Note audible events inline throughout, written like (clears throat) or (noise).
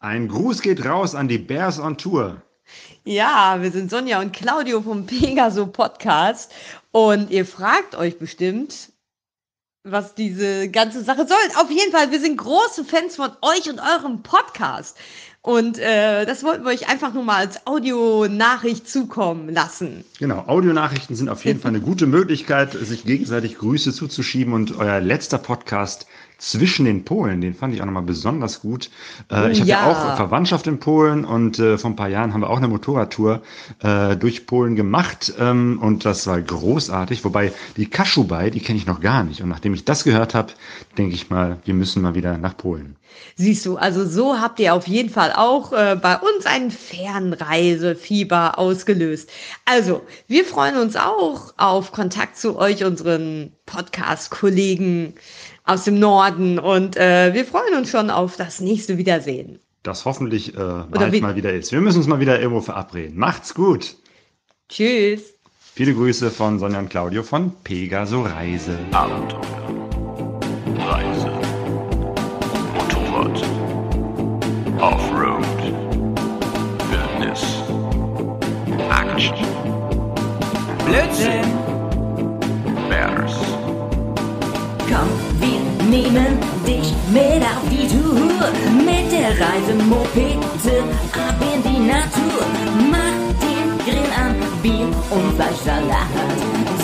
Ein Gruß geht raus an die Bears on Tour. Ja, wir sind Sonja und Claudio vom Pegaso Podcast und ihr fragt euch bestimmt, was diese ganze Sache soll. Auf jeden Fall, wir sind große Fans von euch und eurem Podcast. Und äh, das wollten wir euch einfach nur mal als Audionachricht zukommen lassen. Genau, Audionachrichten sind auf jeden Fall eine gute Möglichkeit, sich gegenseitig Grüße zuzuschieben. Und euer letzter Podcast zwischen den Polen, den fand ich auch nochmal besonders gut. Äh, ich habe ja. ja. auch Verwandtschaft in Polen und äh, vor ein paar Jahren haben wir auch eine Motorradtour äh, durch Polen gemacht ähm, und das war großartig. Wobei die Kaschubai, die kenne ich noch gar nicht. Und nachdem ich das gehört habe, denke ich mal, wir müssen mal wieder nach Polen. Siehst du, also so habt ihr auf jeden Fall auch äh, bei uns ein Fernreisefieber ausgelöst. Also, wir freuen uns auch auf Kontakt zu euch, unseren Podcast-Kollegen aus dem Norden. Und äh, wir freuen uns schon auf das nächste Wiedersehen. Das hoffentlich äh, bald mal wieder ist. Wir müssen uns mal wieder irgendwo verabreden. Macht's gut. Tschüss. Viele Grüße von Sonja und Claudio von Pegaso Reise. Abenteuer. Reise. Motorrad. Offroad. Wildnis. Action. Blödsinn. Nehmen dich mit auf die Tour. Mit der Reisemopete ab in die Natur. Mach den Grill an, Bier und Fleischsalat.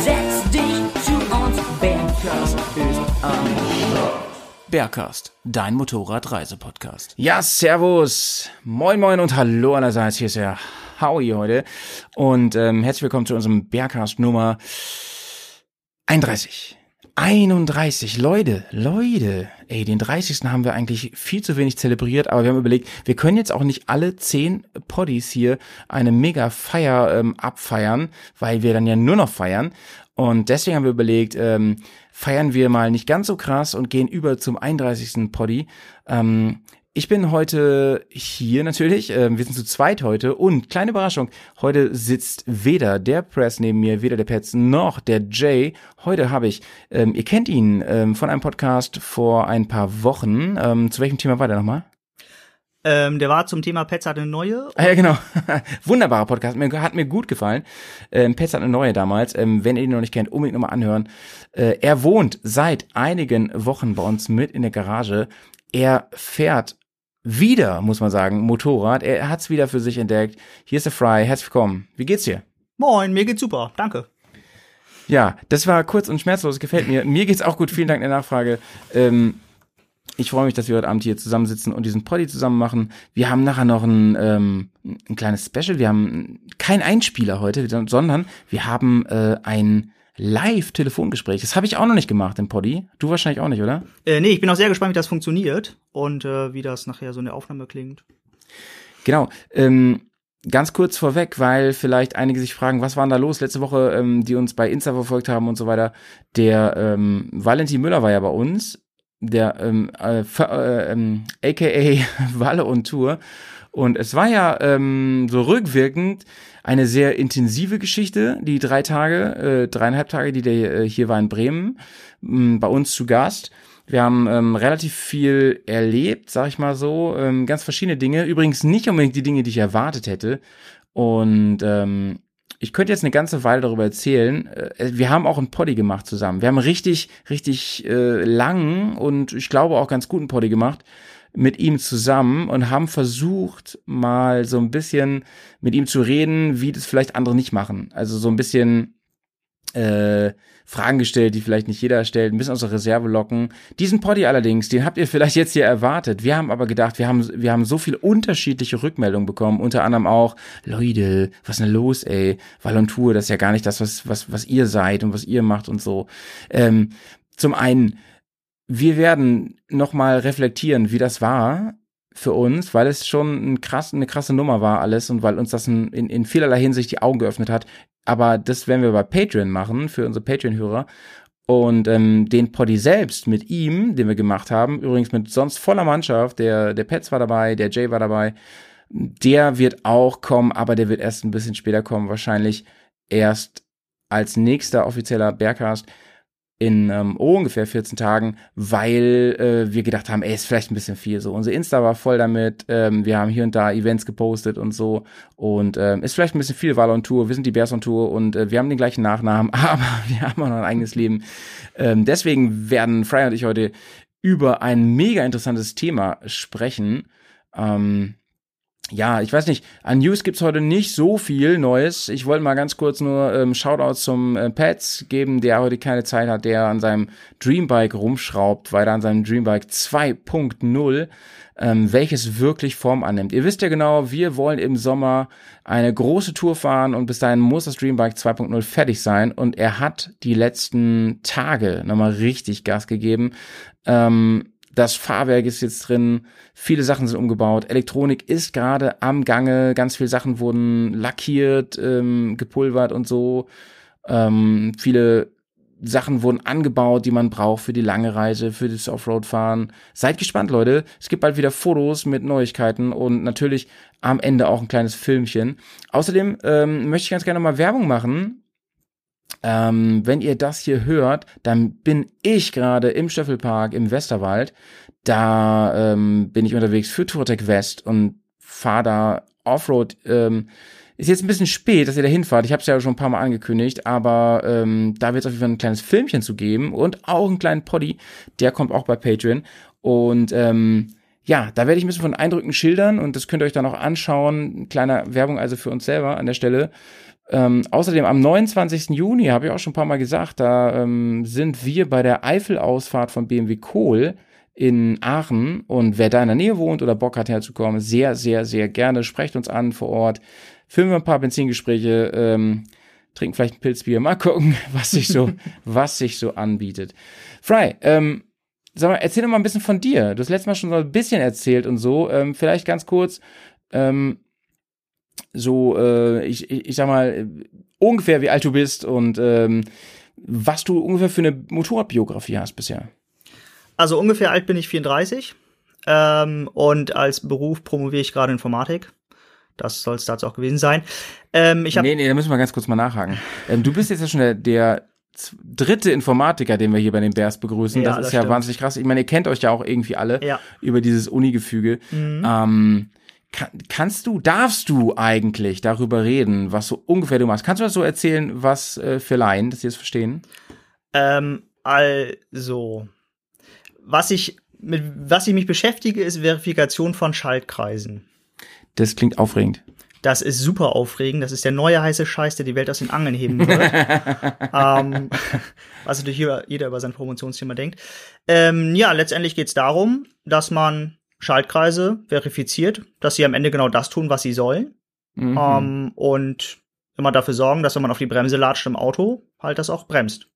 Setz dich zu uns, Bergkast ist am Start. Bergcast, dein Motorradreisepodcast. Ja, servus, moin moin und hallo allerseits, hier ist der Howie heute und ähm, herzlich willkommen zu unserem Bergcast Nummer 31. 31, Leute, Leute. Ey, den 30. haben wir eigentlich viel zu wenig zelebriert, aber wir haben überlegt, wir können jetzt auch nicht alle 10 Poddies hier eine mega Feier ähm, abfeiern, weil wir dann ja nur noch feiern. Und deswegen haben wir überlegt, ähm, feiern wir mal nicht ganz so krass und gehen über zum 31. Poddy. Ähm, ich bin heute hier natürlich, äh, wir sind zu zweit heute und kleine Überraschung, heute sitzt weder der Press neben mir, weder der Pets noch der Jay. Heute habe ich, ähm, ihr kennt ihn ähm, von einem Podcast vor ein paar Wochen. Ähm, zu welchem Thema war der nochmal? Ähm, der war zum Thema Pets hat eine neue. Ah, ja, genau. (laughs) Wunderbarer Podcast. Mir, hat mir gut gefallen. Ähm, Pets hat eine neue damals. Ähm, wenn ihr ihn noch nicht kennt, unbedingt nochmal anhören. Äh, er wohnt seit einigen Wochen bei uns mit in der Garage. Er fährt wieder, muss man sagen, Motorrad. Er hat's wieder für sich entdeckt. Hier ist der Fry. Herzlich willkommen. Wie geht's dir? Moin, mir geht's super. Danke. Ja, das war kurz und schmerzlos. Gefällt mir. Mir geht's auch gut. Vielen Dank der Nachfrage. Ähm, ich freue mich, dass wir heute Abend hier zusammensitzen und diesen Poddy zusammen machen. Wir haben nachher noch ein, ähm, ein kleines Special. Wir haben kein Einspieler heute, sondern wir haben äh, ein Live-Telefongespräch. Das habe ich auch noch nicht gemacht im Poddy. Du wahrscheinlich auch nicht, oder? Äh, nee, ich bin auch sehr gespannt, wie das funktioniert und äh, wie das nachher so in der Aufnahme klingt. Genau. Ähm, ganz kurz vorweg, weil vielleicht einige sich fragen, was war denn da los letzte Woche, ähm, die uns bei Insta verfolgt haben und so weiter. Der ähm, Valentin Müller war ja bei uns, der ähm, äh, äh, ähm, aka (laughs) Walle und Tour. Und es war ja ähm, so rückwirkend eine sehr intensive Geschichte, die drei Tage, äh, dreieinhalb Tage, die der äh, hier war in Bremen, mh, bei uns zu Gast. Wir haben ähm, relativ viel erlebt, sag ich mal so, ähm, ganz verschiedene Dinge. Übrigens nicht unbedingt die Dinge, die ich erwartet hätte. Und ähm, ich könnte jetzt eine ganze Weile darüber erzählen. Äh, wir haben auch einen Poddy gemacht zusammen. Wir haben richtig, richtig äh, lang und ich glaube auch ganz guten Poddy gemacht mit ihm zusammen und haben versucht, mal so ein bisschen mit ihm zu reden, wie das vielleicht andere nicht machen. Also so ein bisschen äh, Fragen gestellt, die vielleicht nicht jeder stellt, ein bisschen aus der Reserve locken. Diesen Poddy allerdings, den habt ihr vielleicht jetzt hier erwartet. Wir haben aber gedacht, wir haben, wir haben so viele unterschiedliche Rückmeldungen bekommen, unter anderem auch, Leute, was ist denn los, ey? Valentour, das ist ja gar nicht das, was, was, was ihr seid und was ihr macht und so. Ähm, zum einen, wir werden nochmal reflektieren, wie das war für uns, weil es schon ein krass, eine krasse Nummer war alles und weil uns das in, in, vielerlei Hinsicht die Augen geöffnet hat. Aber das werden wir bei Patreon machen, für unsere Patreon-Hörer. Und ähm, den Poddy selbst mit ihm, den wir gemacht haben, übrigens mit sonst voller Mannschaft, der, der Pets war dabei, der Jay war dabei, der wird auch kommen, aber der wird erst ein bisschen später kommen, wahrscheinlich erst als nächster offizieller Bergcast in ähm, ungefähr 14 Tagen, weil äh, wir gedacht haben, ey, ist vielleicht ein bisschen viel. So, unser Insta war voll damit. Ähm, wir haben hier und da Events gepostet und so. Und ähm, ist vielleicht ein bisschen viel, Wahl on Tour. Wir sind die Bears on Tour und äh, wir haben den gleichen Nachnamen, (laughs) aber wir haben auch noch ein eigenes Leben. Ähm, deswegen werden Fry und ich heute über ein mega interessantes Thema sprechen. Ähm, ja, ich weiß nicht, an News gibt's heute nicht so viel Neues. Ich wollte mal ganz kurz nur ähm, Shoutout zum äh, Pets geben, der heute keine Zeit hat, der an seinem Dreambike rumschraubt, weiter an seinem Dreambike 2.0, ähm, welches wirklich Form annimmt. Ihr wisst ja genau, wir wollen im Sommer eine große Tour fahren und bis dahin muss das Dreambike 2.0 fertig sein und er hat die letzten Tage nochmal richtig Gas gegeben. Ähm, das Fahrwerk ist jetzt drin, viele Sachen sind umgebaut, Elektronik ist gerade am Gange, ganz viele Sachen wurden lackiert, ähm, gepulvert und so. Ähm, viele Sachen wurden angebaut, die man braucht für die lange Reise, für das Offroad-Fahren. Seid gespannt, Leute. Es gibt bald wieder Fotos mit Neuigkeiten und natürlich am Ende auch ein kleines Filmchen. Außerdem ähm, möchte ich ganz gerne mal Werbung machen ähm, wenn ihr das hier hört, dann bin ich gerade im Stöffelpark im Westerwald. Da ähm, bin ich unterwegs für Tourtech West und fahre da Offroad. Ähm, ist jetzt ein bisschen spät, dass ihr da hinfahrt. Ich habe es ja schon ein paar Mal angekündigt, aber ähm, da wird es auf jeden Fall ein kleines Filmchen zu geben und auch einen kleinen Poddy. Der kommt auch bei Patreon. Und ähm, ja, da werde ich ein bisschen von Eindrücken schildern und das könnt ihr euch dann auch anschauen. Kleine Werbung also für uns selber an der Stelle. Ähm, außerdem am 29. Juni, habe ich auch schon ein paar Mal gesagt, da ähm, sind wir bei der Eifel-Ausfahrt von BMW Kohl in Aachen. Und wer da in der Nähe wohnt oder Bock hat herzukommen, sehr, sehr, sehr gerne. Sprecht uns an vor Ort. Filmen wir ein paar Benzingespräche, ähm, trinken vielleicht ein Pilzbier. Mal gucken, (laughs) was sich so, was sich so anbietet. Fry, ähm, sag mal, erzähl doch mal ein bisschen von dir. Du hast letztes Mal schon so ein bisschen erzählt und so. Ähm, vielleicht ganz kurz, ähm, so, äh, ich, ich, ich sag mal, ungefähr wie alt du bist und ähm, was du ungefähr für eine Motorradbiografie hast bisher. Also ungefähr alt bin ich 34 ähm, und als Beruf promoviere ich gerade Informatik. Das soll es dazu auch gewesen sein. Ähm, ich hab nee, nee, da müssen wir ganz kurz mal nachhaken. Ähm, du bist jetzt ja schon der, der dritte Informatiker, den wir hier bei den Bears begrüßen. Ja, das ist das ja stimmt. wahnsinnig krass. Ich meine, ihr kennt euch ja auch irgendwie alle Ja. über dieses Uni-Gefüge. Mhm. Ähm, kann, kannst du, darfst du eigentlich darüber reden, was so ungefähr du machst? Kannst du das so erzählen, was äh, für Laien, dass sie es verstehen? Ähm, also, was ich mit was ich mich beschäftige, ist Verifikation von Schaltkreisen. Das klingt aufregend. Das ist super aufregend. Das ist der neue heiße Scheiß, der die Welt aus den Angeln heben wird. (laughs) ähm, was natürlich jeder, jeder über sein Promotionsthema denkt. Ähm, ja, letztendlich geht es darum, dass man Schaltkreise verifiziert, dass sie am Ende genau das tun, was sie sollen. Mhm. Ähm, und immer dafür sorgen, dass wenn man auf die Bremse latscht im Auto, halt das auch bremst.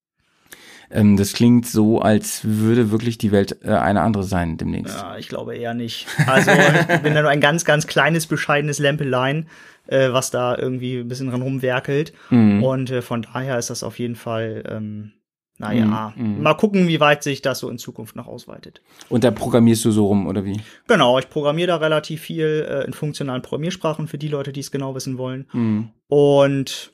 Ähm, das klingt so, als würde wirklich die Welt äh, eine andere sein demnächst. Ja, ich glaube eher nicht. Also ich bin da nur ein ganz, ganz kleines, bescheidenes Lämpelein, äh, was da irgendwie ein bisschen dran rumwerkelt. Mhm. Und äh, von daher ist das auf jeden Fall, ähm, naja, Mhm, mhm. mal gucken, wie weit sich das so in Zukunft noch ausweitet. Und da programmierst du so rum, oder wie? Genau, ich programmiere da relativ viel äh, in funktionalen Programmiersprachen für die Leute, die es genau wissen wollen. Mhm. Und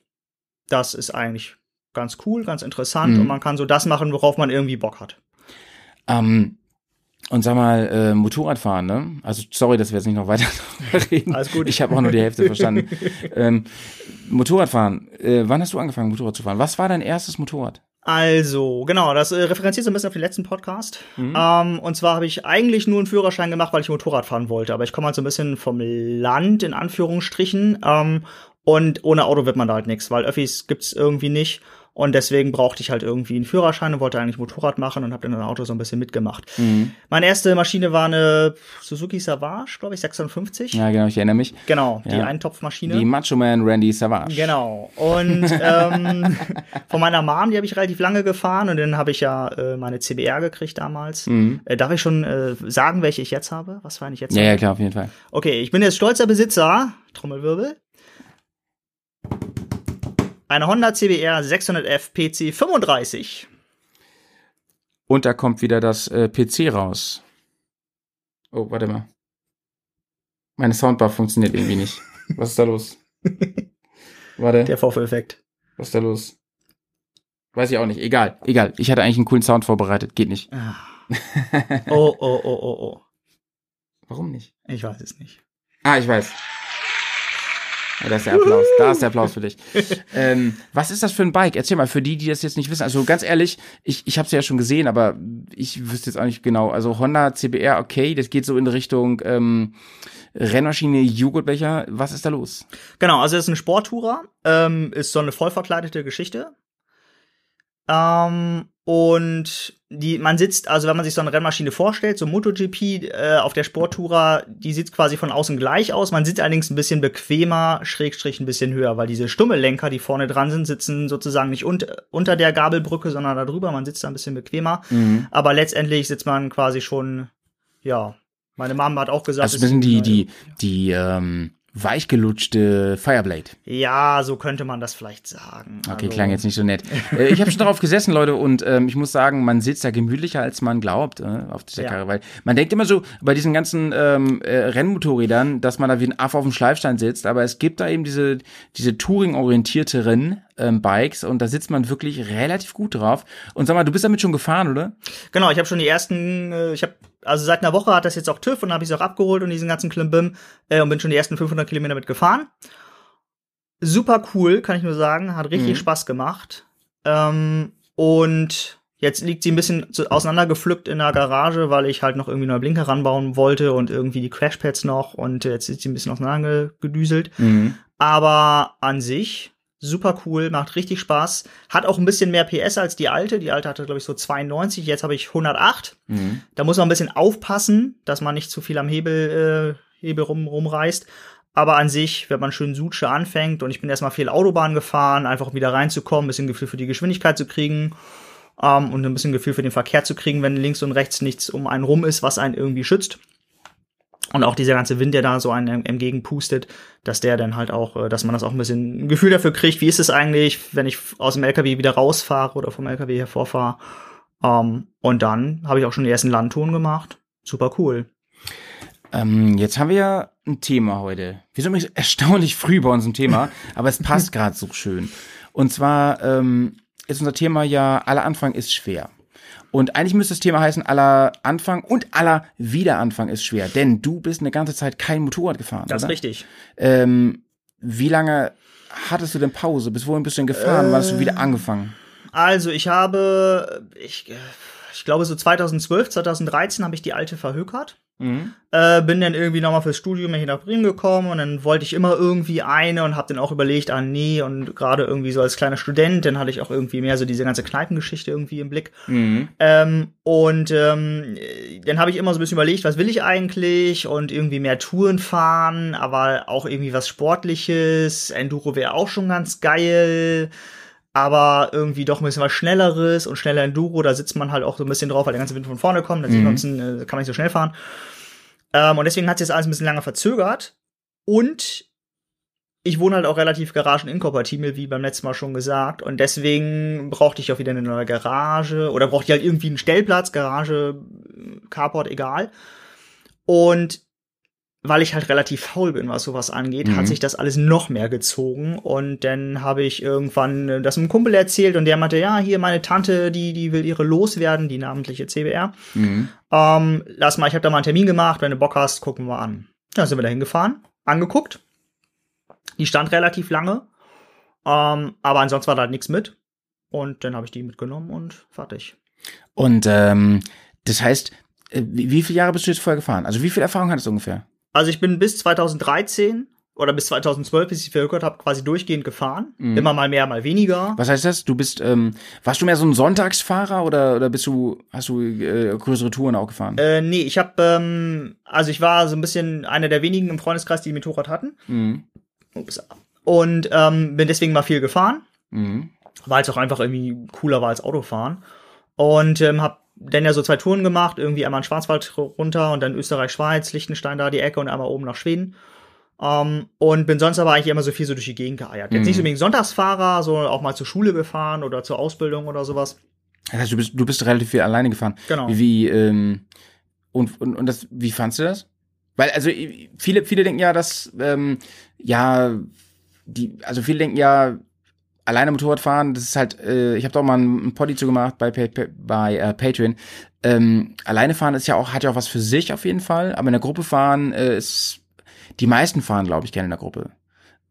das ist eigentlich ganz cool, ganz interessant Mhm. und man kann so das machen, worauf man irgendwie Bock hat. Ähm, und sag mal, äh, Motorradfahren, ne? Also sorry, dass wir jetzt nicht noch weiter (laughs) darüber reden. Alles gut. Ich habe auch nur die Hälfte verstanden. (laughs) ähm, Motorradfahren. Äh, wann hast du angefangen, Motorrad zu fahren? Was war dein erstes Motorrad? Also, genau, das äh, referenziert so ein bisschen auf den letzten Podcast. Ähm, und zwar habe ich eigentlich nur einen Führerschein gemacht, weil ich Motorrad fahren wollte. Aber ich komme halt so ein bisschen vom Land, in Anführungsstrichen. Ähm, und ohne Auto wird man da halt nichts, weil Öffis gibt's irgendwie nicht. Und deswegen brauchte ich halt irgendwie einen Führerschein und wollte eigentlich Motorrad machen und habe dann ein Auto so ein bisschen mitgemacht. Mhm. Meine erste Maschine war eine Suzuki Savage, glaube ich, 56. Ja, genau, ich erinnere mich. Genau, die Ja. Eintopfmaschine. Die Macho Man Randy Savage. Genau. Und (laughs) ähm, von meiner Mom, die habe ich relativ lange gefahren und dann habe ich ja äh, meine CBR gekriegt damals. Mhm. Äh, darf ich schon äh, sagen, welche ich jetzt habe? Was eine ich jetzt Ja, habe? ja, klar, auf jeden Fall. Okay, ich bin jetzt stolzer Besitzer, Trommelwirbel, eine Honda CBR 600F PC 35. Und da kommt wieder das äh, PC raus. Oh, warte mal. Meine Soundbar funktioniert irgendwie nicht. Was ist da los? (laughs) Warte, Der Vorführeffekt. was ist da los? Weiß ich auch nicht. Egal, egal. Ich hatte eigentlich einen coolen Sound vorbereitet. Geht nicht. (laughs) Oh, oh, oh, oh, oh. Warum nicht? Ich weiß es nicht. Ah, ich weiß. Ja, da ist der Applaus. Da ist der Applaus für dich. ähm, was ist das für ein Bike? Erzähl mal, für die, die das jetzt nicht wissen. Also ganz ehrlich, ich, ich habe es ja schon gesehen, aber ich wüsste jetzt auch nicht genau. Also Honda CBR, okay, das geht so in Richtung ähm, Rennmaschine, Joghurtbecher. Was ist da los? Genau, also es ist ein Sporttourer, ähm, ist so eine vollverkleidete Geschichte. Ähm, und die, man sitzt, also wenn man sich so eine Rennmaschine vorstellt, so MotoGP äh, auf der Sporttourer, die sieht quasi von außen gleich aus. Man sitzt allerdings ein bisschen bequemer, Schrägstrich ein bisschen höher, weil diese Stummellenker, die vorne dran sind, sitzen sozusagen nicht un unter der Gabelbrücke, sondern da drüber. Man sitzt da ein bisschen bequemer. Mhm. Aber letztendlich sitzt man quasi schon, ja. Meine Mama hat auch gesagt, Also es ein bisschen die, die, die ähm, weichgelutschte Fireblade. Ja, so könnte man das vielleicht sagen. Okay, Also- klang jetzt nicht so nett. äh, ich habe schon darauf gesessen, Leute, und ähm, ich muss sagen, man sitzt da gemütlicher, als man glaubt äh, auf dieser Ja. Karre. Weil man denkt immer so bei diesen ganzen ähm, äh, Rennmotorrädern, dass man da wie ein Aff auf dem Schleifstein sitzt, aber es gibt da eben diese, diese Touring-orientierteren ähm, Bikes und da sitzt man wirklich relativ gut drauf. Und sag mal, du bist damit schon gefahren, oder? Genau, ich habe schon die ersten, äh, ich habe, also seit einer Woche hat das jetzt auch TÜV und habe ich es auch abgeholt und diesen ganzen Klimbim äh, und bin schon die ersten 500 Kilometer mit gefahren. Super cool, kann ich nur sagen, hat richtig Mhm. Spaß gemacht. Ähm, und jetzt liegt sie ein bisschen auseinandergepflückt in der Garage, weil ich halt noch irgendwie neue Blinker ranbauen wollte und irgendwie die Crashpads noch und jetzt ist sie ein bisschen auseinandergedüselt. Mhm. Aber an sich super cool, macht richtig Spaß. Hat auch ein bisschen mehr PS als die alte. Die alte hatte, glaube ich, so 92. Jetzt habe ich 108. Mhm. Da muss man ein bisschen aufpassen, dass man nicht zu viel am Hebel, äh, Hebel rum, rumreißt. Aber an sich, wenn man schön Suche anfängt und ich bin erstmal viel Autobahn gefahren, einfach wieder reinzukommen, ein bisschen Gefühl für die Geschwindigkeit zu kriegen ähm, und ein bisschen Gefühl für den Verkehr zu kriegen, wenn links und rechts nichts um einen rum ist, was einen irgendwie schützt. Und auch dieser ganze Wind, der da so einen entgegenpustet, dass der dann halt auch, äh, dass man das auch ein bisschen ein Gefühl dafür kriegt, wie ist es eigentlich, wenn ich aus dem LKW wieder rausfahre oder vom LKW hervorfahre. Ähm, und dann habe ich auch schon die ersten Landtouren gemacht. Super cool. Ähm, jetzt haben wir ja ein Thema heute. Wir sind übrigens erstaunlich früh bei unserem Thema, (laughs) aber es passt gerade so schön. Und zwar ähm, ist unser Thema ja, aller Anfang ist schwer. Und eigentlich müsste das Thema heißen, aller Anfang und aller Wiederanfang ist schwer. Denn du bist eine ganze Zeit kein Motorrad gefahren. Das ist richtig. Ähm, wie lange hattest du denn Pause? Bis wohin bist du denn gefahren? Wann hast du wieder angefangen? Also ich habe, ich, äh, ich glaube so 2012, 2013 habe ich die alte verhökert. Mhm. Äh, bin dann irgendwie nochmal fürs Studium hier nach Bremen gekommen und dann wollte ich immer irgendwie eine und habe dann auch überlegt, ah nee, und gerade irgendwie so als kleiner Student, dann hatte ich auch irgendwie mehr so diese ganze Kneipengeschichte irgendwie im Blick. Mhm. Ähm, und ähm, äh, dann habe ich immer so ein bisschen überlegt, was will ich eigentlich und irgendwie mehr Touren fahren, aber auch irgendwie was Sportliches. Enduro wäre auch schon ganz geil, aber irgendwie doch ein bisschen was Schnelleres und schneller Enduro, da sitzt man halt auch so ein bisschen drauf, weil der ganze Wind von vorne kommt, Mhm. man, äh, kann man nicht so schnell fahren. Ähm, und deswegen hat sich das alles ein bisschen lange verzögert und ich wohne halt auch relativ garageninkompatibel, wie beim letzten Mal schon gesagt. Und deswegen brauchte ich auch wieder eine neue Garage oder brauchte ich halt irgendwie einen Stellplatz, Garage, Carport, egal. Und weil ich halt relativ faul bin, was sowas angeht, Mhm. hat sich das alles noch mehr gezogen. Und dann habe ich irgendwann äh, das einem Kumpel erzählt und der meinte, ja, hier meine Tante, die, die will ihre loswerden, die namentliche CBR. Mhm. Ähm, lass mal, ich habe da mal einen Termin gemacht, wenn du Bock hast, gucken wir an. Ja, sind wir da hingefahren, angeguckt. Die stand relativ lange, ähm, aber ansonsten war da halt nichts mit. Und dann habe ich die mitgenommen und fertig. Und ähm, das heißt, äh, wie, wie viele Jahre bist du jetzt vorher gefahren? Also wie viel Erfahrung hattest du ungefähr? Also ich bin bis 2013 oder bis 2012, bis ich verhökert habe, quasi durchgehend gefahren. Mhm. Immer mal mehr, mal weniger. Was heißt das? Du bist, ähm, warst du mehr so ein Sonntagsfahrer oder, oder bist du, hast du äh, größere Touren auch gefahren? Äh, nee, ich habe, ähm, also ich war so ein bisschen einer der wenigen im Freundeskreis, die ein Motorrad hatten. Mhm. Ups. Und ähm, bin deswegen mal viel gefahren. Mhm. weil es auch einfach irgendwie cooler war als Autofahren. Und ähm, hab dann ja so zwei Touren gemacht, irgendwie einmal in Schwarzwald runter und dann Österreich-Schweiz, Liechtenstein da die Ecke und einmal oben nach Schweden. Ähm, und bin sonst aber eigentlich immer so viel so durch die Gegend geeiert. Jetzt Mhm. nicht so unbedingt Sonntagsfahrer, sondern auch mal zur Schule gefahren oder zur Ausbildung oder sowas. Das heißt, du bist, du bist relativ viel alleine gefahren. Genau. Wie, wie ähm, und, und, und das, wie fandst du das? Weil, also viele, viele denken ja, dass, ähm, ja, die, also viele denken ja, alleine Motorrad fahren, das ist halt, äh, ich habe doch mal einen Poddy zu gemacht bei, bei äh, Patreon. Ähm, alleine fahren ist ja auch, hat ja auch was für sich auf jeden Fall, aber in der Gruppe fahren äh, ist, die meisten fahren, glaube ich, gerne in der Gruppe.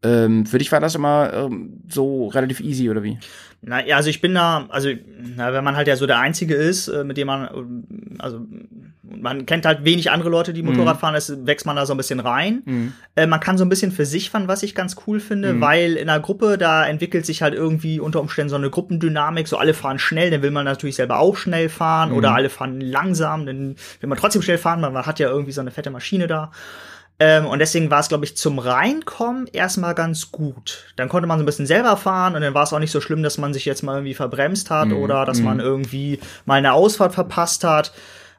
Ähm, für dich war das immer ähm, so relativ easy oder wie? Na ja, also ich bin da, also na, wenn man halt ja so der Einzige ist, äh, mit dem man, also man kennt halt wenig andere Leute, die Motorrad mhm. fahren, es wächst man da so ein bisschen rein. Mhm. Äh, man kann so ein bisschen für sich fahren, was ich ganz cool finde, mhm. weil in einer Gruppe, da entwickelt sich halt irgendwie unter Umständen so eine Gruppendynamik, so alle fahren schnell, dann will man natürlich selber auch schnell fahren oder mhm. alle fahren langsam, dann will man trotzdem schnell fahren, weil man hat ja irgendwie so eine fette Maschine da. Ähm, und deswegen war es, glaube ich, zum Reinkommen erstmal ganz gut. Dann konnte man so ein bisschen selber fahren und dann war es auch nicht so schlimm, dass man sich jetzt mal irgendwie verbremst hat mhm. oder dass mhm. man irgendwie mal eine Ausfahrt verpasst hat,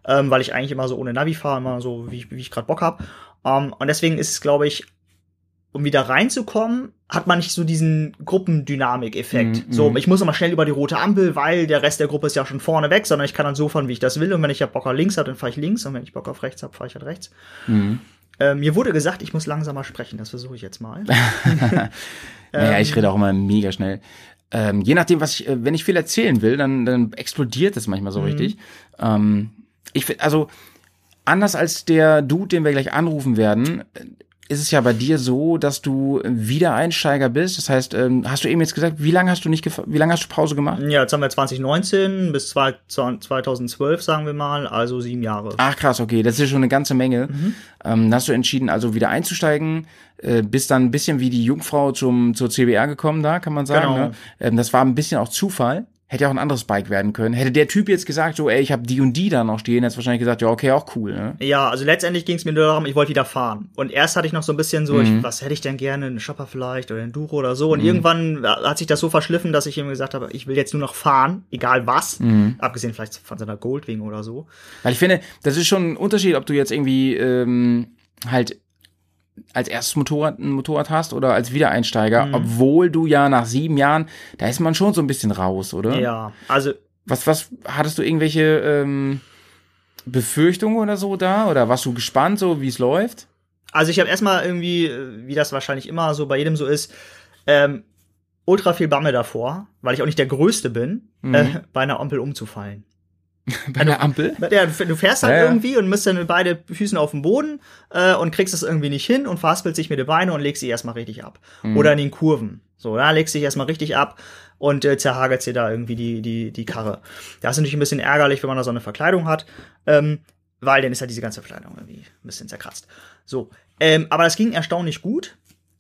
ähm, weil ich eigentlich immer so ohne Navi fahre, immer so, wie ich, wie ich gerade Bock habe. Ähm, und deswegen ist es, glaube ich, um wieder reinzukommen, hat man nicht so diesen Gruppendynamik-Effekt. Mm, so, ich muss immer schnell über die rote Ampel, weil der Rest der Gruppe ist ja schon vorne weg, sondern ich kann dann so fahren, wie ich das will. Und wenn ich ja Bock auf links habe, dann fahre ich links. Und wenn ich Bock auf rechts habe, fahre ich halt rechts. Mm. Äh, mir wurde gesagt, ich muss langsamer sprechen. Das versuche ich jetzt mal. (laughs) naja, ich rede auch immer mega schnell. Ähm, je nachdem, was ich, äh, wenn ich viel erzählen will, dann, dann explodiert das manchmal so mhm. richtig. Ähm, ich finde, also anders als der Dude, den wir gleich anrufen werden, ist es ja bei dir so, dass du Wiedereinsteiger bist. Das heißt, ähm, hast du eben jetzt gesagt, wie lange hast du nicht, wie lange hast du Pause gemacht? Ja, jetzt haben wir 2019 bis 2012, sagen wir mal, also sieben Jahre. Ach krass, okay, das ist schon eine ganze Menge. Mhm. Ähm, hast du entschieden, also wieder einzusteigen, äh, bist dann ein bisschen wie die Jungfrau zum zur CBR gekommen, da kann man sagen. Genau. Ne? Ähm, das war ein bisschen auch Zufall. Hätte ja auch ein anderes Bike werden können. Hätte der Typ jetzt gesagt, so, ey, ich habe die und die da noch stehen, hätte wahrscheinlich gesagt, ja, okay, auch cool. Ne? Ja, also letztendlich ging es mir nur darum, ich wollte wieder fahren. Und erst hatte ich noch so ein bisschen so, mhm. ich, was hätte ich denn gerne, eine Shopper vielleicht oder ein Duro oder so. Und mhm. irgendwann hat sich das so verschliffen, dass ich ihm gesagt habe, ich will jetzt nur noch fahren, egal was. Mhm. Abgesehen vielleicht von seiner Goldwing oder so. Weil ich finde, das ist schon ein Unterschied, ob du jetzt irgendwie ähm, halt als erstes Motorrad ein Motorrad hast oder als Wiedereinsteiger, mhm. obwohl du ja nach sieben Jahren, da ist man schon so ein bisschen raus, oder? Ja, also. Was, was, hattest du irgendwelche ähm, Befürchtungen oder so da? Oder warst du gespannt, so wie es läuft? Also ich habe erstmal irgendwie, wie das wahrscheinlich immer so bei jedem so ist, ähm, ultra viel Bammel davor, weil ich auch nicht der Größte bin, mhm. äh, bei einer Ampel umzufallen. (laughs) Bei der Ampel? (laughs) Ja, du fährst halt ja, ja. irgendwie und müsst dann mit beide Füßen auf dem Boden äh, und kriegst es irgendwie nicht hin und verhaspelst sich mit den Beinen und legst sie erstmal richtig ab. Mhm. Oder in den Kurven. So, da legst du dich erstmal richtig ab und äh, zerhagelt dir da irgendwie die, die, die Karre. Das ist natürlich ein bisschen ärgerlich, wenn man da so eine Verkleidung hat, ähm, weil dann ist halt diese ganze Verkleidung irgendwie ein bisschen zerkratzt. So, ähm, aber das ging erstaunlich gut.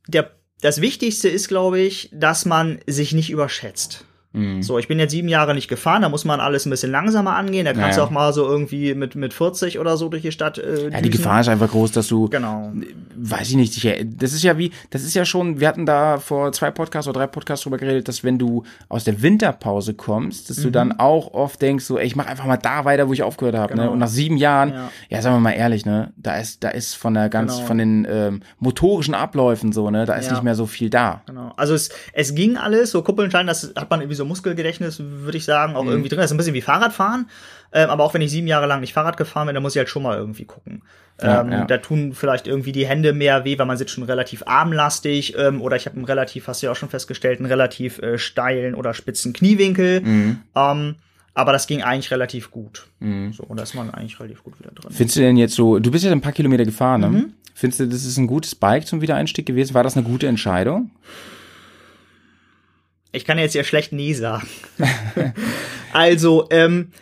Der, das Wichtigste ist, glaube ich, dass man sich nicht überschätzt. Mhm. So, ich bin jetzt sieben Jahre nicht gefahren, da muss man alles ein bisschen langsamer angehen. Da kannst naja. du auch mal so irgendwie mit, mit 40 oder so durch die Stadt. Äh, ja, die Gefahr ist einfach groß, dass du. Genau. Weiß ich nicht. Das ist ja wie, das ist ja schon, wir hatten da vor zwei Podcasts oder drei Podcasts drüber geredet, dass wenn du aus der Winterpause kommst, dass mhm. du dann auch oft denkst, so, ey, ich mach einfach mal da weiter, wo ich aufgehört habe. Ne? Genau. Ne? Und nach sieben Jahren, ja. ja, sagen wir mal ehrlich, ne, da ist, da ist von der ganz, genau. von den ähm, motorischen Abläufen so, ne, da ist ja. nicht mehr so viel da. Genau. Also es, es ging alles, so Kuppelnschein, das hat man irgendwie so Muskelgedächtnis, würde ich sagen, auch mhm. irgendwie drin. Das ist ein bisschen wie Fahrradfahren. Ähm, aber auch wenn ich sieben Jahre lang nicht Fahrrad gefahren bin, dann muss ich halt schon mal irgendwie gucken. Ja, ähm, ja. Da tun vielleicht irgendwie die Hände mehr weh, weil man sitzt schon relativ armlastig. Ähm, oder ich habe einen relativ, hast du ja auch schon festgestellt, einen relativ äh, steilen oder spitzen Kniewinkel. Mhm. Ähm, aber das ging eigentlich relativ gut. Mhm. So, und da ist man eigentlich relativ gut wieder drin. Findest du denn jetzt so, du bist ja ein paar Kilometer gefahren, ne? Mhm. Findest du, das ist ein gutes Bike zum Wiedereinstieg gewesen? War das eine gute Entscheidung? Ich kann jetzt ja schlecht nie sagen. (laughs) also, ähm,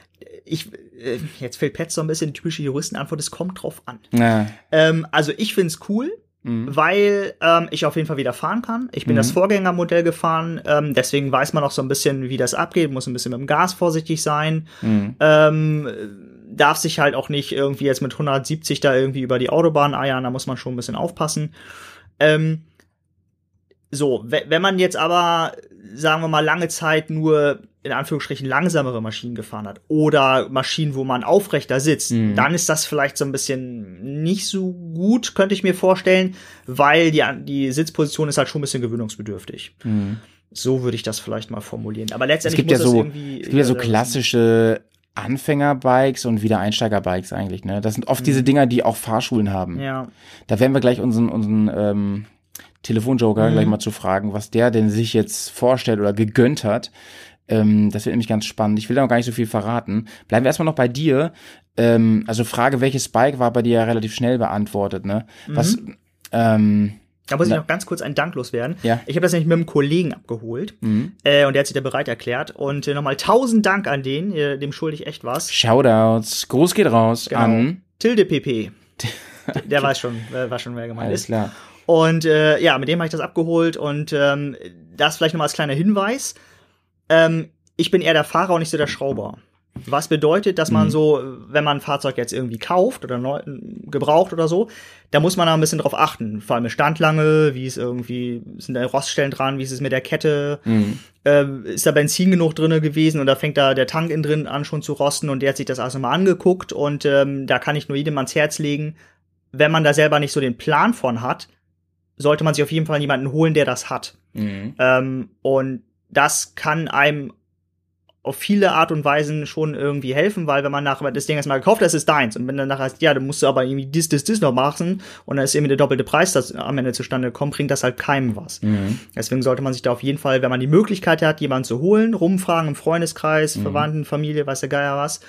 ich, äh, jetzt fällt Pet so ein bisschen typische Juristenantwort, es kommt drauf an. Ja. Ähm, also ich find's cool, mhm. weil ähm, ich auf jeden Fall wieder fahren kann. Ich bin mhm. das Vorgängermodell gefahren, ähm, deswegen weiß man auch so ein bisschen, wie das abgeht, muss ein bisschen mit dem Gas vorsichtig sein. Mhm. Ähm, darf sich halt auch nicht irgendwie jetzt mit 170 da irgendwie über die Autobahn eiern, da muss man schon ein bisschen aufpassen. Ähm, so, wenn man jetzt aber, sagen wir mal, lange Zeit nur in Anführungsstrichen langsamere Maschinen gefahren hat oder Maschinen, wo man aufrechter sitzt, mhm. dann ist das vielleicht so ein bisschen nicht so gut, könnte ich mir vorstellen, weil die, die Sitzposition ist halt schon ein bisschen gewöhnungsbedürftig. Mhm. So würde ich das vielleicht mal formulieren. Aber letztendlich es gibt ja so, es gibt ja so klassische Anfängerbikes und Wiedereinsteigerbikes eigentlich. Ne, das sind oft mhm. diese Dinger, die auch Fahrschulen haben. Ja. Da werden wir gleich unseren unseren ähm, Telefonjoker, gleich mal zu fragen, was der denn sich jetzt vorstellt oder gegönnt hat. Ähm, das wird nämlich ganz spannend. Ich will da noch gar nicht so viel verraten. Bleiben wir erstmal noch bei dir. Ähm, also Frage, welches Spike war bei dir ja relativ schnell beantwortet, ne? Was, ähm, Da muss ich noch ganz kurz einen Dank loswerden. Ja. Ich habe das nämlich mit einem Kollegen abgeholt Mhm. äh, und der hat sich da bereit erklärt. Und äh, nochmal tausend Dank an den, äh, dem schulde ich echt was. Shoutouts, Gruß geht raus Genau. an. Tilde PP. (laughs) Der weiß schon, äh, war schon, wer gemeint Alles ist. klar. Und äh, ja, mit dem habe ich das abgeholt und ähm, das vielleicht nochmal als kleiner Hinweis. Ähm, ich bin eher der Fahrer und nicht so der Schrauber. Was bedeutet, dass man so, wenn man ein Fahrzeug jetzt irgendwie kauft oder neu, gebraucht oder so, da muss man da ein bisschen drauf achten. Vor allem Standlange, wie es irgendwie, sind da Roststellen dran, wie ist es mit der Kette, Mhm. ähm, ist da Benzin genug drinne gewesen und da fängt da der Tank innen drin an schon zu rosten und der hat sich das also mal angeguckt und ähm, da kann ich nur jedem ans Herz legen, wenn man da selber nicht so den Plan von hat, sollte man sich auf jeden Fall jemanden holen, der das hat. Mhm. Ähm, und das kann einem auf viele Art und Weisen schon irgendwie helfen, weil wenn man nachher das Ding erstmal gekauft hat, das ist deins. Und wenn dann nachher heißt, ja, dann musst du aber irgendwie dies, dies, dies noch machen und dann ist irgendwie der doppelte Preis, das am Ende zustande kommt, bringt das halt keinem was. Mhm. Deswegen sollte man sich da auf jeden Fall, wenn man die Möglichkeit hat, jemanden zu holen, rumfragen im Freundeskreis, Verwandten, Familie, weiß der Geier was,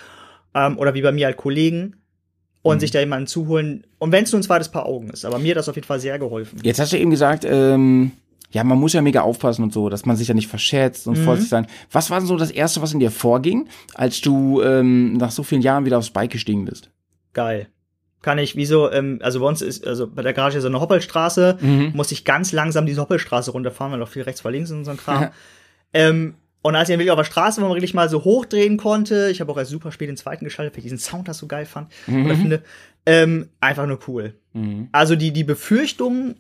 ähm, oder wie bei mir halt Kollegen und sich da jemanden zuholen. Und wenn es nur ein zweites Paar Augen ist, aber mir hat das auf jeden Fall sehr geholfen. Jetzt hast du eben gesagt, ähm, ja, man muss ja mega aufpassen und so, dass man sich ja nicht verschätzt Mhm. und vorsichtig sein. Was war denn so das Erste, was in dir vorging, als du ähm, nach so vielen Jahren wieder aufs Bike gestiegen bist? Geil. Kann ich, wieso, ähm, also bei uns ist, also bei der Garage ist so eine Hoppelstraße, Mhm. muss ich ganz langsam diese Hoppelstraße runterfahren, weil noch viel rechts vor links so ein Kram. (laughs) ähm, und als ich dann wirklich auf der Straße, wo man wirklich mal so hochdrehen konnte, ich habe auch erst super spät den zweiten geschaltet, weil ich diesen Sound das so geil fand oder finde, ähm, einfach nur cool. Mhm. Also die, die Befürchtung,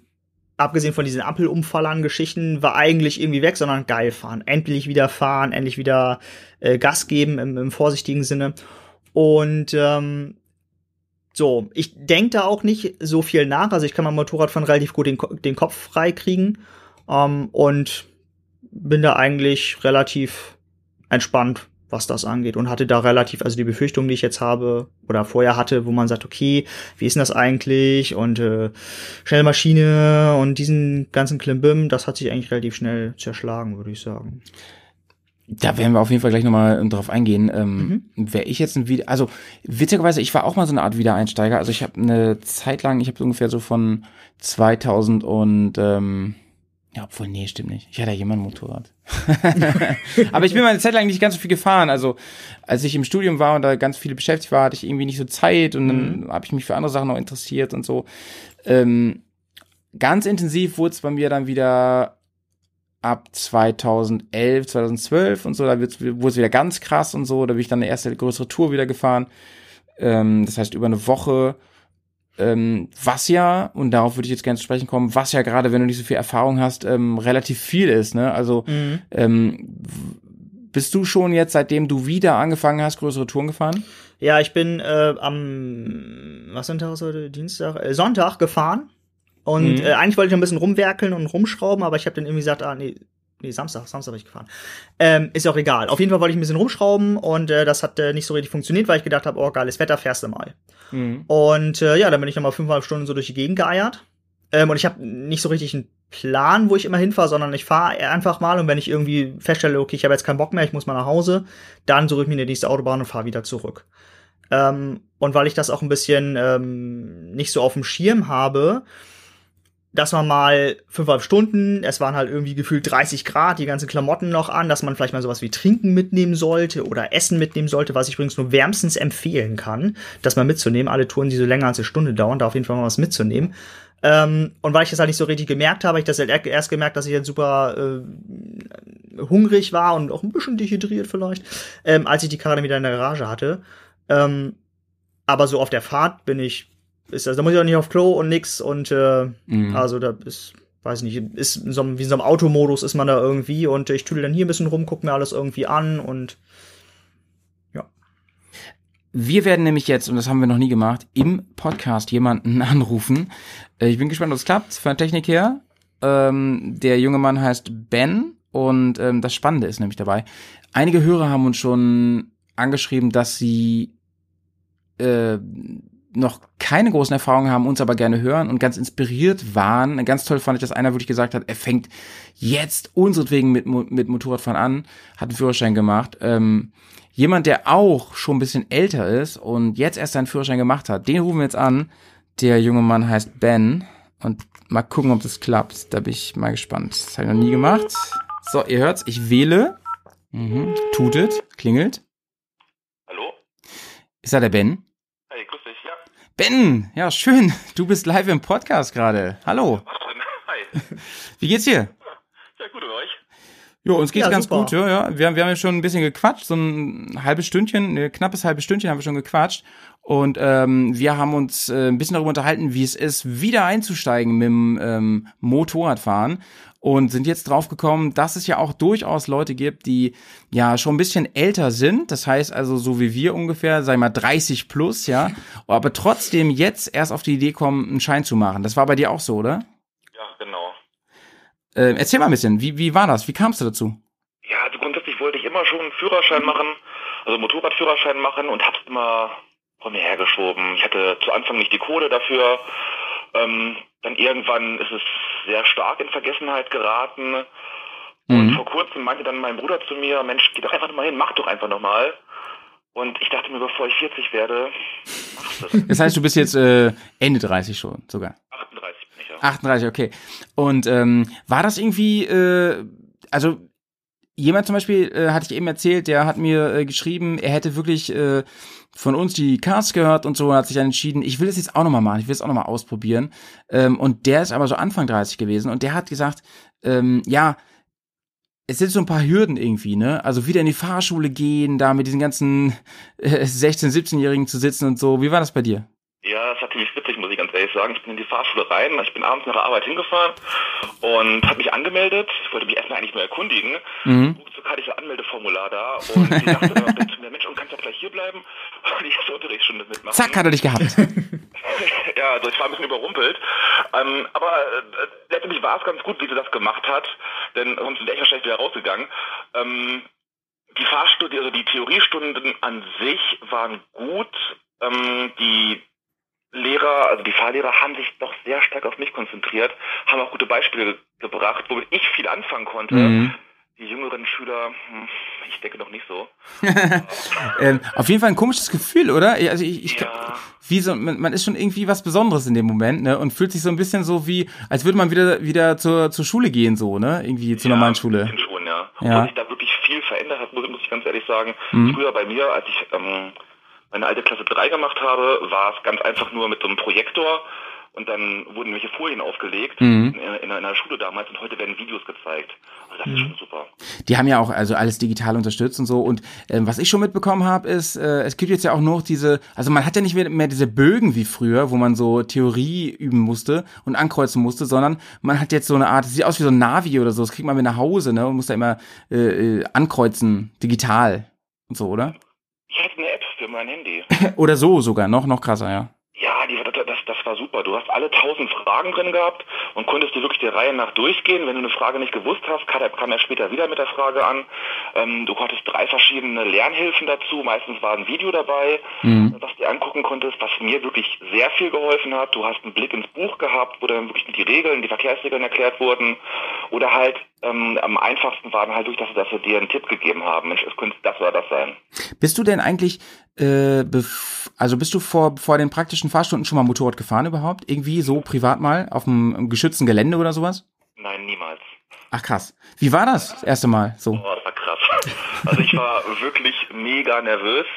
abgesehen von diesen Ampelumfallern-Geschichten, war eigentlich irgendwie weg, sondern geil fahren. Endlich wieder fahren, endlich wieder äh, Gas geben im, im vorsichtigen Sinne. Und ähm, so, ich denke da auch nicht so viel nach. Also ich kann beim Motorradfahren relativ gut den, den Kopf frei kriegen. Ähm, und bin da eigentlich relativ entspannt, was das angeht. Und hatte da relativ, also die Befürchtung, die ich jetzt habe oder vorher hatte, wo man sagt, okay, wie ist denn das eigentlich? Und äh, schnelle Maschine und diesen ganzen Klimbim, das hat sich eigentlich relativ schnell zerschlagen, würde ich sagen. Da werden wir auf jeden Fall gleich nochmal drauf eingehen. Ähm, Mhm. Wäre ich jetzt ein Wieder, also witzigerweise, ich war auch mal so eine Art Wiedereinsteiger. Also ich habe eine Zeit lang, ich habe ungefähr so von 2000 und ähm, ja, obwohl nee, stimmt nicht. Ich hatte ja jemand ein Motorrad. (laughs) Aber ich bin mal eine Zeit lang nicht ganz so viel gefahren. Also als ich im Studium war und da ganz viele beschäftigt war, hatte ich irgendwie nicht so Zeit und dann habe ich mich für andere Sachen noch interessiert und so. Ähm, ganz intensiv wurde es bei mir dann wieder ab 2011, 2012 und so, da wurde es wieder ganz krass und so, da bin ich dann eine erste größere Tour wieder gefahren. Ähm, das heißt über eine Woche, ähm, was ja, und darauf würde ich jetzt gerne zu sprechen kommen, was ja gerade, wenn du nicht so viel Erfahrung hast, ähm, relativ viel ist, ne? Also ähm, w- bist du schon jetzt, seitdem du wieder angefangen hast, größere Touren gefahren? Ja, ich bin äh, am, was sind heute? Dienstag? Äh, Sonntag gefahren. Und Mhm. äh, eigentlich wollte ich noch ein bisschen rumwerkeln und rumschrauben, aber ich habe dann irgendwie gesagt, ah, nee, nee, Samstag, Samstag bin ich gefahren. Ähm, ist ja auch egal. Auf jeden Fall wollte ich ein bisschen rumschrauben und äh, das hat äh, nicht so richtig funktioniert, weil ich gedacht habe, oh, geiles Wetter, fährst du mal. Und äh, ja, dann bin ich nochmal fünfeinhalb Stunden so durch die Gegend geeiert. Ähm, und ich habe nicht so richtig einen Plan, wo ich immer hinfahre, sondern ich fahre einfach mal und wenn ich irgendwie feststelle, okay, ich habe jetzt keinen Bock mehr, ich muss mal nach Hause, dann suche ich mir die nächste Autobahn und fahre wieder zurück. Ähm, und weil ich das auch ein bisschen ähm, nicht so auf dem Schirm habe, dass man mal fünfeinhalb Stunden, es waren halt irgendwie gefühlt 30 Grad, die ganzen Klamotten noch an, dass man vielleicht mal sowas wie Trinken mitnehmen sollte oder Essen mitnehmen sollte, was ich übrigens nur wärmstens empfehlen kann, das mal mitzunehmen. Alle Touren, die so länger als eine Stunde dauern, da auf jeden Fall mal was mitzunehmen. Ähm, und weil ich das halt nicht so richtig gemerkt habe, ich das halt er- erst gemerkt, dass ich jetzt super äh, hungrig war und auch ein bisschen dehydriert vielleicht, ähm, als ich die Karre dann wieder in der Garage hatte. Ähm, aber so auf der Fahrt bin ich, ist das, da muss ich auch nicht auf Klo und nix und äh, Mhm. also da ist, weiß nicht, ist in so einem, wie in so einem Automodus ist man da irgendwie und ich tüdel dann hier ein bisschen rum, guck mir alles irgendwie an und Wir werden nämlich jetzt, und das haben wir noch nie gemacht, im Podcast jemanden (laughs) anrufen. Äh, Ich bin gespannt, ob es klappt, von der Technik her. Ähm, der junge Mann heißt Ben und ähm, das Spannende ist nämlich dabei. Einige Hörer haben uns schon angeschrieben, dass sie äh, noch keine großen Erfahrungen haben, uns aber gerne hören und ganz inspiriert waren. Ganz toll fand ich, dass einer wirklich gesagt hat, er fängt jetzt unseretwegen mit, mit Motorradfahren an, hat einen Führerschein gemacht. Ähm, jemand, der auch schon ein bisschen älter ist und jetzt erst seinen Führerschein gemacht hat, den rufen wir jetzt an. Der junge Mann heißt Ben und mal gucken, ob das klappt. Da bin ich mal gespannt. Das habe ich noch nie gemacht. So, ihr hört's, ich wähle. Mhm. Tutet, klingelt. Hallo? Ist da der Ben? Hey, grüß dich, ja. Ben, ja, schön. Du bist live im Podcast gerade. Hallo. Hi. (laughs) Wie geht's dir? Ja, gut, und euch? Jo, uns geht's Ja, ganz super. gut, ja, ja. Wir, haben- wir haben ja schon ein bisschen gequatscht, so ein halbes Stündchen, ein knappes halbes Stündchen haben wir schon gequatscht. Und ähm, wir haben uns äh, ein bisschen darüber unterhalten, wie es ist, wieder einzusteigen mit dem ähm, Motorradfahren. Und sind jetzt drauf gekommen, dass es ja auch durchaus Leute gibt, die ja schon ein bisschen älter sind. Das heißt also so wie wir ungefähr, ich mal 30 plus, ja. (laughs) Aber trotzdem jetzt erst auf die Idee kommen, einen Schein zu machen. Das war bei dir auch so, oder? Ja, genau. Äh, erzähl mal ein bisschen, wie, wie war das? Wie kamst du dazu? Ja, also grundsätzlich wollte ich immer schon einen Führerschein machen, also Motorradführerschein machen und hab's immer vor mir hergeschoben. Ich hatte zu Anfang nicht die Kohle dafür. Ähm, dann irgendwann ist es sehr stark in Vergessenheit geraten. Und Mhm. vor kurzem meinte dann mein Bruder zu mir, Mensch, geh doch einfach noch mal hin, mach doch einfach noch mal. Und ich dachte mir, bevor ich 40 werde, machst du das. Das heißt, du bist jetzt äh, Ende 30 schon sogar. 38 bin ich ja. 38, okay. Und ähm, war das irgendwie, äh, also jemand zum Beispiel, äh, hatte ich eben erzählt, der hat mir äh, geschrieben, er hätte wirklich äh, von uns die Cast gehört und so und hat sich dann entschieden, ich will das jetzt auch nochmal machen, ich will es auch nochmal ausprobieren. Ähm, und der ist aber so Anfang 30 gewesen und der hat gesagt, ähm, ja, es sind so ein paar Hürden irgendwie, ne? Also wieder in die Fahrschule gehen, da mit diesen ganzen äh, 16-, 17-Jährigen zu sitzen und so. Wie war das bei dir? Ja, das war ziemlich witzig, muss ich ganz ehrlich sagen. Ich bin in die Fahrschule rein, ich bin abends nach der Arbeit hingefahren und habe mich angemeldet. Ich wollte mich erstmal eigentlich nur erkundigen. Mhm. Ruckzuck hatte ich ein Anmeldeformular da und die dachte dann (laughs) zu mir, Mensch, und kannst du gleich hier bleiben und die erste Unterrichtsstunde mitmachen. Zack, hat er dich gehabt. (laughs) ja, also ich war ein bisschen überrumpelt. Ähm, aber äh, letztendlich war es ganz gut, wie sie das gemacht hat, denn sonst sind wir echt wahrscheinlich wieder rausgegangen. Ähm, die Fahrstudie, also die Theoriestunden an sich waren gut. Ähm, die Lehrer, also die Fahrlehrer haben sich doch sehr stark auf mich konzentriert, haben auch gute Beispiele ge gebracht, womit ich viel anfangen konnte. Mhm. Die jüngeren Schüler, hm, ich denke noch nicht so. (laughs) ähm, auf jeden Fall ein komisches Gefühl, oder? Also ich, ich Ja. wie so, man, man ist schon irgendwie was Besonderes in dem Moment, ne? Und fühlt sich so ein bisschen so wie, als würde man wieder wieder zur, zur Schule gehen, so, ne? Irgendwie zur normalen Ja, Schule. ein bisschen schon, ja. Ja. Obwohl sich da wirklich viel verändert hat, muss, muss ich ganz ehrlich sagen. Mhm. Früher bei mir, als ich ähm, meine alte Klasse 3 gemacht habe, war es ganz einfach nur mit so einem Projektor und dann wurden welche Folien aufgelegt Mhm. in, in, einer Schule damals und heute werden Videos gezeigt. Also das ist schon super. Die haben ja auch also alles digital unterstützt und so. Und ähm, was ich schon mitbekommen habe, ist, äh, es gibt jetzt ja auch noch diese, also man hat ja nicht mehr, mehr diese Bögen wie früher, wo man so Theorie üben musste und ankreuzen musste, sondern man hat jetzt so eine Art, das sieht aus wie so ein Navi oder so, das kriegt man mit nach Hause, ne? Und muss da immer äh, äh, ankreuzen, digital und so, oder? Ich hatte eine App für mein Handy. (laughs) Oder so sogar, noch, noch krasser, ja. Ja, die, das, das, war super. Du hast alle tausend Fragen drin gehabt und konntest die wirklich der Reihe nach durchgehen. Wenn du eine Frage nicht gewusst hast, kam er, kam er später wieder mit der Frage an. Ähm, du hattest drei verschiedene Lernhilfen dazu. Meistens war ein Video dabei, Mhm. was du dir angucken konntest, was mir wirklich sehr viel geholfen hat. Du hast einen Blick ins Buch gehabt, wo dann wirklich die Regeln, die Verkehrsregeln erklärt wurden. Oder halt ähm, am einfachsten war dann halt durch, dass, dass sie dir einen Tipp gegeben haben. Mensch, es könnte das oder das sein. Bist du denn eigentlich, äh, also bist du vor, vor den praktischen Fahrstunden schon mal Motorrad gefahren überhaupt? Irgendwie so privat mal auf einem geschützten Gelände oder sowas? Nein, niemals. Ach krass. Wie war das, das erste Mal so? Oh, das war krass. (laughs) Also ich war wirklich mega nervös.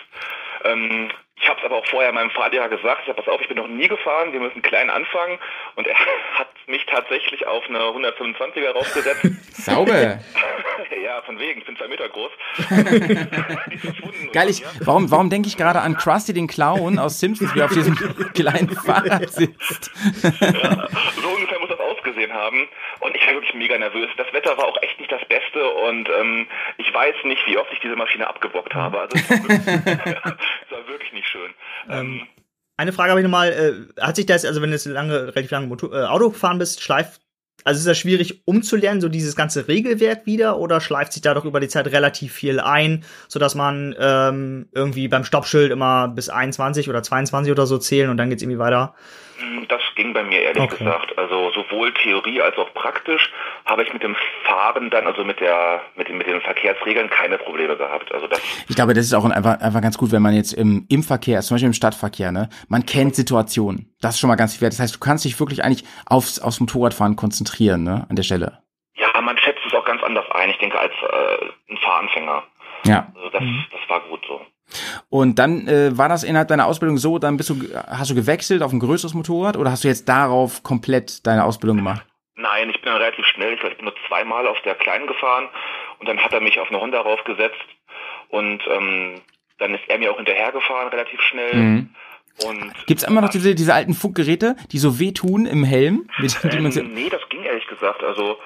Ähm, ich habe es aber auch vorher meinem Fahrlehrer gesagt, ich habe pass auf, ich bin noch nie gefahren, wir müssen klein anfangen. Und er (laughs) hat mich tatsächlich auf eine 125er raufgesetzt. (laughs) Sauber. (laughs) ja, von wegen, ich bin zwei Meter groß. (laughs) Geil, ich, warum, warum denke ich gerade an Krusty den Clown aus Simpsons, wie er auf diesem kleinen Fahrrad sitzt? Ja, so ungefähr muss das ausgesehen haben. Und ich war wirklich mega nervös. Das Wetter war auch echt nicht das Beste und ähm, ich weiß nicht, wie oft ich diese Maschine abgebockt habe. Also es war wirklich, es war wirklich nicht schön. Ähm, Eine Frage habe ich nochmal, äh, hat sich das, also wenn du jetzt lange, relativ lange Motor, äh, Auto gefahren bist, Schleif, also ist das schwierig umzulernen, so dieses ganze Regelwerk wieder, oder schleift sich da doch über die Zeit relativ viel ein, so dass man ähm, irgendwie beim Stoppschild immer bis 21 oder 22 oder so zählen und dann geht's irgendwie weiter? Das ging bei mir ehrlich Okay. gesagt. Also sowohl Theorie als auch praktisch habe ich mit dem Fahren dann, also mit der, mit den, mit den Verkehrsregeln keine Probleme gehabt. Also das, Ich glaube, das ist auch einfach, einfach ganz gut, wenn man jetzt im, im Verkehr, zum Beispiel im Stadtverkehr, ne, man kennt Situationen. Das ist schon mal ganz viel wert. Das heißt, du kannst dich wirklich eigentlich aufs, aufs Motorradfahren konzentrieren, ne, an der Stelle. ja, man schätzt es auch ganz anders ein, ich denke, als äh, ein Fahranfänger. Ja. Also das, das war gut so. Und dann äh, war das innerhalb deiner Ausbildung so, dann bist du, hast du gewechselt auf ein größeres Motorrad oder hast du jetzt darauf komplett deine Ausbildung gemacht? Nein, ich bin dann relativ schnell. Ich, glaub, ich bin nur zweimal auf der Kleinen gefahren und dann hat er mich auf eine Honda raufgesetzt und ähm, dann ist er mir auch hinterhergefahren relativ schnell. Mhm. Und Gibt's immer noch diese, diese alten Funkgeräte, die so wehtun im Helm? Mit, die man nee, das ging ehrlich gesagt. Also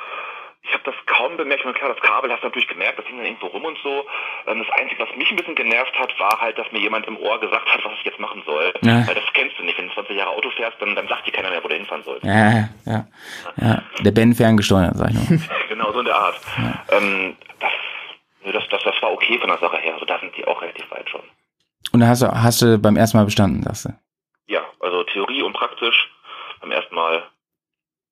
ich habe das kaum bemerkt. Und klar, das Kabel hast du natürlich gemerkt, das hing dann irgendwo rum und so. Ähm, das Einzige, was mich ein bisschen genervt hat, war halt, dass mir jemand im Ohr gesagt hat, was ich jetzt machen soll. Ja. Weil das kennst du nicht. Wenn du 20 Jahre Auto fährst, dann, dann sagt dir keiner mehr, wo du hinfahren sollst. ja, ja, ja. Der Ben ferngesteuert, sag ich nur. (laughs) Genau, so in der Art. Ähm, das, nee, das, das, das war okay von der Sache her. Also da sind die auch relativ weit schon. Und da hast du, hast du beim ersten Mal bestanden, sagst du. Ja, also Theorie und praktisch beim ersten Mal.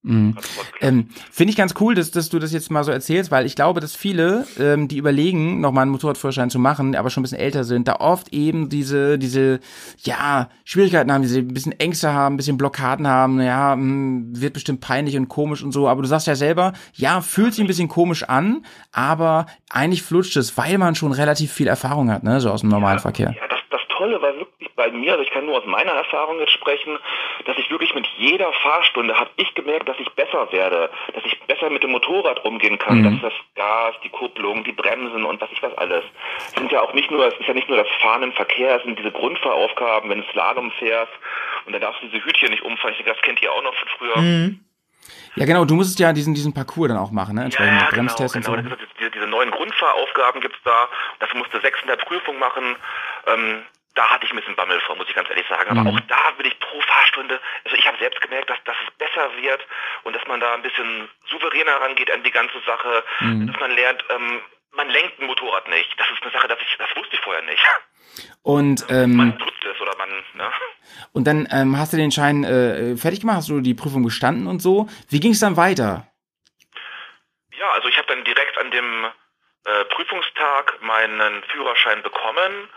Mhm. Ähm, Finde ich ganz cool, dass, dass du das jetzt mal so erzählst, weil ich glaube, dass viele, ähm, die überlegen, nochmal einen Motorradführerschein zu machen, aber schon ein bisschen älter sind, da oft eben diese, diese, ja, Schwierigkeiten haben, diese ein bisschen Ängste haben, ein bisschen Blockaden haben, ja, mh, wird bestimmt peinlich und komisch und so, aber du sagst ja selber, ja, fühlt sich ein bisschen komisch an, aber eigentlich flutscht es, weil man schon relativ viel Erfahrung hat, ne, so aus dem normalen Verkehr. Ja, das, das Tolle war wirklich bei mir, also ich kann nur aus meiner Erfahrung jetzt sprechen, dass ich wirklich mit jeder Fahrstunde habe ich gemerkt, dass ich besser werde, dass ich besser mit dem Motorrad umgehen kann, Mhm. dass das Gas, die Kupplung, die Bremsen und was ich was alles. Es sind ja auch nicht nur, es ist ja nicht nur das Fahren im Verkehr, es sind diese Grundfahraufgaben, wenn du Slalom fährst und dann darfst du diese Hütchen nicht umfahren. Ich denke, das kennt ihr auch noch von früher. Mhm. Ja, genau, du musstest ja diesen, diesen Parcours dann auch machen, ne, entsprechend mit genau, Bremstests genau. und so. Das ist, diese, diese neuen Grundfahraufgaben gibt's da. Dafür musste sechs in der Prüfung machen. Ähm, da hatte ich ein bisschen Bammel vor, muss ich ganz ehrlich sagen. Aber Mhm. auch da will ich pro Fahrstunde, also ich habe selbst gemerkt, dass, dass es besser wird und dass man da ein bisschen souveräner rangeht an die ganze Sache. Mhm. Dass man lernt, ähm, man lenkt ein Motorrad nicht. Das ist eine Sache, das, ich, das wusste ich vorher nicht. Und, Man ähm, nutzt es oder man, ne? und dann ähm, hast du den Schein äh, fertig gemacht, hast du die Prüfung bestanden und so. Wie ging es dann weiter? Ja, also ich habe dann direkt an dem äh, Prüfungstag meinen Führerschein bekommen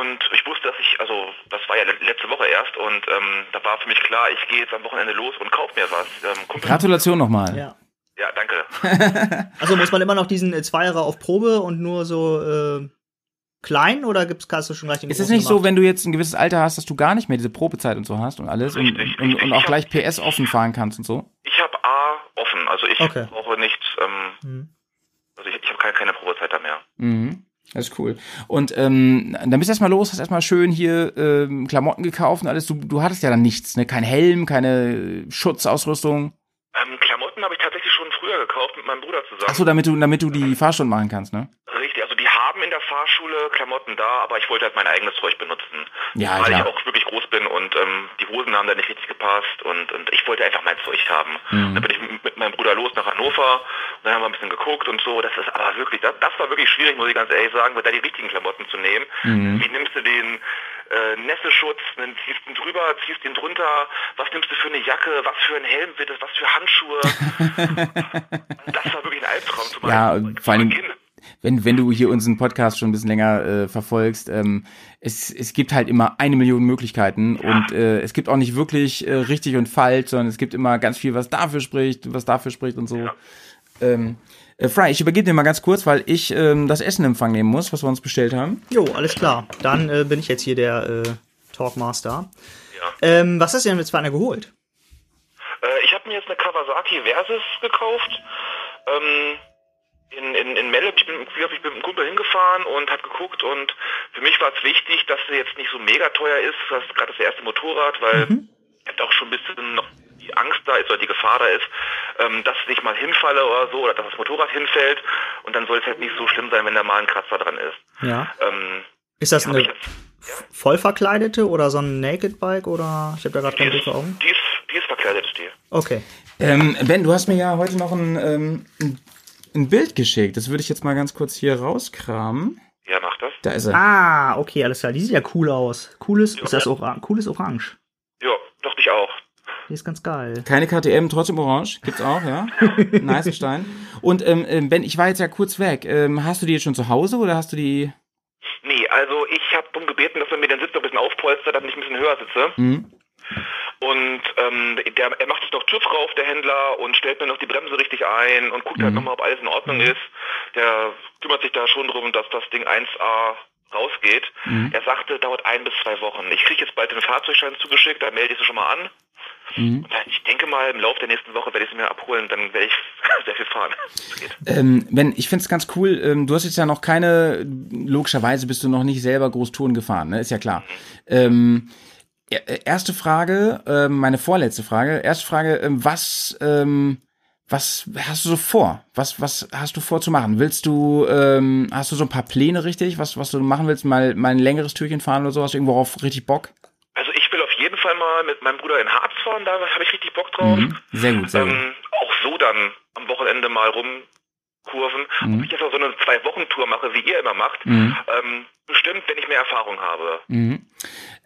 und ich wusste, dass ich, also das war ja le- letzte Woche erst und ähm, da war für mich klar, ich gehe jetzt am Wochenende los und kauf mir was. Ähm, Gratulation nochmal. Ja. ja, danke. (laughs) Also muss man immer noch diesen äh, Zweierer auf Probe und nur so äh, klein oder gibt's kannst du schon gleich den Ist es nicht so, gemacht? wenn du jetzt ein gewisses Alter hast, dass du gar nicht mehr diese Probezeit und so hast und alles und, Richtig, und, richtig. und auch Ich gleich hab- PS offen fahren kannst und so? Ich habe A offen, also ich Okay. brauche nicht, ähm, Mhm. also ich, ich habe keine, keine Probezeit da mehr. Mhm. Das ist cool. Und ähm, dann bist du erstmal los, hast erstmal schön hier ähm, Klamotten gekauft und alles. Du, du hattest ja dann nichts, ne? Kein Helm, keine Schutzausrüstung. Ähm, Klamotten habe ich tatsächlich schon früher gekauft mit meinem Bruder zusammen. Ach so, damit du, damit du die Fahrstunde machen kannst, ne? Richtig, also die haben in der Fahrschule Klamotten da, aber ich wollte halt mein eigenes Zeug benutzen. Ja, weil klar. ich auch wirklich groß bin und ähm, die Hosen haben da nicht richtig gepasst und, und ich wollte einfach mein Zeug haben. Mhm. Dann bin ich mit meinem Bruder los nach Hannover und dann haben wir ein bisschen geguckt und so. Das ist aber wirklich, das, das war wirklich schwierig, muss ich ganz ehrlich sagen, da die richtigen Klamotten zu nehmen. Mhm. Wie nimmst du den äh, Nässeschutz, dann ziehst du ihn drüber, ziehst ihn drunter, was nimmst du für eine Jacke, was für ein Helm wird es, was für Handschuhe. (laughs) das war wirklich ein Albtraum zu Ja, meinem- vor allem-. Wenn, wenn du hier unseren Podcast schon ein bisschen länger äh, verfolgst, ähm, es, es gibt halt immer eine Million Möglichkeiten und äh, es gibt auch nicht wirklich äh, richtig und falsch, sondern es gibt immer ganz viel, was dafür spricht, was dafür spricht und so. Ähm, äh, Fry, ich übergebe dir mal ganz kurz, weil ich ähm, das Essen in Empfang nehmen muss, was wir uns bestellt haben. Jo, alles klar. Dann äh, bin ich jetzt hier der äh, Talkmaster. Ja. Ähm, was hast du denn jetzt für einer geholt? Äh, ich habe mir jetzt eine Kawasaki Versys gekauft. Ähm, in, in, in Melle, ich bin, ich bin mit einem Kumpel hingefahren und habe geguckt und für mich war es wichtig, dass sie jetzt nicht so mega teuer ist. Das ist gerade das erste Motorrad, weil ich habe auch schon ein bisschen noch die Angst da ist oder die Gefahr da ist, ähm, dass ich mal hinfalle oder so oder dass das Motorrad hinfällt und dann soll es halt nicht so schlimm sein, wenn da mal ein Kratzer dran ist. Ja. Ähm, Ist das eine jetzt- vollverkleidete oder so ein Naked Bike oder ich habe da gerade Die kein Bild vor Augen. die, ist, die ist verkleidet, die. Okay. Ähm, ben, du hast mir ja heute noch ein, ähm, ein, ein Bild geschickt. Das würde ich jetzt mal ganz kurz hier rauskramen. Ja, mach das. Da ist er. Ah, okay, alles klar. Die sieht ja cool aus. Cooles, Ja, ist das ja. Orange? Cooles Orange. Ja, doch dich auch. Die ist ganz geil. Keine KTM, trotzdem orange. Gibt's auch, ja. (laughs) nice Stein. Und ähm, ähm, Ben, ich war jetzt ja kurz weg. Ähm, hast du die jetzt schon zu Hause oder hast du die. Nee, also ich habe darum gebeten, dass er mir den Sitz noch ein bisschen aufpolstert, damit ich ein bisschen höher sitze. Hm? Und ähm, der, er macht sich noch TÜV drauf, der Händler, und stellt mir noch die Bremse richtig ein und guckt halt nochmal, ob alles in Ordnung ist. Der kümmert sich da schon drum, dass das Ding 1A rausgeht. Er sagte, dauert ein bis zwei Wochen. Ich kriege jetzt bald den Fahrzeugschein zugeschickt, da melde ich sie schon mal an. Und ich denke mal, im Laufe der nächsten Woche werde ich sie mir abholen, dann werde ich (laughs) sehr viel fahren. Ähm, ben, ich find's ganz cool. Ähm, du hast jetzt ja noch keine, logischerweise bist du noch nicht selber groß Touren gefahren, ne? Ist ja klar. Ähm, e- äh, erste Frage, ähm, meine vorletzte Frage. Erste Frage, ähm, was, ähm, was hast du so vor? Was, was hast du vor zu machen? Willst du, hast du so ein paar Pläne richtig, was, was du machen willst? Mal, mal ein längeres Türchen fahren oder so? Hast du irgendwo auf richtig Bock? Also ich will auf jeden Fall mal mit meinem Bruder in Harz fahren, da habe ich richtig Bock drauf. Mhm. Sehr gut, sehr gut. Ähm, auch so dann am Wochenende mal rumkurven. Mhm. Ob ich jetzt auch so eine Zwei-Wochen-Tour mache, wie ihr immer macht, Mhm. ähm, bestimmt, wenn ich mehr Erfahrung habe. Mhm.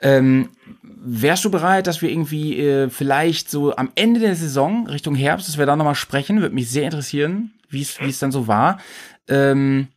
Ähm, wärst du bereit, dass wir irgendwie äh, vielleicht so am Ende der Saison, Richtung Herbst, dass wir da nochmal sprechen? Würde mich sehr interessieren, wie es wie es dann so war. Ähm,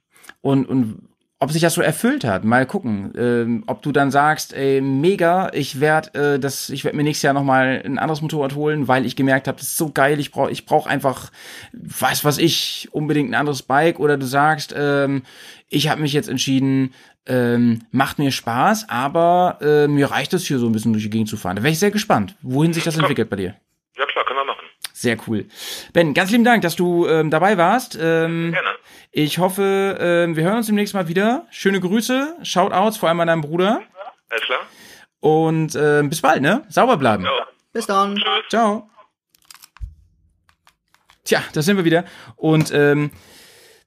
und, und ob sich das so erfüllt hat. Mal gucken, ähm, ob du dann sagst, ey, mega, ich werde äh, das, ich werde mir nächstes Jahr nochmal ein anderes Motorrad holen, weil ich gemerkt habe, das ist so geil, ich brauche ich brauch einfach, was was ich, unbedingt ein anderes Bike. Oder du sagst, ähm, ich habe mich jetzt entschieden, ähm, macht mir Spaß, aber äh, mir reicht es hier so ein bisschen durch die Gegend zu fahren. Da wäre ich sehr gespannt, wohin sich das entwickelt bei dir. Ja klar, können wir machen. Sehr cool. Ben, ganz lieben Dank, dass du ähm, dabei warst. Ähm, Gerne. ich hoffe, ähm, wir hören uns demnächst mal wieder. Schöne Grüße, Shoutouts, vor allem an deinem Bruder. Alles klar? Und ähm, bis bald, ne? Sauber bleiben. Ja. Bis dann. Tschüss. Ciao. Tja, da sind wir wieder. Und ähm,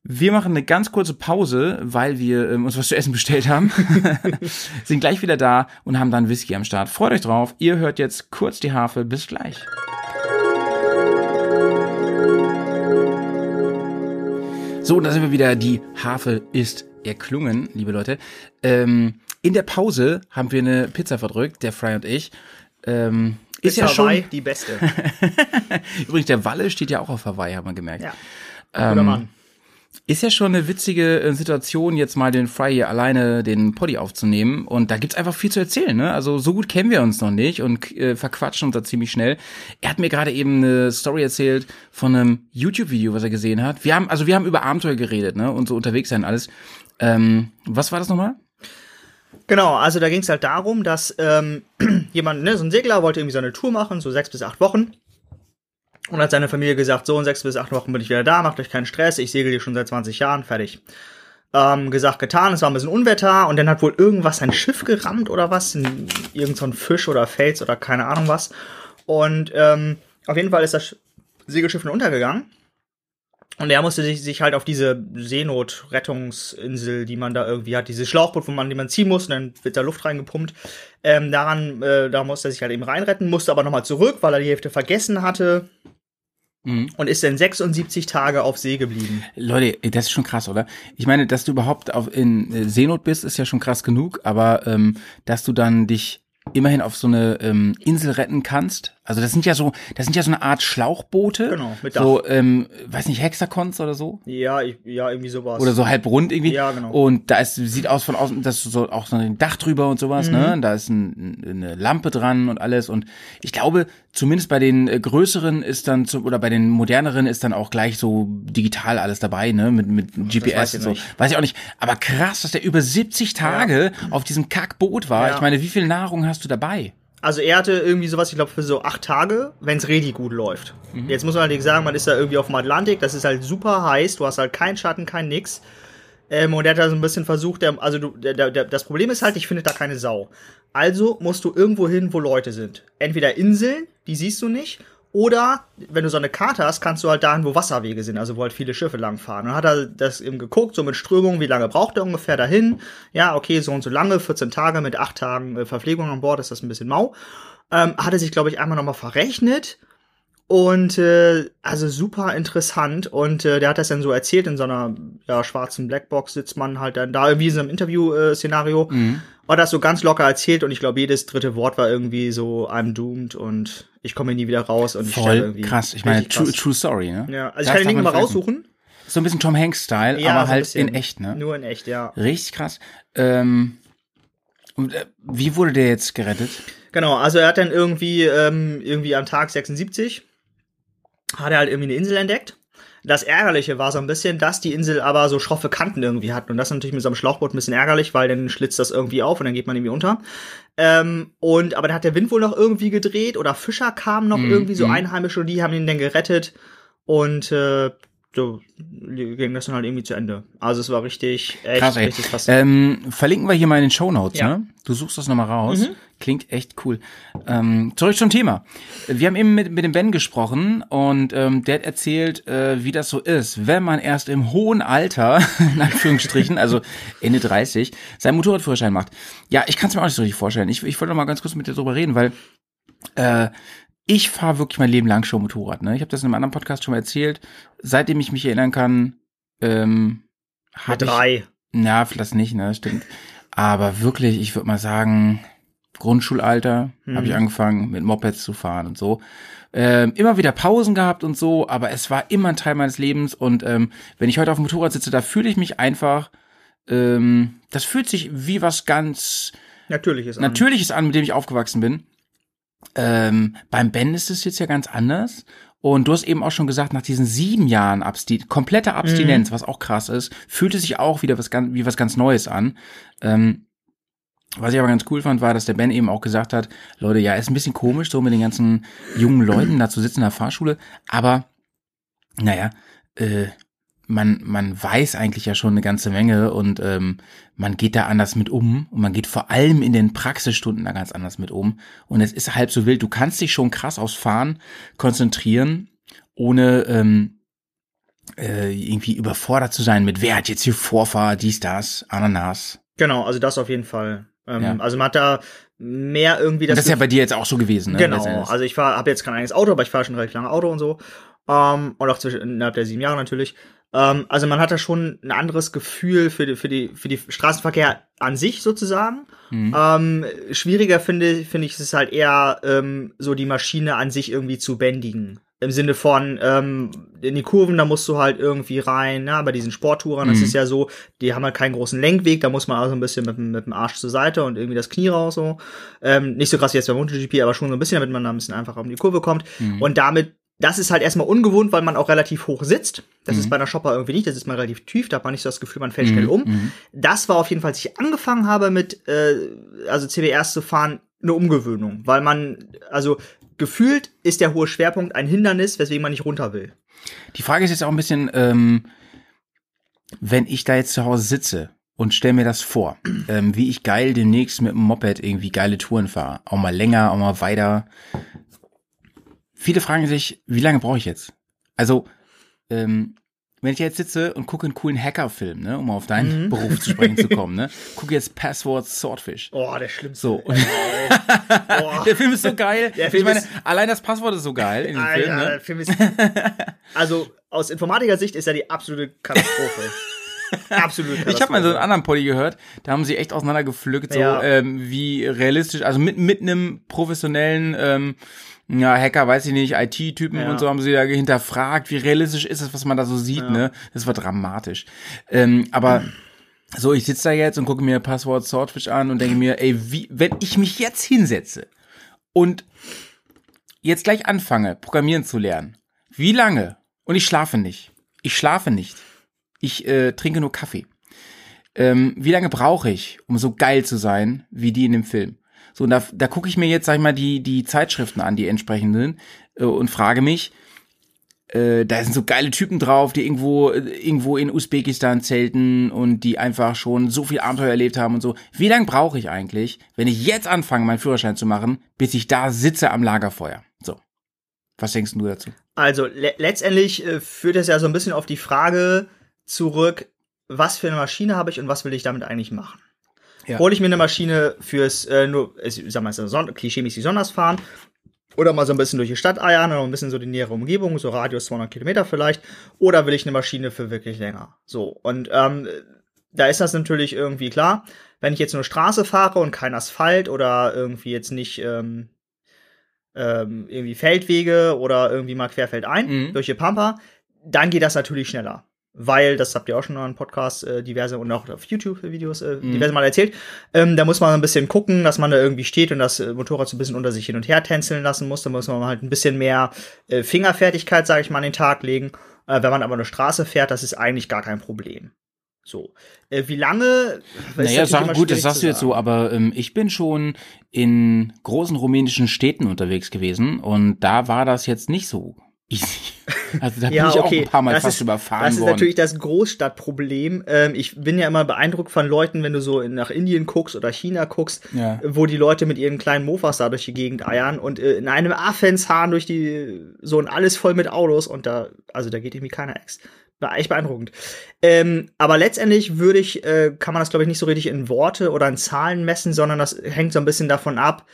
wir machen eine ganz kurze Pause, weil wir ähm, uns was zu essen bestellt haben. (laughs) (laughs) sind gleich wieder da und haben dann Whisky am Start. Freut euch drauf. Ihr hört jetzt kurz die Harfe. Bis gleich. So, da sind wir wieder. Die Harfe ist erklungen, liebe Leute. Ähm, in der Pause haben wir eine Pizza verdrückt, der Fry und ich. Ähm, ist ja schon. Hawaii, die beste. (laughs) Übrigens, der Walle steht ja auch auf Hawaii, hat man gemerkt. Ja. Ähm, Guter Mann. Ist ja schon eine witzige äh, Situation, jetzt mal den Fry hier alleine den Poddy aufzunehmen. Und da gibt's einfach viel zu erzählen, ne? Also so gut kennen wir uns noch nicht und äh, verquatschen uns da ziemlich schnell. Er hat mir gerade eben eine Story erzählt von einem YouTube-Video, was er gesehen hat. Wir haben, also wir haben über Abenteuer geredet, ne? Und so unterwegs sein alles. Ähm, was war das nochmal? Genau, also da ging es halt darum, dass ähm, (clears throat) jemand, ne, so ein Segler wollte irgendwie so eine Tour machen, so sechs bis acht Wochen. Und hat seine Familie gesagt, so in sechs bis acht Wochen bin ich wieder da, macht euch keinen Stress, ich segel hier schon seit 20 Jahren, fertig. Ähm, gesagt, getan, es war ein bisschen Unwetter und dann hat wohl irgendwas sein Schiff gerammt oder was, irgend so ein Fisch oder Fels oder keine Ahnung was. Und ähm, auf jeden Fall ist das Sch- Segelschiff dann untergegangen. Und er musste sich, sich halt auf diese Seenotrettungsinsel, die man da irgendwie hat, dieses Schlauchboot, wo man, die man ziehen muss, und dann wird da Luft reingepumpt. Ähm, daran, äh, da musste er sich halt eben reinretten, musste aber nochmal zurück, weil er die Hälfte vergessen hatte Mhm. und ist dann 76 Tage auf See geblieben. Leute, das ist schon krass, oder? Ich meine, dass du überhaupt auf, in äh, Seenot bist, ist ja schon krass genug, aber ähm, dass du dann dich immerhin auf so eine ähm, Insel retten kannst. Also das sind ja so, das sind ja so eine Art Schlauchboote. Genau, mit So, ähm, weiß nicht, Hexagons oder so. Ja, ich, ja, irgendwie sowas. Oder so halb rund irgendwie. Ja, genau. Und da ist, sieht aus von außen, das ist so auch so ein Dach drüber und sowas, Mhm. ne? Da ist ein, eine Lampe dran und alles. Und ich glaube, zumindest bei den äh, größeren ist dann zu, oder bei den moderneren ist dann auch gleich so digital alles dabei, ne? Mit, mit GPS weiß ich und so. nicht. Weiß ich auch nicht. Aber krass, dass der über 70 Tage auf diesem Kackboot war. Ja. Ich meine, wie viel Nahrung hast du dabei? Also er hatte irgendwie sowas, ich glaube, für so acht Tage, wenn es richtig gut läuft. Mhm. Jetzt muss man allerdings sagen, man ist da irgendwie auf dem Atlantik, das ist halt super heiß, du hast halt keinen Schatten, kein nix. Ähm, und er hat da so ein bisschen versucht, der, also du, der, der, der, das Problem ist halt, ich finde da keine Sau. Also musst du irgendwo hin, wo Leute sind. Entweder Inseln, die siehst du nicht, Oder wenn du so eine Karte hast, kannst du halt dahin, wo Wasserwege sind, also wo halt viele Schiffe langfahren. Und dann hat er das eben geguckt, so mit Strömung, wie lange braucht er ungefähr dahin. Ja, okay, so und so lange, 14 Tage mit 8 Tagen äh, Verpflegung an Bord, ist das ein bisschen mau. Ähm, hat er sich, glaube ich, einmal nochmal verrechnet. Und äh, also super interessant. Und äh, der hat das dann so erzählt, in so einer ja, schwarzen Blackbox sitzt man halt dann da, wie in so einem Interview-Szenario. Mhm. Und das so ganz locker erzählt und ich glaube, jedes dritte Wort war irgendwie so, I'm doomed und ich komme nie wieder raus und ich Voll irgendwie. krass. Ich meine, true, true Story, ne? Ja, also Das ich kann den Link mal raussuchen. So ein bisschen Tom Hanks-Style, Ja, aber so halt in echt, ne? Nur in echt, ja. Richtig krass. Ähm, und, äh, wie wurde der jetzt gerettet? Genau, also er hat dann irgendwie, ähm, irgendwie am Tag 76 hat er halt irgendwie eine Insel entdeckt. Das Ärgerliche war so ein bisschen, dass die Insel aber so schroffe Kanten irgendwie hat. Und das ist natürlich mit so einem Schlauchboot ein bisschen ärgerlich, weil dann schlitzt das irgendwie auf und dann geht man irgendwie unter. Ähm, und aber dann hat der Wind wohl noch irgendwie gedreht oder Fischer kamen noch Mhm, irgendwie so mhm. Einheimische und die haben ihn dann gerettet. Und äh, so ging das dann halt irgendwie zu Ende. Also es war richtig, echt, Krass, ey. richtig krass. Ähm, verlinken wir hier mal in den Shownotes, Ja. ne? Du suchst das nochmal raus. Mhm. Klingt echt cool. Ähm, zurück zum Thema. Wir haben eben mit, mit dem Ben gesprochen und ähm, der hat erzählt, äh, wie das so ist, wenn man erst im hohen Alter, (laughs) in Anführungsstrichen, also Ende 30, seinen Motorradführerschein macht. Ja, ich kann es mir auch nicht so richtig vorstellen. Ich, ich wollte noch mal ganz kurz mit dir drüber reden, weil äh, ich fahre wirklich mein Leben lang schon Motorrad. Ne? Ich habe das in einem anderen Podcast schon mal erzählt. Seitdem ich mich erinnern kann, ähm, ich, drei. na, das nicht, ne, stimmt. Aber wirklich, ich würde mal sagen, Grundschulalter Mhm. habe ich angefangen, mit Mopeds zu fahren und so. Ähm, immer wieder Pausen gehabt und so, aber es war immer ein Teil meines Lebens und ähm, wenn ich heute auf dem Motorrad sitze, da fühle ich mich einfach, ähm, das fühlt sich wie was ganz Natürliches an. Natürliches an, mit dem ich aufgewachsen bin. Ähm, beim Ben ist es jetzt ja ganz anders. Und du hast eben auch schon gesagt, nach diesen sieben Jahren Absti kompletter Abstinenz, was auch krass ist, fühlte sich auch wieder was ganz, wie was ganz Neues an. Ähm, was ich aber ganz cool fand, war, dass der Ben eben auch gesagt hat, Leute, ja, ist ein bisschen komisch, so mit den ganzen jungen Leuten da zu sitzen in der Fahrschule, aber naja, äh, man, man weiß eigentlich ja schon eine ganze Menge und ähm, man geht da anders mit um und man geht vor allem in den Praxisstunden da ganz anders mit um und es ist halb so wild. Du kannst dich schon krass aufs Fahren konzentrieren, ohne ähm, äh, irgendwie überfordert zu sein mit wer hat jetzt hier Vorfahrt, dies, das, Ananas. Genau, also das auf jeden Fall. Ähm, Ja. Also man hat da mehr irgendwie das. Das, ist ja bei dir jetzt auch so gewesen, ne? Genau, also ich habe jetzt kein eigenes Auto, aber ich fahre schon relativ lange Auto und so. Ähm, und auch zwischen, innerhalb der sieben Jahre natürlich. Ähm, also man hat da schon ein anderes Gefühl für die, für die, für die Straßenverkehr an sich sozusagen. Mhm. Ähm, schwieriger finde, finde ich, es halt eher ähm, so die Maschine an sich irgendwie zu bändigen. Im Sinne von, ähm, in die Kurven, da musst du halt irgendwie rein, na, bei diesen Sporttouren, das Mhm. ist ja so, die haben halt keinen großen Lenkweg, da muss man also ein bisschen mit, dem- mit dem Arsch zur Seite und irgendwie das Knie raus so. Ähm, nicht so krass wie jetzt beim MotoGP, aber schon so ein bisschen, damit man da ein bisschen einfacher um die Kurve kommt. Mhm. Und damit, das ist halt erstmal ungewohnt, weil man auch relativ hoch sitzt. Das Mhm. ist bei einer Shopper irgendwie nicht, das ist mal relativ tief, da hat man nicht so das Gefühl, man fällt Mhm, schnell um. mhm. Das war auf jeden Fall, als ich angefangen habe mit, äh, also CBRs zu fahren, eine Umgewöhnung, weil man, also gefühlt ist der hohe Schwerpunkt ein Hindernis, weswegen man nicht runter will. Die Frage ist jetzt auch ein bisschen, ähm, wenn ich da jetzt zu Hause sitze und stell mir das vor, (clears throat) ähm, wie ich geil demnächst mit dem Moped irgendwie geile Touren fahre. Auch mal länger, auch mal weiter. Viele fragen sich, wie lange brauche ich jetzt? Also, ähm, wenn ich jetzt sitze und gucke einen coolen Hackerfilm, ne, um auf deinen Mhm. Beruf zu sprechen zu kommen, ne, (laughs) gucke jetzt Password Swordfish. Oh, der schlimmste. So, Boah. (laughs) der Film ist so geil. Der Film ich meine, ist- allein das Passwort ist so geil in dem Alter, Film, ne? der Film ist, (laughs) also aus Informatiker-Sicht ist er die absolute Katastrophe. Katastrophe. Ich habe mal so einen anderen Poddy gehört, da haben sie echt auseinandergepflückt, so Ja. ähm, wie realistisch, also mit mit einem professionellen ähm, ja, Hacker, weiß ich nicht, IT-Typen Ja. und so haben sie da hinterfragt, wie realistisch ist es, was man da so sieht, Ja. ne? Das war dramatisch. Ähm, aber so, ich sitze da jetzt und gucke mir Passwort Swordfish an und denke mir, ey, wie, wenn ich mich jetzt hinsetze und jetzt gleich anfange, programmieren zu lernen, wie lange? Und ich schlafe nicht. Ich schlafe nicht. Ich äh, trinke nur Kaffee. Ähm, wie lange brauche ich, um so geil zu sein, wie die in dem Film? So, und da, da gucke ich mir jetzt, sag ich mal, die, die Zeitschriften an, die entsprechenden, äh, und frage mich, äh, da sind so geile Typen drauf, die irgendwo, äh, irgendwo in Usbekistan zelten und die einfach schon so viel Abenteuer erlebt haben und so. Wie lange brauche ich eigentlich, wenn ich jetzt anfange, meinen Führerschein zu machen, bis ich da sitze am Lagerfeuer? So. Was denkst du dazu? Also le letztendlich äh, führt es ja so ein bisschen auf die Frage zurück, was für eine Maschine habe ich und was will ich damit eigentlich machen? Ja. Hole ich mir eine Maschine fürs äh, nur, ich sag mal, so Son klischeemäßig Sondersfahren oder mal so ein bisschen durch die Stadt eiern oder ein bisschen so die nähere Umgebung, so Radius 200 Kilometer vielleicht, oder will ich eine Maschine für wirklich länger? So und ähm, da ist das natürlich irgendwie klar. Wenn ich jetzt nur Straße fahre und kein Asphalt oder irgendwie jetzt nicht ähm, ähm, irgendwie Feldwege oder irgendwie mal querfeldein Mhm. durch die Pampa, dann geht das natürlich schneller. Weil, das habt ihr auch schon in einem Podcast äh, diverse und auch auf YouTube-Videos äh, Mhm. diverse Mal erzählt, ähm, da muss man ein bisschen gucken, dass man da irgendwie steht und das äh, Motorrad so ein bisschen unter sich hin und her tänzeln lassen muss. Da muss man halt ein bisschen mehr äh, Fingerfertigkeit, sage ich mal, an den Tag legen. Äh, wenn man aber eine Straße fährt, das ist eigentlich gar kein Problem. So. Äh, wie lange? Naja, sag, gut, das sagst du jetzt so, aber ähm, ich bin schon in großen rumänischen Städten unterwegs gewesen und da war das jetzt nicht so easy. Also da (laughs) bin ich auch ein paar Mal das fast ist, überfahren Das ist worden. natürlich das Großstadtproblem. Ähm, ich bin ja immer beeindruckt von Leuten, wenn du so nach Indien guckst oder China guckst, Ja. wo die Leute mit ihren kleinen Mofas da durch die Gegend eiern und äh, in einem Affenzahn durch die, so und alles voll mit Autos und da, also da geht irgendwie keiner Ex. War echt beeindruckend. Ähm, aber letztendlich würde ich, äh, kann man das glaube ich nicht so richtig in Worte oder in Zahlen messen, sondern das hängt so ein bisschen davon ab,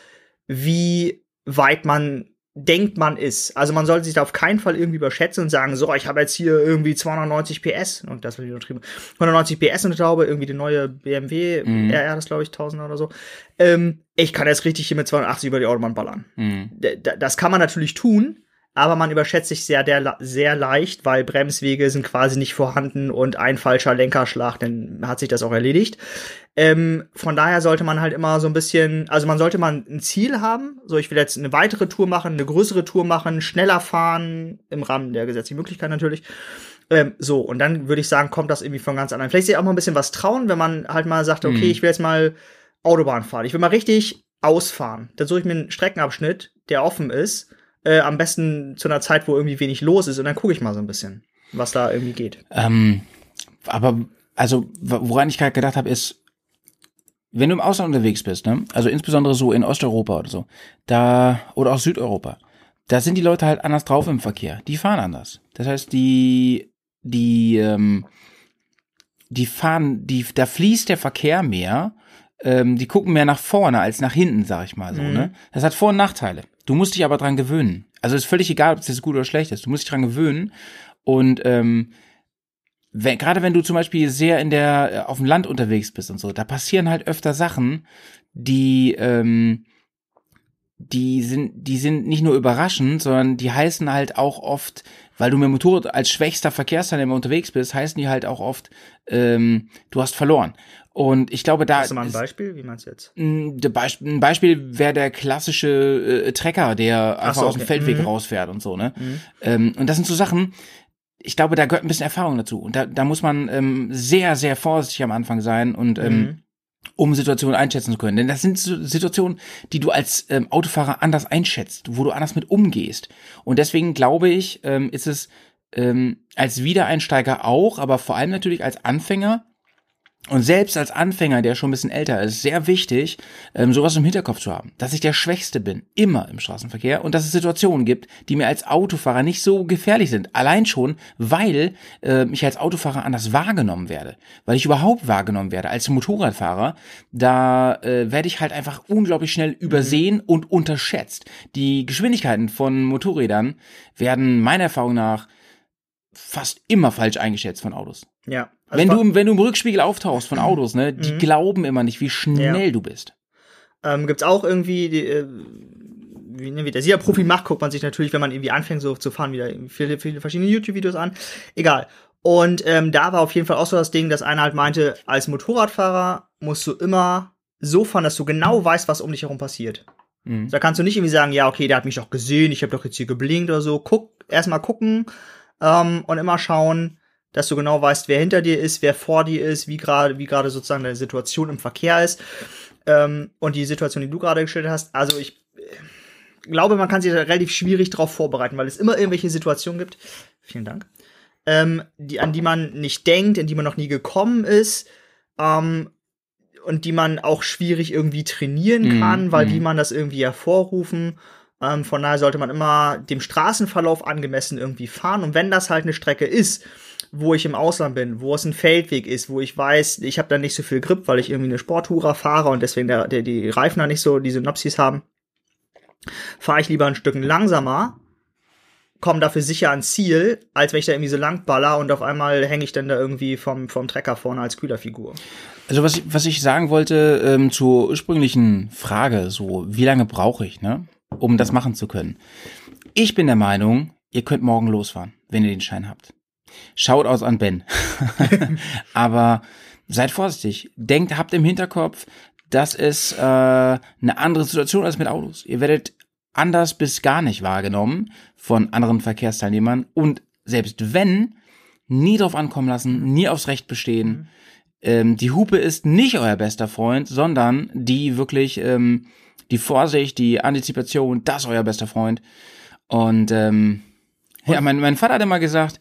wie weit man denkt man ist. Also man sollte sich da auf keinen Fall irgendwie überschätzen und sagen, so, ich habe jetzt hier irgendwie 290 PS und das wird übertrieben. 190 PS in der Taube, irgendwie die neue BMW Mhm. RR, das glaube ich 1000 oder so. Ähm, ich kann jetzt richtig hier mit 280 über die Autobahn ballern. Mhm. Das kann man natürlich tun, aber man überschätzt sich sehr, der, sehr leicht, weil Bremswege sind quasi nicht vorhanden und ein falscher Lenkerschlag, dann hat sich das auch erledigt. Ähm, von daher sollte man halt immer so ein bisschen, also man sollte mal ein Ziel haben. So, ich will jetzt eine weitere Tour machen, eine größere Tour machen, schneller fahren, im Rahmen der gesetzlichen Möglichkeit natürlich. Ähm, so, und dann würde ich sagen, kommt das irgendwie von ganz anderen. Vielleicht sich auch mal ein bisschen was trauen, wenn man halt mal sagt, okay, Mhm. ich will jetzt mal Autobahn fahren. Ich will mal richtig ausfahren. Dann suche ich mir einen Streckenabschnitt, der offen ist. Äh, am besten zu einer Zeit, wo irgendwie wenig los ist. Und dann gucke ich mal so ein bisschen, was da irgendwie geht. Ähm, aber, also, woran ich gerade gedacht habe, ist, wenn du im Ausland unterwegs bist, ne, also insbesondere so in Osteuropa oder so, da, oder auch Südeuropa, da sind die Leute halt anders drauf im Verkehr. Die fahren anders. Das heißt, die, die, ähm, die fahren, die, da fließt der Verkehr mehr, ähm, die gucken mehr nach vorne als nach hinten, sag ich mal so, Mhm. ne? Das hat Vor- und Nachteile. Du musst dich aber dran gewöhnen. Also ist völlig egal, ob es jetzt gut oder schlecht ist. Du musst dich dran gewöhnen und ähm, wenn, gerade wenn du zum Beispiel sehr in der äh, auf dem Land unterwegs bist und so, da passieren halt öfter Sachen, die ähm, die sind die sind nicht nur überraschend, sondern die heißen halt auch oft, weil du mit dem Motorrad als schwächster Verkehrsteilnehmer unterwegs bist, heißen die halt auch oft, ähm, du hast verloren. Und ich glaube, da Hast du mal ein Beispiel? Wie meinst du jetzt? ein der Beisp- ein Beispiel wäre der klassische äh, Trecker, der einfach so, aus dem okay. Feldweg Mhm. rausfährt und so, ne? Mhm. Ähm, und das sind so Sachen, ich glaube, da gehört ein bisschen Erfahrung dazu. Und da, da muss man ähm, sehr, sehr vorsichtig am Anfang sein und ähm, Mhm. um Situationen einschätzen zu können. Denn das sind so Situationen, die du als ähm, Autofahrer anders einschätzt, wo du anders mit umgehst. Und deswegen glaube ich, ähm, ist es ähm, als Wiedereinsteiger auch, aber vor allem natürlich als Anfänger und selbst als Anfänger, der schon ein bisschen älter ist, sehr wichtig, ähm, sowas im Hinterkopf zu haben, dass ich der Schwächste bin, immer im Straßenverkehr und dass es Situationen gibt, die mir als Autofahrer nicht so gefährlich sind. Allein schon, weil äh, ich als Autofahrer anders wahrgenommen werde, weil ich überhaupt wahrgenommen werde als Motorradfahrer. Da äh, werde ich halt einfach unglaublich schnell übersehen und unterschätzt. Die Geschwindigkeiten von Motorrädern werden meiner Erfahrung nach fast immer falsch eingeschätzt von Autos. Ja. Also wenn du, im- wenn du im Rückspiegel auftauchst von Autos, ne, die Mhm. glauben immer nicht, wie schnell Ja. du bist. Ähm, gibt's auch irgendwie, die, äh, wie, ne, wie das jeder Profi macht, guckt man sich natürlich, wenn man irgendwie anfängt so zu fahren, wieder viele, viele verschiedene YouTube-Videos an. Egal. Und ähm, da war auf jeden Fall auch so das Ding, dass einer halt meinte, als Motorradfahrer musst du immer so fahren, dass du genau weißt, was um dich herum passiert. Mhm. Da kannst du nicht irgendwie sagen, ja, okay, der hat mich doch gesehen, ich habe doch jetzt hier geblinkt oder so. Guck, erstmal gucken ähm, und immer schauen, dass du genau weißt, wer hinter dir ist, wer vor dir ist, wie gerade, wie gerade sozusagen deine Situation im Verkehr ist. Ähm, und die Situation, die du gerade geschildert hast. Also ich äh, glaube, man kann sich da relativ schwierig darauf vorbereiten, weil es immer irgendwelche Situationen gibt. Vielen Dank. Ähm, die, an die man nicht denkt, in die man noch nie gekommen ist. Ähm, und die man auch schwierig irgendwie trainieren Mhm, kann, weil mhm. wie man das irgendwie hervorrufen. Ähm, von daher sollte man immer dem Straßenverlauf angemessen irgendwie fahren. Und wenn das halt eine Strecke ist, wo ich im Ausland bin, wo es ein Feldweg ist, wo ich weiß, ich habe da nicht so viel Grip, weil ich irgendwie eine Sporthura fahre und deswegen der, der, die Reifen da nicht so diese Nopsis haben, fahre ich lieber ein Stück langsamer, komme dafür sicher ans Ziel, als wenn ich da irgendwie so lang baller und auf einmal hänge ich dann da irgendwie vom, vom Trecker vorne als Kühlerfigur. Also was ich, was ich sagen wollte ähm, zur ursprünglichen Frage, so wie lange brauche ich, ne, um das machen zu können? Ich bin der Meinung, ihr könnt morgen losfahren, wenn ihr den Schein habt. Schaut aus an Ben. (laughs) Aber seid vorsichtig. Denkt, habt im Hinterkopf, dass es äh, eine andere Situation als mit Autos. Ihr werdet anders bis gar nicht wahrgenommen von anderen Verkehrsteilnehmern und selbst wenn, nie drauf ankommen lassen, nie aufs Recht bestehen. Mhm. Ähm, die Hupe ist nicht euer bester Freund, sondern die wirklich ähm, die Vorsicht, die Antizipation, das ist euer bester Freund. Und ähm, ja, mein, mein Vater hat immer gesagt,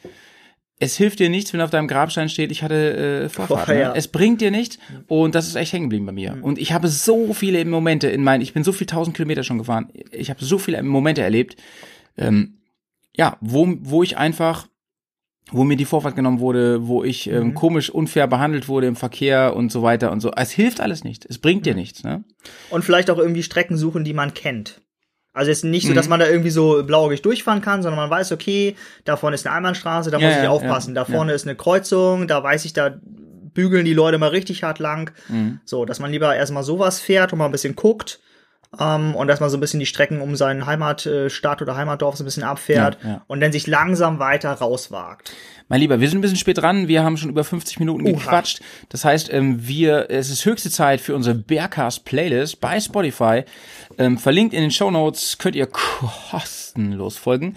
es hilft dir nichts, wenn auf deinem Grabstein steht, ich hatte äh, Vorfahrt. Ne? ja. Es bringt dir nichts und das ist echt hängen geblieben bei mir. Mhm. Und ich habe so viele Momente in meinen, ich bin so viel tausend Kilometer schon gefahren, ich habe so viele Momente erlebt, ähm, ja, wo, wo ich einfach, wo mir die Vorfahrt genommen wurde, wo ich ähm, mhm. komisch unfair behandelt wurde im Verkehr und so weiter und so. Es hilft alles nicht. Es bringt dir mhm. nichts. Ne? Und vielleicht auch irgendwie Strecken suchen, die man kennt. Also jetzt nicht so, dass mhm. man da irgendwie so blauig durchfahren kann, sondern man weiß, okay, da vorne ist eine Einbahnstraße, da ja, muss ich aufpassen. Ja, da vorne ja. ist eine Kreuzung, da weiß ich, da bügeln die Leute mal richtig hart lang. Mhm. So, dass man lieber erstmal sowas fährt und mal ein bisschen guckt. Um, ähm, und dass man so ein bisschen die Strecken um seinen Heimatstadt oder Heimatdorf so ein bisschen abfährt und dann sich langsam weiter rauswagt. Mein Lieber, wir sind ein bisschen spät dran. Wir haben schon über 50 Minuten Oha. gequatscht. Das heißt, ähm, wir, es ist höchste Zeit für unsere Bearcast Playlist bei Spotify. Ähm, verlinkt in den Show Notes könnt ihr kostenlos folgen.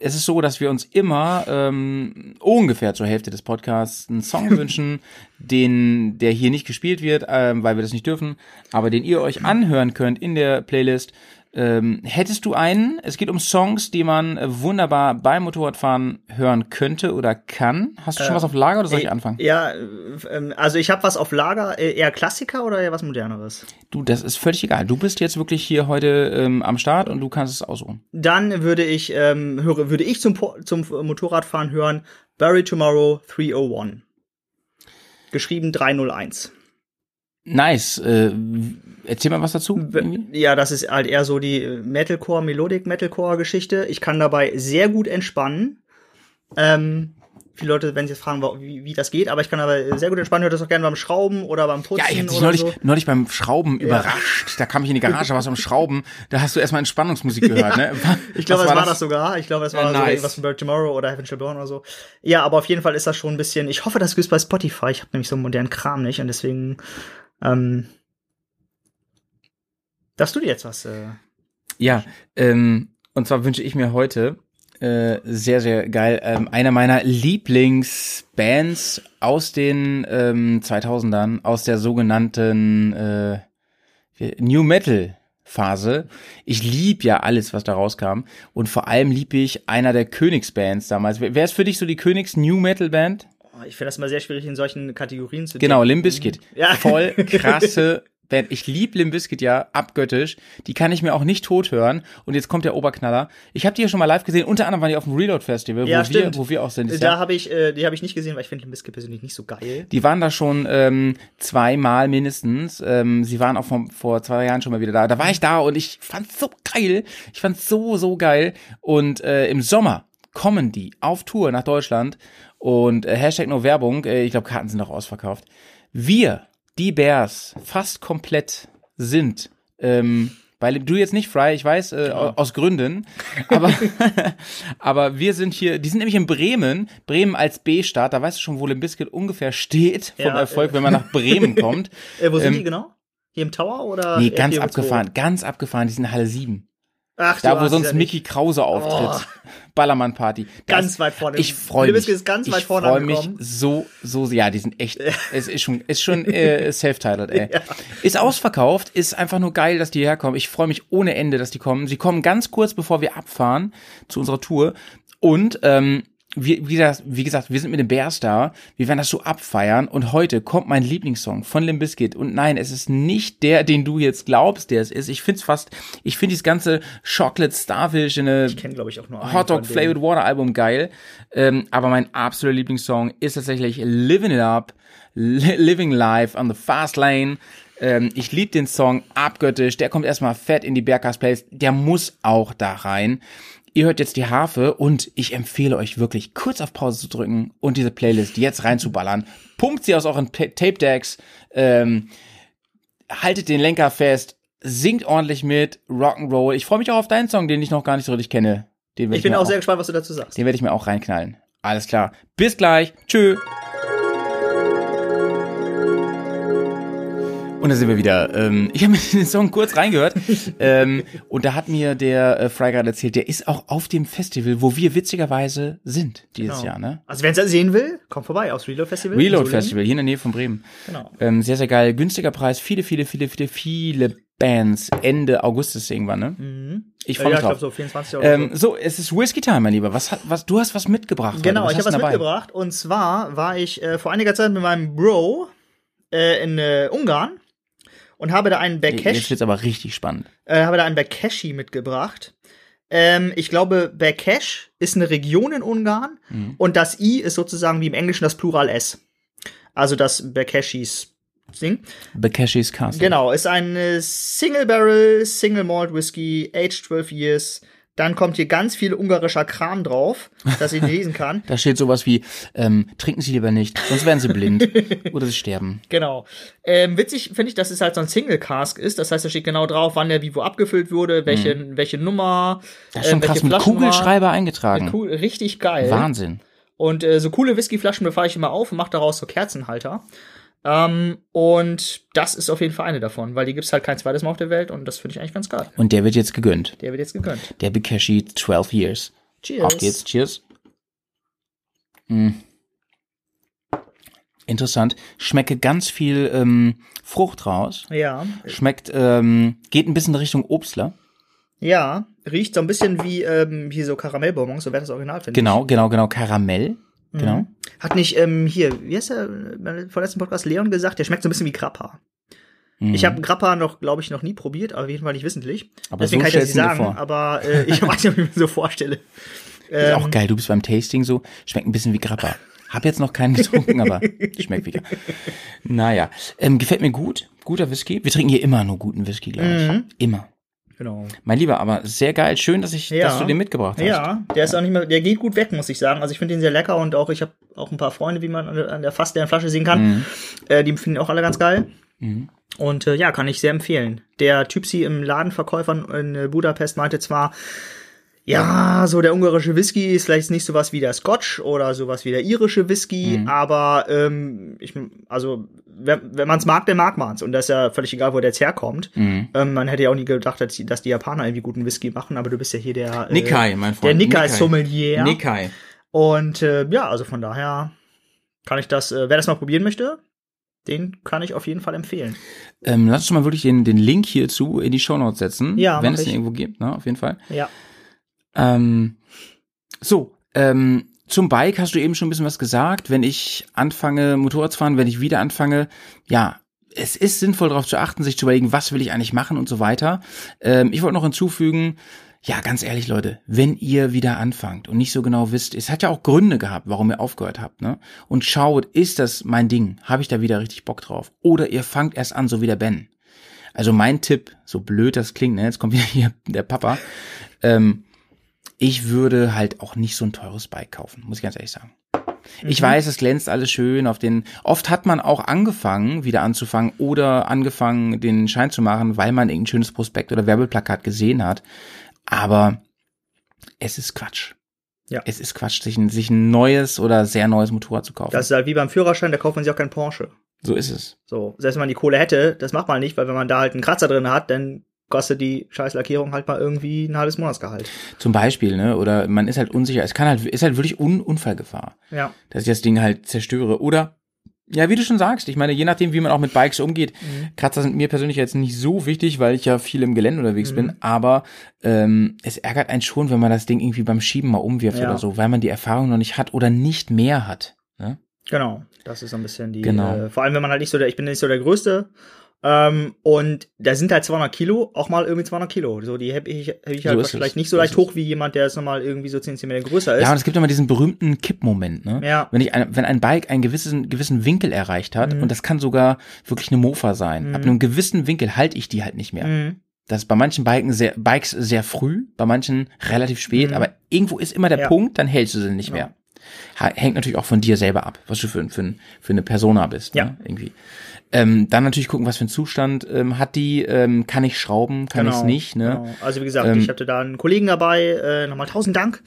Es ist so, dass wir uns immer ähm, ungefähr zur Hälfte des Podcasts einen Song (laughs) wünschen, den der hier nicht gespielt wird, ähm, weil wir das nicht dürfen, aber den ihr euch anhören könnt in der Playlist. Ähm, hättest du einen? Es geht um Songs, die man äh, wunderbar beim Motorradfahren hören könnte oder kann. Hast du schon äh, was auf Lager oder soll ich äh, anfangen? Ja, äh, also ich habe was auf Lager. Äh, eher Klassiker oder eher was Moderneres? Du, das ist völlig egal. Du bist jetzt wirklich hier heute ähm, am Start und du kannst es aussuchen. Dann würde ich ähm, höre, würde ich zum zum Motorradfahren hören Bury Tomorrow 301. Geschrieben 301. Nice. Äh, erzähl mal was dazu. Ja, das ist halt eher so die Metalcore, Melodic Metalcore Geschichte. Ich kann dabei sehr gut entspannen. Ähm, viele Leute werden sich jetzt fragen, wie, wie das geht, aber ich kann aber sehr gut entspannen. Hört das auch gerne beim Schrauben oder beim Putzen. Ja, ich habe dich neulich, so. neulich beim Schrauben ja. überrascht. Da kam ich in die Garage, was am Schrauben. Da hast du erstmal Entspannungsmusik (laughs) gehört, ja. ne? Ich glaube, es war, war das? das? sogar. Ich glaube, es war ja, nice. so irgendwas von Bird Tomorrow oder Heaven Shall Burn oder so. Ja, aber auf jeden Fall ist das schon ein bisschen. Ich hoffe, das gibt bei Spotify. Ich habe nämlich so einen modernen Kram nicht und deswegen ähm, darfst du dir jetzt was? Äh, ja, ähm, und zwar wünsche ich mir heute äh, sehr, sehr geil. Ähm, einer meiner Lieblingsbands aus den ähm, 2000ern, aus der sogenannten äh, New Metal Phase. Ich lieb ja alles, was da rauskam. Und vor allem lieb ich einer der Königsbands damals. Wer ist für dich so die Königs New Metal Band? Ich finde das immer sehr schwierig, in solchen Kategorien zu Genau, Limbiskit. Ja. Voll (laughs) krasse Band. Ich lieb Limbiskit ja abgöttisch. Die kann ich mir auch nicht tot hören. Und jetzt kommt der Oberknaller. Ich habe die ja schon mal live gesehen. Unter anderem waren die auf dem Reload Festival, ja, wo, wir, wo wir auch sind. Da habe ich, äh, die habe ich nicht gesehen, weil ich finde Limbiskit persönlich nicht so geil. Die waren da schon ähm, zweimal mindestens. Ähm, sie waren auch vor, vor zwei Jahren schon mal wieder da. Da war ich da und ich fand's so geil. Ich fand's so, so geil. Und äh, im Sommer kommen die auf Tour nach Deutschland und äh, Hashtag nur Werbung, äh, ich glaube, Karten sind noch ausverkauft. Wir, die Bears, fast komplett sind. Ähm, weil du jetzt nicht Fry, ich weiß, äh, genau. aus Gründen, aber, (laughs) aber wir sind hier, die sind nämlich in Bremen, Bremen als B-Stadt, da weißt du schon, wo Limp Bizkit ungefähr steht vom ja, Erfolg, äh, wenn man nach Bremen kommt. (laughs) Äh, wo sind ähm, die genau? Hier im Tower oder? Nee, ganz abgefahren, ganz abgefahren, die sind Halle 7. Ach, da, wo sonst ja Mickey Krause auftritt. Oh. Ballermann-Party. Ganz weit vorne. Ich freue mich. Ist ganz weit ich freue mich so, so, ja, die sind echt, (laughs) es ist schon, ist schon äh, self-titled, ey. Ja. Ist ausverkauft, ist einfach nur geil, dass die herkommen. Ich freue mich ohne Ende, dass die kommen. Sie kommen ganz kurz, bevor wir abfahren zu unserer Tour. Und ähm, wie, wie, gesagt, wie gesagt, wir sind mit dem Bears da, wir werden das so abfeiern. Und heute kommt mein Lieblingssong von Limp Bizkit. Und nein, es ist nicht der, den du jetzt glaubst, der es ist. Ich find's fast, ich finde dieses ganze Chocolate Starfish in eine kenn, ich, auch nur einen Hot Dog Flavored Water Album geil, ähm, aber mein absoluter Lieblingssong ist tatsächlich Living It Up, Li Living Life on the Fast Lane. Ähm, ich liebe den Song abgöttisch, der kommt erstmal fett in die Bergcast Plays, der muss auch da rein. Ihr hört jetzt die Harfe und ich empfehle euch wirklich kurz auf Pause zu drücken und diese Playlist jetzt reinzuballern. Pumpt sie aus euren Ta- Tape Decks, ähm, haltet den Lenker fest, singt ordentlich mit, Rock'n'Roll. Ich freue mich auch auf deinen Song, den ich noch gar nicht so richtig kenne. Den Ich bin auch sehr gespannt, was du dazu sagst. den werde ich mir auch reinknallen. Alles klar. Bis gleich. Tschö. Und da sind wir wieder. Ähm, ich habe mir den Song kurz reingehört. (laughs) ähm, und da hat mir der äh, Fry gerade erzählt, der ist auch auf dem Festival, wo wir witzigerweise sind dieses Genau. Jahr. Ne? Also wer es sehen will, kommt vorbei aufs Reload Festival. Reload. Festival, hier in der Nähe von Bremen. Genau. Ähm, sehr, sehr geil. Günstiger Preis. Viele, viele, viele, viele, viele Bands. Ende August ist irgendwann, ne? Mhm. Ich Ja, freue ich mich glaube drauf. so 24 Euro. ähm, so, es ist Whiskey Time, mein Lieber. Was was, du hast was mitgebracht. Genau, heute. ich habe was dabei? mitgebracht. Und zwar war ich äh, vor einiger Zeit mit meinem Bro äh, in äh, Ungarn und habe da einen Jetzt Berkesh, wird's aber richtig spannend. äh, habe da einen Berkeshi mitgebracht. Ähm, ich glaube, Berkesh ist eine Region in Ungarn Mhm. und das I ist sozusagen wie im Englischen das Plural S. Also das Berkeshis Ding. Bekeshis Castle. Genau, ist ein äh, Single Barrel, Single Malt Whisky, aged 12 years. Dann kommt hier ganz viel ungarischer Kram drauf, dass ich nicht lesen kann. (laughs) Da steht sowas wie, ähm, trinken Sie lieber nicht, sonst werden Sie blind (laughs) oder Sie sterben. Genau. Ähm, witzig finde ich, dass es halt so ein Single Cask ist. Das heißt, da steht genau drauf, wann der wie wo abgefüllt wurde, welche, welche Nummer. Das ist schon welche krass, mit. Kugelschreiber eingetragen. Cool, richtig geil. Wahnsinn. Und äh, so coole Whiskyflaschen befahre ich immer auf und mache daraus so Kerzenhalter. Ähm, und das ist auf jeden Fall eine davon, weil die gibt's halt kein zweites Mal auf der Welt und das finde ich eigentlich ganz geil. Und der wird jetzt gegönnt. Der wird jetzt gegönnt. Der Bekeshi 12 Years. Cheers. Auf geht's, cheers. Mm. Interessant. Schmecke ganz viel ähm, Frucht raus. Ja, Schmeckt, ähm, geht ein bisschen in Richtung Obstler. ja, riecht so ein bisschen wie ähm, hier so Karamellbonbons, so wäre das Original, finde Genau, genau, genau. Karamell. Genau. Hat nicht ähm, hier, wie heißt der, beim vorletzten Podcast Leon gesagt, der schmeckt so ein bisschen wie Grappa. Mhm. Ich habe Grappa noch, glaube ich, noch nie probiert, aber auf jeden Fall nicht wissentlich. Aber Deswegen so kann ich das nicht sagen, vor. aber äh, ich (laughs) weiß nicht, ob ich mir so vorstelle. Ist auch Ähm, geil, du bist beim Tasting so, schmeckt ein bisschen wie Grappa. Hab jetzt noch keinen getrunken, aber (laughs) schmeckt wieder. Naja, ähm, gefällt mir gut. Guter Whisky. Wir trinken hier immer nur guten Whisky, glaube ich. Mhm. Immer. Genau. Mein Lieber, aber sehr geil. Schön, dass ich, Ja. dass du den mitgebracht hast. Ja, der ist auch nicht mehr, der geht gut weg, muss ich sagen. Also ich finde den sehr lecker und auch ich habe auch ein paar Freunde, wie man an der, fast deren Flasche sehen kann. Mhm. Äh, die finden ihn auch alle ganz geil. Mhm. Und äh, ja, kann ich sehr empfehlen. Der Typsi im Ladenverkäufer in äh, Budapest meinte zwar, ja, so der ungarische Whisky ist vielleicht nicht sowas wie der Scotch oder sowas wie der irische Whisky, aber ähm, ich, also wenn, wenn man es mag, dann mag man es. Und das ist ja völlig egal, wo der jetzt herkommt. Mhm. Ähm, man hätte ja auch nie gedacht, dass die, dass die Japaner irgendwie guten Whisky machen, aber du bist ja hier der äh, Nikai, mein Freund. der Nikai-Sommelier. Nikai. Und äh, ja, also von daher kann ich das, äh, wer das mal probieren möchte, den kann ich auf jeden Fall empfehlen. Ähm, lass uns mal wirklich den, den Link hierzu in die Shownotes setzen. Ja, Wenn es den irgendwo gibt, ne, auf jeden Fall. Ja. Ähm, so, ähm, zum Bike hast du eben schon ein bisschen was gesagt. Wenn ich anfange, Motorrad zu fahren, wenn ich wieder anfange, ja, es ist sinnvoll darauf zu achten, sich zu überlegen, was will ich eigentlich machen und so weiter. Ähm, ich wollte noch hinzufügen, ja, ganz ehrlich, Leute, wenn ihr wieder anfangt und nicht so genau wisst, es hat ja auch Gründe gehabt, warum ihr aufgehört habt, ne? Und schaut, ist das mein Ding? Habe ich da wieder richtig Bock drauf? Oder ihr fangt erst an, so wie der Ben. Also mein Tipp, so blöd das klingt, ne? Jetzt kommt wieder (laughs) hier der Papa. Ähm, ich würde halt auch nicht so ein teures Bike kaufen, muss ich ganz ehrlich sagen. Ich weiß, es glänzt alles schön auf den. Oft hat man auch angefangen, wieder anzufangen oder angefangen, den Schein zu machen, weil man irgendein schönes Prospekt oder Werbeplakat gesehen hat. Aber es ist Quatsch. Ja. Es ist Quatsch, sich ein, sich ein neues oder sehr neues Motorrad zu kaufen. Das ist halt wie beim Führerschein, da kauft man sich auch kein Porsche. so ist es. So, selbst wenn man die Kohle hätte, das macht man nicht, weil wenn man da halt einen Kratzer drin hat, dann kostet die scheiß Lackierung halt mal irgendwie ein halbes Monatsgehalt. Zum Beispiel, ne? Oder man ist halt unsicher. Es kann halt, ist halt wirklich Un Unfallgefahr. Ja. dass ich das Ding halt zerstöre. Oder Ja, wie du schon sagst, ich meine, je nachdem, wie man auch mit Bikes umgeht, Mhm. Kratzer sind mir persönlich jetzt nicht so wichtig, weil ich ja viel im Gelände unterwegs Mhm. bin, aber ähm, es ärgert einen schon, wenn man das Ding irgendwie beim Schieben mal umwirft Ja. oder so, weil man die Erfahrung noch nicht hat oder nicht mehr hat. Ne? Genau, das ist so ein bisschen die. Genau. Äh, vor allem, wenn man halt nicht so der, ich bin nicht so der Größte. Ähm, und da sind halt 200 Kilo, auch mal irgendwie 200 Kilo. So, die heb ich, heb ich So halt es. vielleicht nicht so So leicht es. hoch wie jemand, der jetzt nochmal irgendwie so 10 cm größer ist. Ja, und es gibt immer diesen berühmten Kippmoment, ne? Ja. Wenn ich ein, wenn ein Bike einen gewissen, gewissen Winkel erreicht hat, Mhm. und das kann sogar wirklich eine Mofa sein, Mhm. ab einem gewissen Winkel halte ich die halt nicht mehr. Mhm. Das ist bei manchen Biken sehr, Bikes sehr früh, bei manchen relativ spät, Mhm. aber irgendwo ist immer der Ja. Punkt, dann hältst du sie nicht Ja. mehr. Ha- Hängt natürlich auch von dir selber ab, was du für, für, für eine Persona bist. Ja. Ne? Irgendwie. Ähm, dann natürlich gucken, was für einen Zustand ähm, hat die, ähm, kann ich schrauben, kann ich es nicht. Ne? Genau. Also wie gesagt, Ähm, ich hatte da einen Kollegen dabei, äh, nochmal tausend Dank.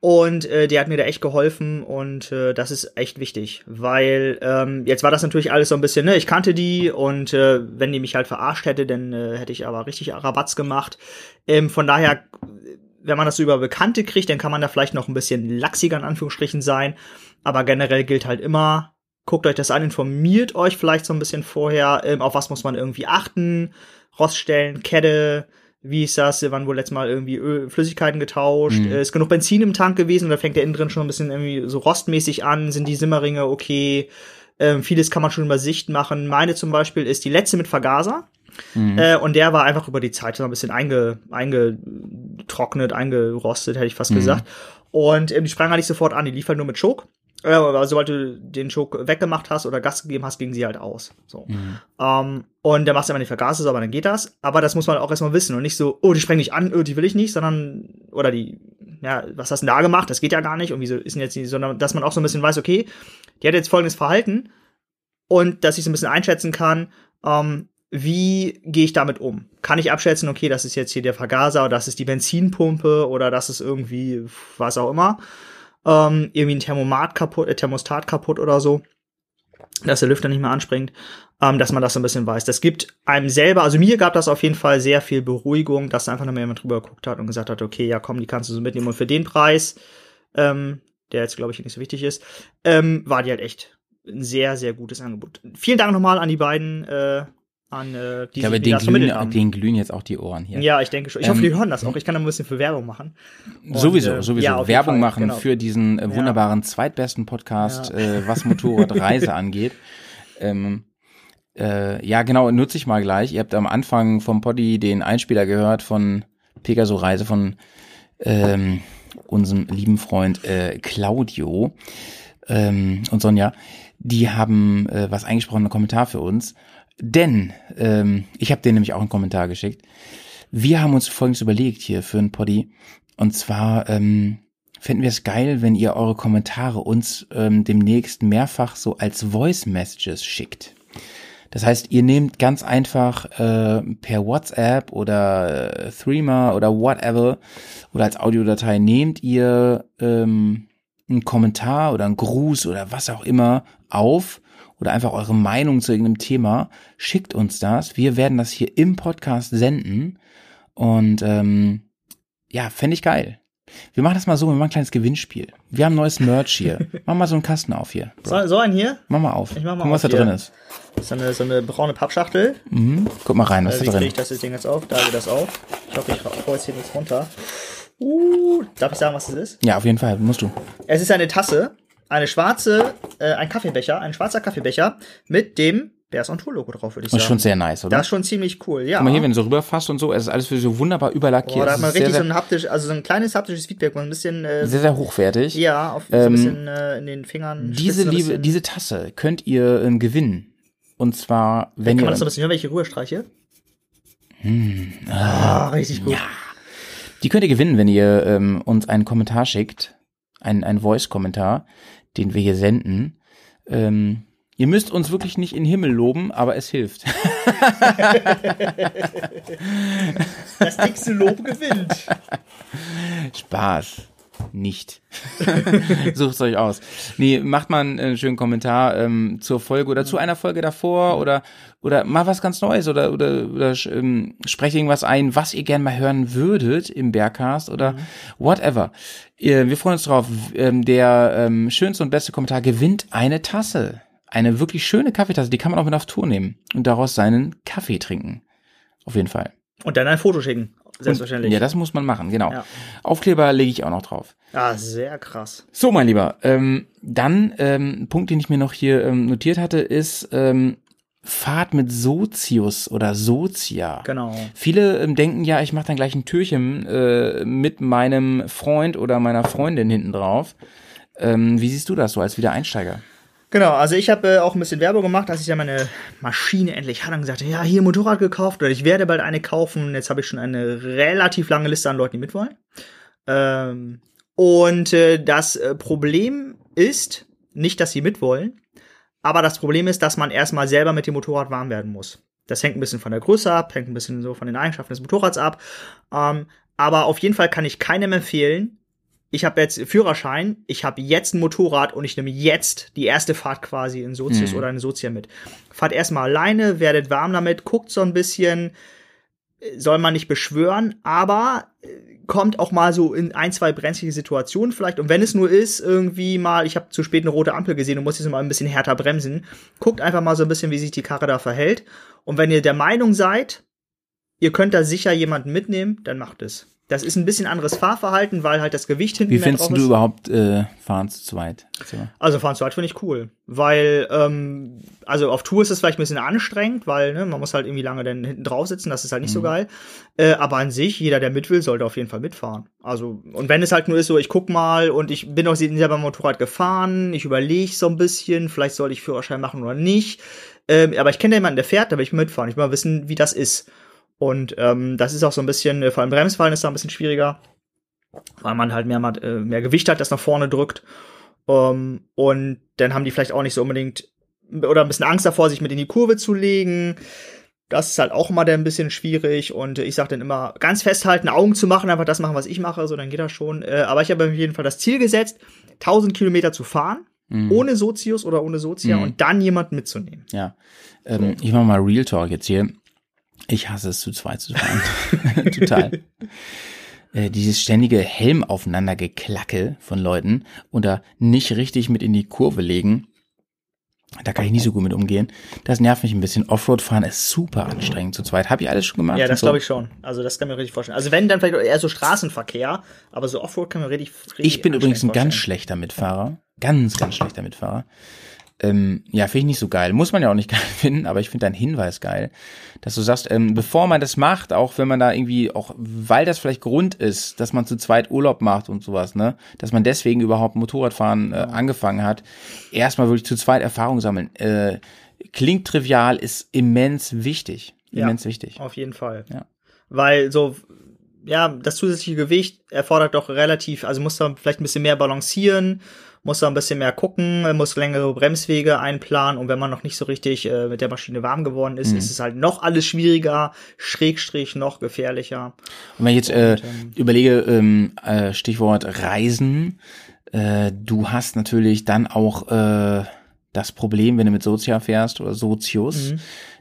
Und äh, der hat mir da echt geholfen und äh, das ist echt wichtig, weil ähm, jetzt war das natürlich alles so ein bisschen, ne, ich kannte die und äh, wenn die mich halt verarscht hätte, dann äh, hätte ich aber richtig Rabatz gemacht. Ähm, von daher, wenn man das so über Bekannte kriegt, dann kann man da vielleicht noch ein bisschen laxiger in Anführungsstrichen sein, aber generell gilt halt immer, guckt euch das an, informiert euch vielleicht so ein bisschen vorher, ähm, auf was muss man irgendwie achten, Roststellen, Kette, wie ist das, wann wohl letztes Mal irgendwie Öl, Flüssigkeiten getauscht, Mhm. äh, ist genug Benzin im Tank gewesen oder fängt der innen drin schon ein bisschen irgendwie so rostmäßig an, sind die Simmerringe okay, ähm, vieles kann man schon über Sicht machen. Meine zum Beispiel ist die letzte mit Vergaser. Mhm. Äh, und der war einfach über die Zeit so ein bisschen einge, eingetrocknet, eingerostet, hätte ich fast Mhm. gesagt. Und ähm, die sprang halt nicht sofort an, die lief halt nur mit Choke. Aber sobald du den Choke weggemacht hast oder Gas gegeben hast, ging sie halt aus. So. Mhm. Ähm, und dann machst du immer die Vergaser sauber, dann geht das. Aber das muss man auch erstmal wissen und nicht so, oh, die sprengt nicht an, oh, die will ich nicht, sondern, oder die, ja, was hast du denn da gemacht? Das geht ja gar nicht. Und wieso ist denn jetzt nicht, sondern dass man auch so ein bisschen weiß, okay, die hat jetzt folgendes Verhalten und dass ich so ein bisschen einschätzen kann, ähm, wie gehe ich damit um? Kann ich abschätzen, okay, das ist jetzt hier der Vergaser oder das ist die Benzinpumpe oder das ist irgendwie was auch immer. Ähm, irgendwie ein Thermomat kaputt, äh, Thermostat kaputt oder so, dass der Lüfter nicht mehr anspringt, ähm, dass man das so ein bisschen weiß. Das gibt einem selber, also mir gab das auf jeden Fall sehr viel Beruhigung, dass da einfach nochmal jemand drüber geguckt hat und gesagt hat, okay, ja komm, die kannst du so mitnehmen und für den Preis, ähm, der jetzt glaube ich nicht so wichtig ist, ähm, war die halt echt ein sehr, sehr gutes Angebot. Vielen Dank nochmal an die beiden, äh, an äh, die Ich glaube, mir den glühen, den glühen jetzt auch die Ohren hier. Ja, ich denke schon. Ich Ähm, hoffe, die hören das auch. Ich kann da ein bisschen für Werbung machen. Und, sowieso, äh, sowieso. ja, Werbung Fall, machen genau. für diesen äh, wunderbaren zweitbesten Podcast, Ja. äh, was Motorradreise (laughs) angeht. Ähm, äh, ja, genau, nutze ich mal gleich. Ihr habt am Anfang vom Poddy den Einspieler gehört von Pegaso Reise von ähm, unserem lieben Freund äh, Claudio ähm, und Sonja. Die haben äh, was eingesprochen, einen Kommentar für uns. Denn, ähm, ich habe denen nämlich auch einen Kommentar geschickt. Wir haben uns Folgendes überlegt hier für einen Poddy. Und zwar ähm, fänden wir es geil, wenn ihr eure Kommentare uns ähm, demnächst mehrfach so als Voice Messages schickt. Das heißt, ihr nehmt ganz einfach äh, per WhatsApp oder äh, Threema oder whatever oder als Audiodatei nehmt ihr ähm, einen Kommentar oder einen Gruß oder was auch immer auf oder einfach eure Meinung zu irgendeinem Thema, schickt uns das. Wir werden das hier im Podcast senden und ähm, ja, fände ich geil. Wir machen das mal so, wir machen ein kleines Gewinnspiel. Wir haben neues Merch hier. (laughs) Mach mal so einen Kasten auf hier. So, so ein hier? Mach mal auf. Ich mach mal Guck mal, was auf da hier. drin ist. So eine, so eine braune Pappschachtel. Mhm. Guck mal rein, was Äh, ist wie da kriege drin? ich das Ding jetzt auf? Da geht das auf. Ich hoffe, ich hau jetzt hier nichts runter. Uh, darf ich sagen, was es ist? Ja, auf jeden Fall, musst du. Es ist eine Tasse, eine schwarze, äh, ein Kaffeebecher, ein schwarzer Kaffeebecher mit dem Bears on Tour Logo drauf, würde ich Das sagen. ist schon sehr nice, oder? das ist schon ziemlich cool, ja. Guck mal hier, wenn du so rüberfasst und so, es ist alles für so wunderbar überlackiert. Boah, da hat man ist sehr, richtig so ein haptisch, also so ein kleines haptisches Feedback, man ein bisschen, äh, sehr, sehr hochwertig. ja, auf so Ähm, ein bisschen äh, in den Fingern. Diese so liebe, diese Tasse könnt ihr ähm, gewinnen. Und zwar, wenn Kann ihr. man das so ein bisschen hören, welche Rührstreiche? ah, richtig gut. Die könnt ihr gewinnen, wenn ihr ähm, uns einen Kommentar schickt, einen, einen Voice-Kommentar, den wir hier senden. Ähm, ihr müsst uns wirklich nicht in den Himmel loben, aber es hilft. Das dickste Lob gewinnt. Spaß. Nicht. (laughs) Sucht's euch aus. Nee, macht mal einen äh, schönen Kommentar ähm, zur Folge oder zu einer Folge davor oder oder mal was ganz Neues oder oder, oder ähm, sprecht irgendwas ein, was ihr gerne mal hören würdet im Bergcast oder whatever. Ihr, wir freuen uns drauf. Ähm, der ähm, schönste und beste Kommentar gewinnt eine Tasse. eine wirklich schöne Kaffeetasse, die kann man auch mit auf Tour nehmen und daraus seinen Kaffee trinken. Auf jeden Fall. Und dann ein Foto schicken. Selbstverständlich. Und, ja, das muss man machen, genau. Ja. Aufkleber lege ich auch noch drauf. Ah, sehr krass. So, mein Lieber, ähm, dann ähm, ein Punkt, den ich mir noch hier ähm, notiert hatte, ist ähm, Fahrt mit Sozius oder Sozia. Genau. Viele ähm, denken ja, ich mache dann gleich ein Türchen äh, mit meinem Freund oder meiner Freundin hinten drauf. Ähm, wie siehst du das so als Wiedereinsteiger? Genau, also ich habe äh, auch ein bisschen Werbung gemacht, als ich ja meine Maschine endlich hatte und gesagt, ja, hier Motorrad gekauft oder ich werde bald eine kaufen. Jetzt habe ich schon eine relativ lange Liste an Leuten, die mitwollen. Ähm, und äh, das äh, Problem ist nicht, dass sie mitwollen, aber das Problem ist, dass man erstmal selber mit dem Motorrad warm werden muss. Das hängt ein bisschen von der Größe ab, hängt ein bisschen so von den Eigenschaften des Motorrads ab. Ähm, aber auf jeden Fall kann ich keinem empfehlen, ich habe jetzt Führerschein, ich habe jetzt ein Motorrad und ich nehme jetzt die erste Fahrt quasi in Sozius Mhm. oder in Sozia mit. Fahrt erstmal alleine, werdet warm damit, guckt so ein bisschen, soll man nicht beschwören, aber äh, kommt auch mal so in ein, zwei brenzlige Situationen vielleicht. Und wenn es nur ist, irgendwie mal, ich habe zu spät eine rote Ampel gesehen und muss jetzt mal ein bisschen härter bremsen, guckt einfach mal so ein bisschen, wie sich die Karre da verhält. Und wenn ihr der Meinung seid, ihr könnt da sicher jemanden mitnehmen, dann macht es. Das ist ein bisschen anderes Fahrverhalten, weil halt das Gewicht hinten Wie findest du überhaupt äh, Fahren zu zweit? So. Also fahren zu zweit finde ich cool, weil ähm, also auf Tour ist es vielleicht ein bisschen anstrengend, weil ne, man muss halt irgendwie lange dann hinten drauf sitzen, das ist halt nicht so geil. Äh, aber an sich, jeder, der mit will, sollte auf jeden Fall mitfahren. Also und wenn es halt nur ist, so ich guck mal und ich bin auch selber beim Motorrad gefahren, ich überlege so ein bisschen, vielleicht soll ich Führerschein machen oder nicht. Ähm, aber ich kenne ja jemanden, der fährt, da will ich mitfahren. Ich will mal wissen, wie das ist. Und ähm, das ist auch so ein bisschen, äh, vor allem Bremsfallen ist da ein bisschen schwieriger, weil man halt mehr, äh, mehr Gewicht hat, das nach vorne drückt. Ähm, und dann haben die vielleicht auch nicht so unbedingt oder ein bisschen Angst davor, sich mit in die Kurve zu legen. Das ist halt auch immer dann ein bisschen schwierig. Und äh, ich sage dann immer, ganz festhalten, Augen zu machen, einfach das machen, was ich mache, so dann geht das schon. Aber ich habe auf jeden Fall das Ziel gesetzt, 1000 Kilometer zu fahren, Mhm. ohne Sozius oder ohne Sozia Mhm. und dann jemanden mitzunehmen. Ja. Ähm, ich mache mal Real Talk jetzt hier. Ich hasse es, zu zweit zu fahren. (laughs) Total. Äh, dieses ständige Helm aufeinander geklacke von Leuten und da nicht richtig mit in die Kurve legen. Da kann ich nicht so gut mit umgehen. Das nervt mich ein bisschen. Offroad-Fahren ist super anstrengend zu zweit. Habe ich alles schon gemacht. Ja, das so. glaube ich schon. Also das kann man richtig vorstellen. Also wenn, dann vielleicht eher so Straßenverkehr, aber so Offroad kann man richtig, richtig Ich bin übrigens ein ganz schlechter Mitfahrer. Ganz, ganz schlechter Mitfahrer. Ähm, ja, finde ich nicht so geil. Muss man ja auch nicht (laughs) geil finden, aber ich finde deinen Hinweis geil, dass du sagst, ähm, bevor man das macht, auch wenn man da irgendwie, auch weil das vielleicht Grund ist, dass man zu zweit Urlaub macht und sowas, ne, dass man deswegen überhaupt Motorradfahren äh, angefangen hat, erstmal wirklich zu zweit Erfahrung sammeln. Äh, klingt trivial, ist immens wichtig. Ja. Immens wichtig. Auf jeden Fall. Ja. Weil so, ja, das zusätzliche Gewicht erfordert doch relativ, also muss da vielleicht ein bisschen mehr balancieren, muss da ein bisschen mehr gucken, muss längere Bremswege einplanen und wenn man noch nicht so richtig äh, mit der Maschine warm geworden ist, Mhm. ist es halt noch alles schwieriger, Schrägstrich noch gefährlicher. Und wenn ich jetzt äh, ähm, überlege, ähm, äh, Stichwort Reisen, äh, du hast natürlich dann auch äh, das Problem, wenn du mit Sozia fährst oder Sozius, Mhm.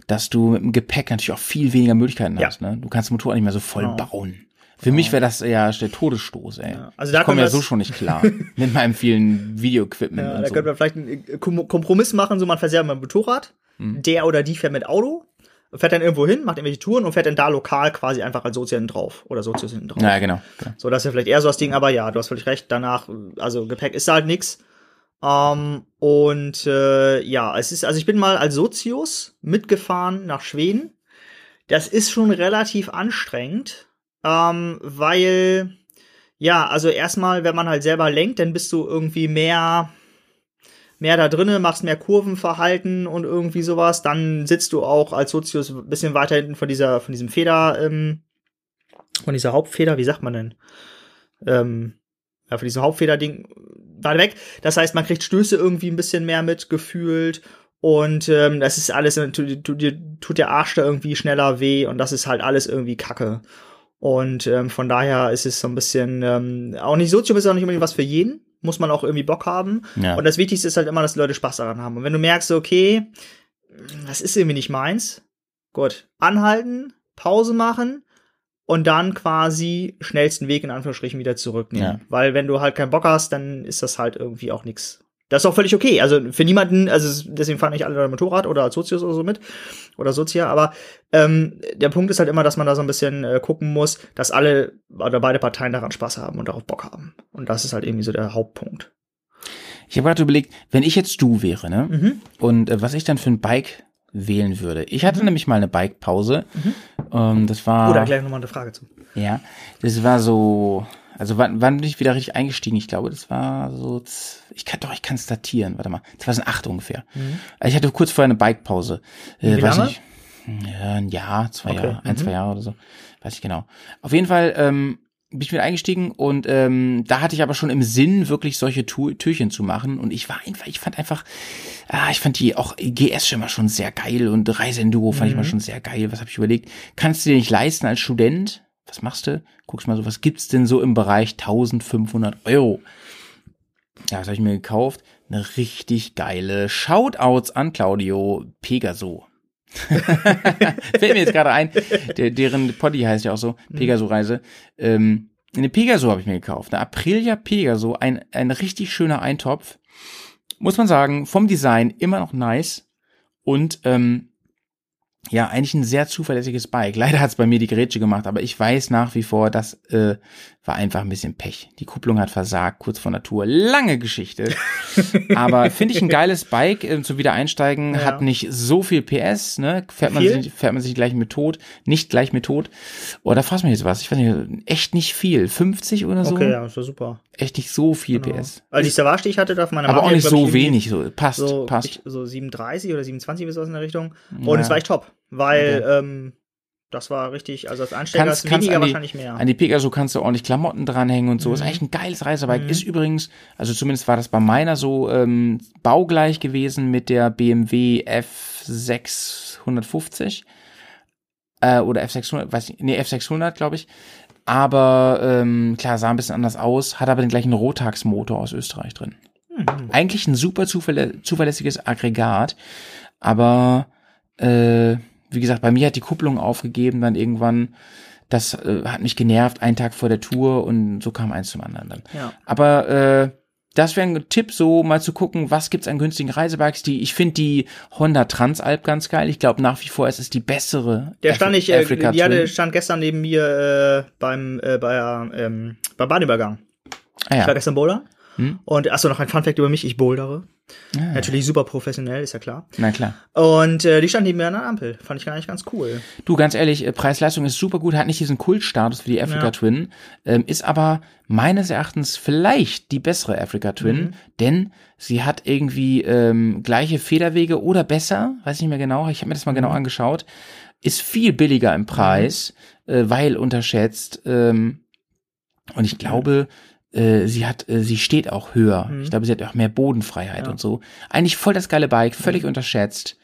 dass du mit dem Gepäck natürlich auch viel weniger Möglichkeiten Ja. hast. Ne? Du kannst das Motorrad nicht mehr so voll Genau. bauen. Für mich wäre das ja der Todesstoß, ey. Ja. Also da ich komme ja wir so schon nicht klar (laughs) mit meinem vielen Videoequipment Ja, und da so. könnte man vielleicht einen äh, Kom Kompromiss machen, so man fährt selber mit dem Motorrad, Mhm. der oder die fährt mit Auto, fährt dann irgendwo hin, macht irgendwelche Touren und fährt dann da lokal quasi einfach als Sozius hinten drauf oder Sozius hinten drauf. Ja, genau. genau. So, das ist ja vielleicht eher so das Ding, aber ja, du hast völlig recht. Danach, also Gepäck ist halt nix. Ähm, und äh, ja, es ist, also ich bin mal als Sozius mitgefahren nach Schweden. Das ist schon relativ anstrengend, ähm, weil ja, also erstmal, wenn man halt selber lenkt, dann bist du irgendwie mehr mehr da drinnen, machst mehr Kurvenverhalten und irgendwie sowas. Dann sitzt du auch als Sozius ein bisschen weiter hinten von dieser, von diesem Feder, ähm, von dieser Hauptfeder, wie sagt man denn? Ähm, ja, von diesem Hauptfederding weiter weg. Das heißt, man kriegt Stöße irgendwie ein bisschen mehr mitgefühlt. Und ähm, das ist alles, tut, tut, tut der Arsch da irgendwie schneller weh und das ist halt alles irgendwie Kacke. Und ähm, von daher ist es so ein bisschen, ähm, auch nicht Sozium ist auch nicht unbedingt was für jeden. Muss man auch irgendwie Bock haben. Ja. Und das Wichtigste ist halt immer, dass Leute Spaß daran haben. Und wenn du merkst, okay, das ist irgendwie nicht meins, gut, anhalten, Pause machen und dann quasi schnellsten Weg in Anführungsstrichen wieder zurücknehmen. Ja. Weil wenn du halt keinen Bock hast, dann ist das halt irgendwie auch nix. Das ist auch völlig okay. Also für niemanden, also deswegen fahren nicht alle Motorrad oder als Sozius oder so mit oder Sozia, aber ähm, der Punkt ist halt immer, dass man da so ein bisschen äh, gucken muss, dass alle oder beide Parteien daran Spaß haben und darauf Bock haben. Und das ist halt irgendwie so der Hauptpunkt. Ich habe gerade überlegt, wenn ich jetzt du wäre, ne? Mhm. Und äh, was ich dann für ein Bike wählen würde. Ich hatte mhm. nämlich mal eine Bike-Pause. Mhm. Ähm, das war. Oder gleich nochmal eine Frage zu. Ja, das war so. Also wann, wann bin ich wieder richtig eingestiegen? Ich glaube, das war so. Ich kann doch, ich kann es datieren. Warte mal, 2008 ungefähr. Mhm. Ich hatte kurz vorher eine Bike-Pause. Äh, Wie lange? Nicht, ja, ein Jahr, zwei okay. Jahre, ein, mhm. zwei Jahre oder so. Weiß ich genau. Auf jeden Fall ähm, bin ich wieder eingestiegen und ähm, da hatte ich aber schon im Sinn, wirklich solche tu Türchen zu machen. Und ich war einfach, ich fand einfach, ah, ich fand die auch GS schon mal schon sehr geil und Reiseenduro fand mhm. ich mal schon sehr geil. Was habe ich überlegt? Kannst du dir nicht leisten als Student? Was machst du? Guckst mal so, was gibt's denn so im Bereich 1500 Euro? Ja, das habe ich mir gekauft. Eine richtig geile Shoutouts an Claudio Pegaso. (laughs) Fällt mir jetzt gerade ein, der, deren Poddy heißt ja auch so, mhm. Pegaso-Reise. Ähm, eine Pegaso habe ich mir gekauft, eine Aprilia Pegaso, ein, ein richtig schöner Eintopf. Muss man sagen, vom Design immer noch nice. Und ähm, ja, eigentlich ein sehr zuverlässiges Bike. (laughs) Leider hat es bei mir die Gerätsche gemacht, aber ich weiß nach wie vor, das äh, war einfach ein bisschen Pech. Die Kupplung hat versagt, kurz vor Natur. Lange Geschichte. (laughs) aber finde ich ein geiles Bike äh, zum Wiedereinsteigen. Ja. Hat nicht so viel PS, ne? Fährt man, sich, fährt man sich gleich mit tot, nicht gleich mit tot. Oh, da fragst du mich jetzt was. Ich weiß nicht, echt nicht viel. 50 oder so? Okay, ja, ist ja super. Echt nicht so viel genau. PS. Also die Savage, die ich hatte, darf meine Aber auch nicht so wenig, so passt, so, passt. Ich, so 37 oder 27 bis aus in der Richtung. Und es war echt top weil okay. ähm, das war richtig, also das Ansteiger kannst, ist weniger, die, wahrscheinlich mehr. An die Pegaso kannst du ordentlich Klamotten dranhängen und so. Mhm. Ist eigentlich ein geiles Reisebike. Mhm. Ist übrigens, also zumindest war das bei meiner so ähm, baugleich gewesen mit der BMW F650 äh, oder F600, weiß ich, nee, F600, glaube ich. Aber ähm, klar, sah ein bisschen anders aus, hat aber den gleichen Rotax-Motor aus Österreich drin. Mhm. Eigentlich ein super zuverlä zuverlässiges Aggregat, aber äh, wie gesagt, bei mir hat die Kupplung aufgegeben dann irgendwann. Das äh, hat mich genervt, einen Tag vor der Tour und so kam eins zum anderen dann. Ja. Aber äh, das wäre ein Tipp, so mal zu gucken, was gibt's an günstigen Reisebikes. Die, ich finde die Honda Transalp ganz geil. Ich glaube nach wie vor ist es die bessere. Der stand ich, äh, die hatte, stand gestern neben mir äh, beim äh, bei, ähm, beim Bahnübergang. Ah, ja. Ich war gestern Boulder. Hm? Und achso, noch ein Funfact über mich, ich bouldere. Ah. Natürlich super professionell, ist ja klar. Na klar. Und äh, die stand neben mir an der Ampel. Fand ich gar nicht ganz cool. Du, ganz ehrlich, äh, Preis-Leistung ist super gut, hat nicht diesen Kultstatus wie die Africa ja. Twin, ähm, ist aber meines Erachtens vielleicht die bessere Africa Twin, mhm. denn sie hat irgendwie ähm, gleiche Federwege oder besser, weiß nicht mehr genau, ich habe mir das mal genau mhm. angeschaut, ist viel billiger im Preis, mhm. äh, weil unterschätzt. Ähm, und ich glaube, äh, sie hat, äh, sie steht auch höher. Mhm. Ich glaube, sie hat auch mehr Bodenfreiheit ja. und so. Eigentlich voll das geile Bike, völlig mhm. unterschätzt.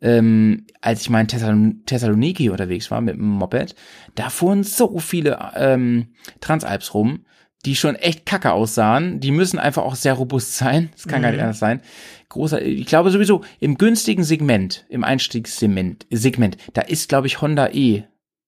Ähm, als ich mal in Thessalon Thessaloniki unterwegs war mit dem Moped, da fuhren so viele ähm, Transalps rum, die schon echt kacke aussahen. Die müssen einfach auch sehr robust sein. Das kann mhm. gar nicht mhm. anders sein. Großer, ich glaube sowieso im günstigen Segment, im Einstiegssegment, Segment, da ist glaube ich Honda E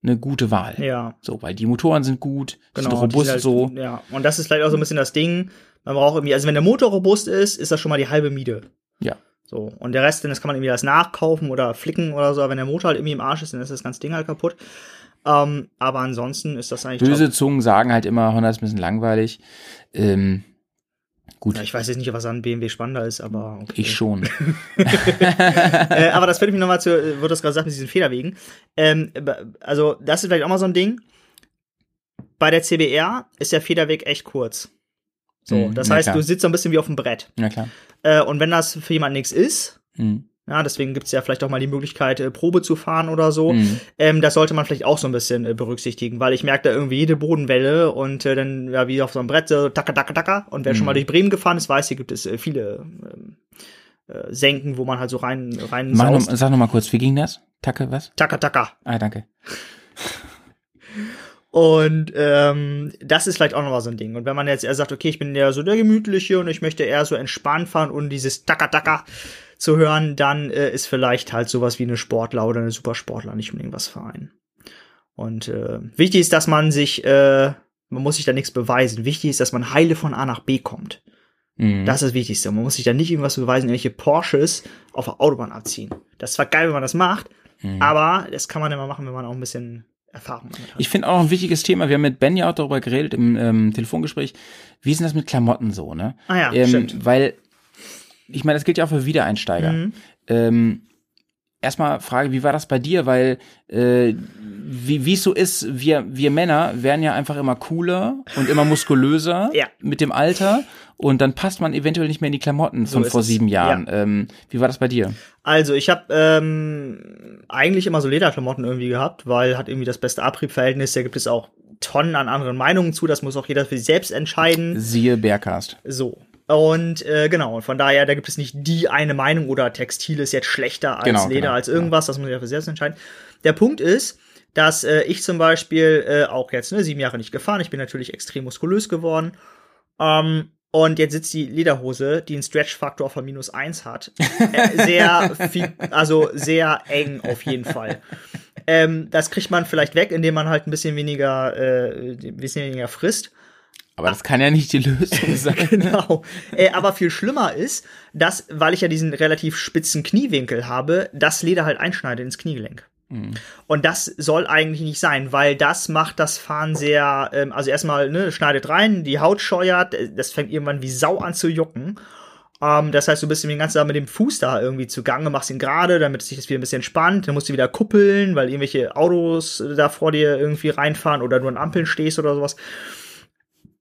eine gute Wahl. Ja. So, weil die Motoren sind gut, genau, sind robust halt, so. Ja, und das ist vielleicht auch so ein bisschen das Ding. Man braucht irgendwie, also wenn der Motor robust ist, ist das schon mal die halbe Miete. Ja. So, und der Rest, das kann man irgendwie das nachkaufen oder flicken oder so, aber wenn der Motor halt irgendwie im Arsch ist, dann ist das ganze Ding halt kaputt. Ähm, aber ansonsten ist das eigentlich. Böse. Zungen sagen halt immer, Honda ist ein bisschen langweilig. Ähm, Gut. Ja, ich weiß jetzt nicht, was an BMW spannender ist, aber. Okay. Ich schon. (laughs) äh, aber das führt mich nochmal zu, äh, wurde das gerade gesagt, mit diesen Federwegen. Ähm, also, das ist vielleicht auch mal so ein Ding. Bei der CBR ist der Federweg echt kurz. So, mhm, das heißt, klar. du sitzt so ein bisschen wie auf dem Brett. Ja, klar. Äh, und wenn das für jemanden nichts ist, mhm. Ja, deswegen gibt's ja vielleicht auch mal die Möglichkeit, äh, Probe zu fahren oder so. Mhm. Ähm, das sollte man vielleicht auch so ein bisschen äh, berücksichtigen, weil ich merke da irgendwie jede Bodenwelle und äh, dann, ja, wie auf so einem Brett, so taka, taka, taka. Und wer mhm. schon mal durch Bremen gefahren ist, weiß, hier gibt es äh, viele ähm, äh, Senken, wo man halt so rein, rein Mach noch, Sag noch mal kurz, wie ging das? Taka, was? Taka, taka. Ah, danke. Und ähm, das ist vielleicht auch nochmal so ein Ding. Und wenn man jetzt eher sagt, okay, ich bin eher so der Gemütliche und ich möchte eher so entspannt fahren und dieses Taka, taka zu hören, dann äh, ist vielleicht halt sowas wie eine Sportler oder eine Supersportler nicht unbedingt was für einen. Und äh, wichtig ist, dass man sich, äh, man muss sich da nichts beweisen. Wichtig ist, dass man heile von A nach B kommt. Mhm. Das ist das Wichtigste. Man muss sich da nicht irgendwas beweisen, irgendwelche Porsches auf der Autobahn abziehen. Das ist zwar geil, wenn man das macht, Mhm. aber das kann man immer machen, wenn man auch ein bisschen Erfahrung damit hat. Ich finde auch ein wichtiges Thema, wir haben mit Ben ja auch darüber geredet im ähm, Telefongespräch, wie ist denn das mit Klamotten so, ne? ah ja, ähm, stimmt. Weil, ich meine, das gilt ja auch für Wiedereinsteiger. Mhm. Ähm, erstmal Frage, wie war das bei dir? Weil, äh, wie es so ist, wir, wir Männer werden ja einfach immer cooler und immer muskulöser (laughs) Ja. mit dem Alter und dann passt man eventuell nicht mehr in die Klamotten So von ist vor es. sieben Jahren. Ähm, wie war das bei dir? Also, ich habe ähm, eigentlich immer so Lederklamotten irgendwie gehabt, weil hat irgendwie das beste Abriebverhältnis. Da gibt es auch Tonnen an anderen Meinungen zu. Das muss auch jeder für sich selbst entscheiden. Siehe Bearcast. So. Und äh, genau, und von daher, da gibt es nicht die eine Meinung oder Textil ist jetzt schlechter als Genau, Leder, genau, als irgendwas, das muss jeder für selbst entscheiden. Der Punkt ist, dass äh, ich zum Beispiel äh, auch jetzt ne, sieben Jahre nicht gefahren, ich bin natürlich extrem muskulös geworden. Ähm, und jetzt sitzt die Lederhose, die einen Stretch-Faktor von minus eins hat, (laughs) äh, sehr viel, also sehr eng auf jeden Fall. Ähm, das kriegt man vielleicht weg, indem man halt ein bisschen weniger, äh, ein bisschen weniger frisst. Aber das kann ja nicht die Lösung (laughs) sein. Genau. Äh, aber viel schlimmer ist, dass, weil ich ja diesen relativ spitzen Kniewinkel habe, das Leder halt einschneidet ins Kniegelenk. Und das soll eigentlich nicht sein, weil das macht das Fahren sehr, ähm, also erstmal, ne, schneidet rein, die Haut scheuert, äh, das fängt irgendwann wie Sau an zu jucken. Ähm, das heißt, du bist den ganzen Tag mit dem Fuß da irgendwie zugange, machst ihn gerade, damit sich das wieder ein bisschen entspannt, dann musst du wieder kuppeln, weil irgendwelche Autos da vor dir irgendwie reinfahren oder du an Ampeln stehst oder sowas.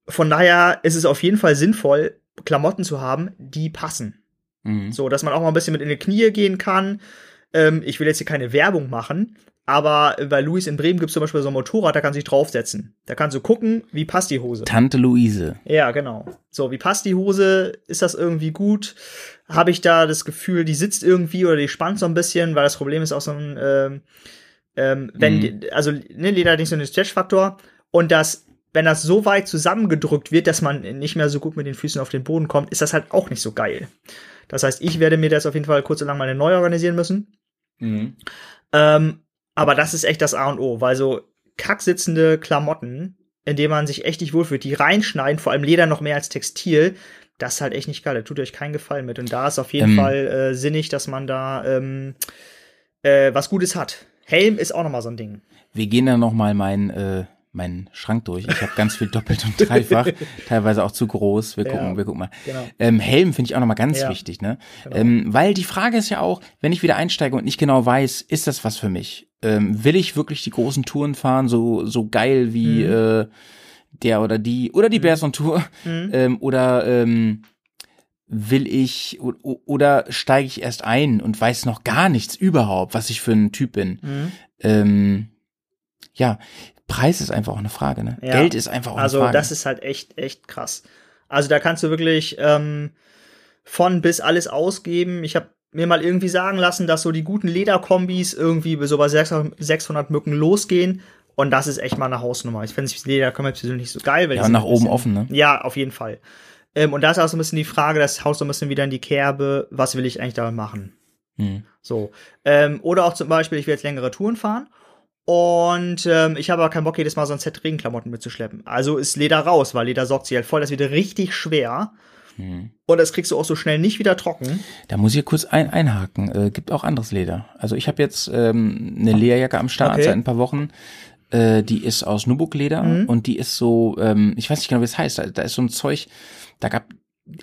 Von daher ist es auf jeden Fall sinnvoll, Klamotten zu haben, die passen. Mhm. So, dass man auch mal ein bisschen mit in die Knie gehen kann. Ähm, ich will jetzt hier keine Werbung machen, aber bei Luis in Bremen gibt es zum Beispiel so ein Motorrad, da kannst du dich draufsetzen. Da kannst du gucken, wie passt die Hose. Tante Luise. Ja, genau. So, wie passt die Hose? Ist das irgendwie gut? Habe ich da das Gefühl, die sitzt irgendwie oder die spannt so ein bisschen, weil das Problem ist auch so ein, ähm, ähm, wenn, Mhm. die, also ne, Leder hat nicht so einen Stretch-Faktor und das, wenn das so weit zusammengedrückt wird, dass man nicht mehr so gut mit den Füßen auf den Boden kommt, ist das halt auch nicht so geil. Das heißt, ich werde mir das auf jeden Fall kurz und lang mal neu organisieren müssen. Mhm. Ähm, aber das ist echt das A und O, weil so kacksitzende Klamotten, in denen man sich echt nicht wohlfühlt, die reinschneiden, vor allem Leder noch mehr als Textil, das ist halt echt nicht geil. Da tut euch keinen Gefallen mit. Und da ist auf jeden Ähm. Fall äh, sinnig, dass man da ähm, äh, was Gutes hat. Helm ist auch noch mal so ein Ding. Wir gehen dann noch mal meinen äh, meinen Schrank durch. Ich habe ganz viel doppelt und dreifach, (laughs) teilweise auch zu groß. Wir gucken, Ja. wir gucken mal. Genau. Ähm, Helm finde ich auch noch mal ganz Ja. wichtig, ne? Genau. Ähm, weil die Frage ist ja auch, wenn ich wieder einsteige und nicht genau weiß, ist das was für mich? Ähm, will ich wirklich die großen Touren fahren, so so geil wie Mhm. äh, der oder die oder die Bears on Tour Mhm. ähm, oder ähm, will ich oder steige ich erst ein und weiß noch gar nichts überhaupt, was ich für ein Typ bin? Mhm. Ähm, ja, Preis ist einfach auch eine Frage, ne? Ja. Geld ist einfach auch Also eine Frage. das ist halt echt, echt krass. Also da kannst du wirklich ähm, von bis alles ausgeben. Ich habe mir mal irgendwie sagen lassen, dass so die guten Lederkombis irgendwie so bei 600 Mücken losgehen. Und das ist echt mal eine Hausnummer. Ich finde Lederkombi persönlich nicht so geil. Weil ja, nach oben bisschen- offen, ne? Ja, auf jeden Fall. Ähm, und da ist auch so ein bisschen die Frage, das haust so ein bisschen wieder in die Kerbe, was will ich eigentlich damit machen? Hm. So. Ähm, oder auch zum Beispiel, ich will jetzt längere Touren fahren. Und ähm, ich habe aber keinen Bock, jedes Mal so ein Set Regenklamotten mitzuschleppen. Also ist Leder raus, weil Leder sorgt sich halt voll. Das wird richtig schwer. Hm. Und das kriegst du auch so schnell nicht wieder trocken. Da muss ich kurz ein, einhaken. Äh, gibt auch anderes Leder. Also ich habe jetzt ähm, eine Lederjacke am Start Okay. seit ein paar Wochen. Äh, die ist aus Nubuk-Leder Mhm. und die ist so, ähm, ich weiß nicht genau, wie es heißt. Da, da ist so ein Zeug, da gab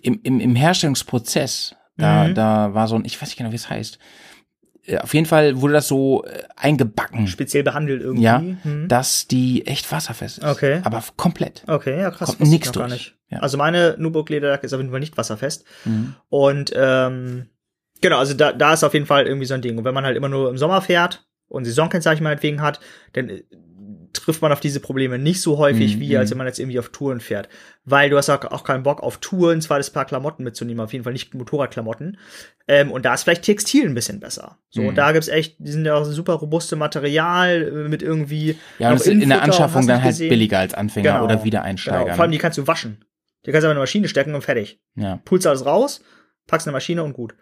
im, im, im Herstellungsprozess, da, Mhm. da war so ein, ich weiß nicht genau, wie es heißt. Äh, auf jeden Fall wurde das so äh, eingebacken, Speziell behandelt irgendwie. ja, Hm. dass die echt wasserfest ist. Okay. Aber komplett. Okay, ja krass. Kommt gar durch. nicht. Ja. Also meine Nubuck-Lederjacke ist auf jeden Fall nicht wasserfest. Mhm. Und ähm, genau, also da, da ist auf jeden Fall irgendwie so ein Ding. Und wenn man halt immer nur im Sommer fährt und Saisonkennzeichen meinetwegen hat, dann trifft man auf diese Probleme nicht so häufig, Mhm, wie als mhm. wenn man jetzt irgendwie auf Touren fährt. Weil du hast auch, auch keinen Bock auf Touren, ein zweites Paar Klamotten mitzunehmen, auf jeden Fall nicht Motorradklamotten. Ähm, und da ist vielleicht Textil ein bisschen besser. So, Mhm. und da gibt's echt, die sind ja auch super robuste Material äh, mit irgendwie. Ja, und ist in der Anschaffung dann halt gesehen. billiger als Anfänger Genau. oder Wiedereinsteiger. Genau. Vor allem, ne? die kannst du waschen. Die kannst du aber in eine Maschine stecken und fertig. ja. Pulst alles raus, packst in eine Maschine und gut.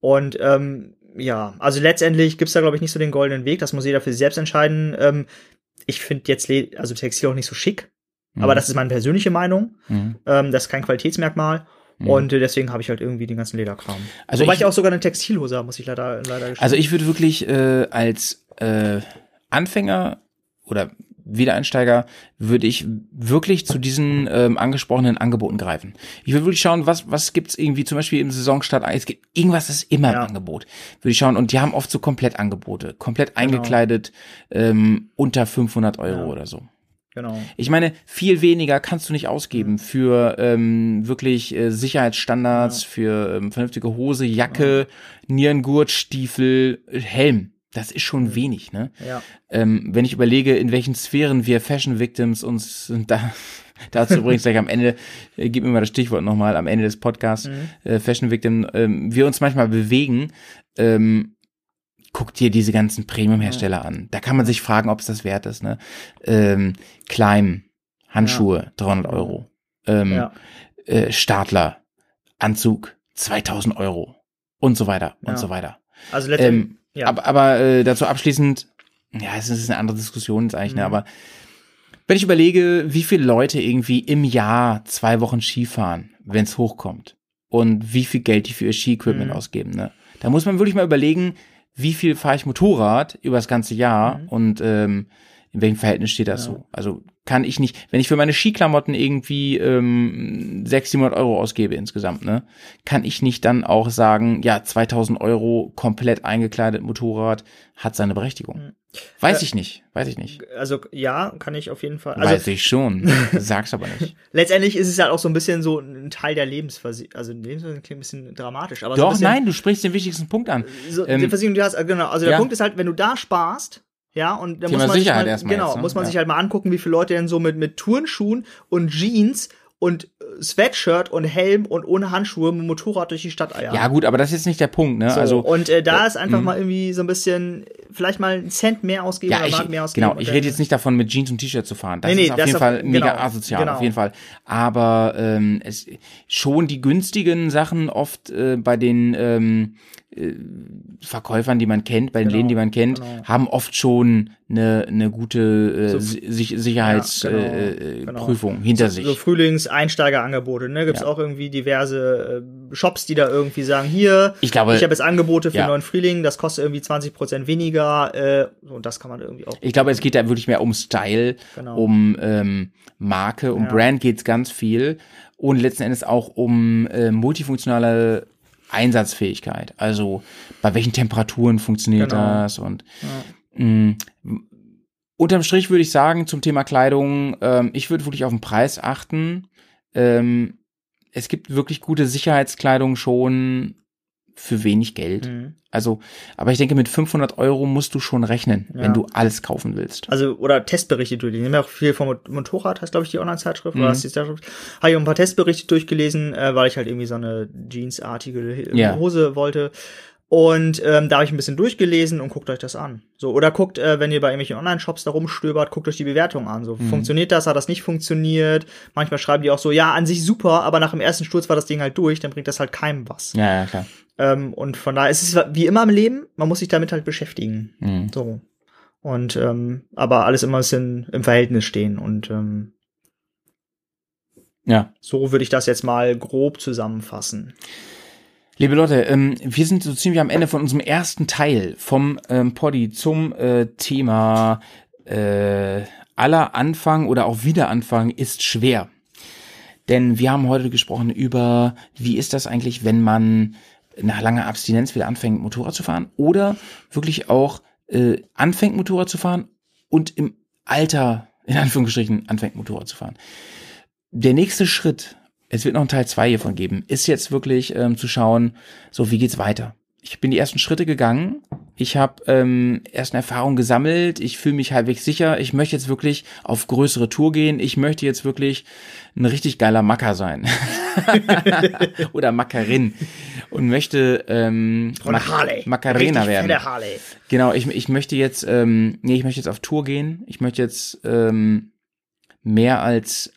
Und ähm, ja, also letztendlich gibt's da, glaube ich, nicht so den goldenen Weg. Das muss jeder für sich selbst entscheiden. Ähm, ich finde jetzt also Textil auch nicht so schick, aber Mhm. das ist meine persönliche Meinung. Mhm. Ähm, das ist kein Qualitätsmerkmal. Mhm. Und äh, deswegen habe ich halt irgendwie den ganzen Lederkram. Also Wobei ich- ich, auch sogar eine Textilhose habe, muss ich leider, leider gestehen. Also ich würde wirklich äh, als äh, Anfänger oder Wiedereinsteiger würde ich wirklich zu diesen ähm, angesprochenen Angeboten greifen. Ich würde wirklich schauen, was was gibt's irgendwie zum Beispiel im Saisonstart. Es gibt irgendwas ist immer Ja. im Angebot. Würde ich schauen und die haben oft so Komplettangebote, komplett Genau. eingekleidet ähm, unter 500 Euro Ja. oder so. genau. Ich meine, viel weniger kannst du nicht ausgeben für ähm, wirklich äh, Sicherheitsstandards, für ähm, vernünftige Hose, Jacke, Nierengurt, Stiefel, äh, Helm. Das ist schon wenig, ne? Ja. Ähm, wenn ich überlege, in welchen Sphären wir Fashion Victims uns (laughs) da dazu übrigens gleich am Ende, äh, gib mir mal das Stichwort nochmal, am Ende des Podcasts, äh, Fashion Victim, ähm, wir uns manchmal bewegen, ähm, guck dir diese ganzen Premium-Hersteller an. Da kann man sich fragen, ob es das wert ist, ne? Ähm, Klein, Handschuhe, 300 Euro. Ähm, Ja. äh, Stadler, Anzug, 2000 Euro. Und so weiter, Ja. und so weiter. Also letztendlich, Ähm, ja. Aber, aber äh, dazu abschließend, ja, es ist eine andere Diskussion jetzt eigentlich, ne? Mhm. Aber wenn ich überlege, wie viele Leute irgendwie im Jahr zwei Wochen Skifahren, wenn es hochkommt, und wie viel Geld die für ihr Ski-Equipment Mhm. ausgeben, ne? Da muss man wirklich mal überlegen, wie viel fahre ich Motorrad über das ganze Jahr Mhm. und ähm, in welchem Verhältnis steht das Ja. so? Also kann ich nicht, wenn ich für meine Skiklamotten irgendwie ähm, 600, 700 Euro ausgebe insgesamt, ne, kann ich nicht dann auch sagen, ja, 2000 Euro komplett eingekleidet Motorrad hat seine Berechtigung. Weiß Äh, ich nicht, weiß ich nicht. also ja, kann ich auf jeden Fall. Also weiß ich schon, (laughs) sag's aber nicht. letztendlich ist es halt auch so ein bisschen so ein Teil der Lebensversicherung. Also Lebensversicherung klingt ein bisschen dramatisch, aber so Doch, bisschen, nein, du sprichst den wichtigsten Punkt an. So, Ähm, die Versicherung, die hast, genau. Also der ja. Punkt ist halt, wenn du da sparst, ja, und dann Thema muss man sich mal, erstmal genau, jetzt, ne? muss man Ja. sich halt mal angucken, wie viele Leute denn so mit, mit Turnschuhen und Jeans und Sweatshirt und Helm und ohne Handschuhe mit dem Motorrad durch die Stadt eiern. Ja, gut, aber das ist jetzt nicht der Punkt, ne? So, also und äh, da äh, ist einfach mh. mal irgendwie so ein bisschen, vielleicht mal einen Cent mehr ausgeben Ja, oder ich, Mark mehr ausgeben. genau, ich rede jetzt nicht davon, mit Jeans und T-Shirt zu fahren. Das Nee, nee, ist auf das jeden auf- Fall mega genau, asozial, genau. auf jeden Fall. Aber ähm, es schon die günstigen Sachen oft äh, bei den ähm, äh, Verkäufern, die man kennt, bei den Genau, Läden, die man kennt, genau. haben oft schon eine, eine gute äh, So- Si- Sich- Ja, Sicherheitsprüfung genau, äh, genau. Prüfung hinter sich. So Frühlings-Einsteigerangebote, ne? Gibt's Ja. auch irgendwie diverse äh, Shops, die da irgendwie sagen, hier, Ich glaube- ich habe jetzt Angebote für Ja. neuen Frühling, das kostet irgendwie 20% weniger, äh, und das kann man irgendwie auch. Ich glaube, es geht da wirklich mehr um Style, Genau. um ähm, Marke, um Ja. Brand geht's ganz viel und letzten Endes auch um äh, multifunktionale Einsatzfähigkeit. Also bei welchen Temperaturen funktioniert Genau. das und mh, unterm Strich würde ich sagen zum Thema Kleidung, ähm, ich würde wirklich auf den Preis achten. Ähm, es gibt wirklich gute Sicherheitskleidung schon für wenig Geld. Mhm. Also, aber ich denke, mit 500 Euro musst du schon rechnen, Ja. wenn du alles kaufen willst. Also, oder Testberichte durchlesen. Ich ja auch viel vom Mot- Motorrad, heißt, glaube ich, die Online-Zeitschrift, Mhm. oder hast du die Zeitschrift? Habe ich auch ein paar Testberichte durchgelesen, äh, weil ich halt irgendwie so eine Jeans-artige Ja. Hose wollte. Und ähm, da habe ich ein bisschen durchgelesen und guckt euch das an. So, oder guckt, äh, wenn ihr bei irgendwelchen Online-Shops da rumstöbert, guckt euch die Bewertung an. Mhm. So, funktioniert das, hat das nicht funktioniert? Manchmal schreiben die auch so, ja, an sich super, aber nach dem ersten Sturz war das Ding halt durch, dann bringt das halt keinem was. Ja, ja, klar. Ähm, und von daher ist es wie immer im Leben, man muss sich damit halt beschäftigen. Mhm. So. Und ähm, aber alles immer ein bisschen im Verhältnis stehen. Und ähm, Ja. so würde ich das jetzt mal grob zusammenfassen. Liebe Leute, ähm, wir sind so ziemlich am Ende von unserem ersten Teil vom ähm, Poddy zum äh, Thema äh, aller Anfang oder auch Wiederanfang ist schwer. Denn wir haben heute gesprochen über, wie ist das eigentlich, wenn man nach langer Abstinenz wieder anfängt, Motorrad zu fahren oder wirklich auch äh, anfängt, Motorrad zu fahren und im Alter, in Anführungsstrichen, anfängt, Motorrad zu fahren. Der nächste Schritt, es wird noch einen Teil zwei hiervon geben, ist jetzt wirklich ähm, zu schauen, so wie geht's weiter. Ich bin die ersten Schritte gegangen. Ich habe ähm, ersten Erfahrungen gesammelt. Ich fühle mich halbwegs sicher. Ich möchte jetzt wirklich auf größere Tour gehen. Ich möchte jetzt wirklich ein richtig geiler Macker sein. (laughs) Oder Mackerin. Und möchte ähm, Von Mac- Harley. Macarena werden. Harley. Genau, ich, ich möchte jetzt, ähm, nee, ich möchte jetzt auf Tour gehen. Ich möchte jetzt ähm, mehr als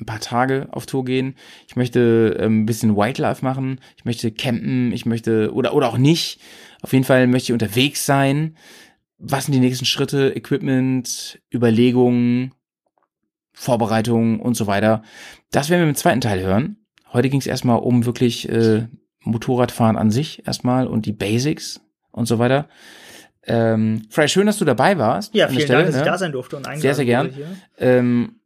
ein paar Tage auf Tour gehen. Ich möchte ähm, ein bisschen Wildlife machen. Ich möchte campen. Ich möchte, oder, oder auch nicht. Auf jeden Fall möchte ich unterwegs sein. Was sind die nächsten Schritte? Equipment, Überlegungen, Vorbereitungen und so weiter. Das werden wir im zweiten Teil hören. Heute ging es erstmal um wirklich äh, Motorradfahren an sich erstmal und die Basics und so weiter. Ähm, Fry, schön, dass du dabei warst. Ja, vielen Stelle, Dank, dass ich ne? da sein durfte und eingeladen Sehr, sehr gern. Ähm,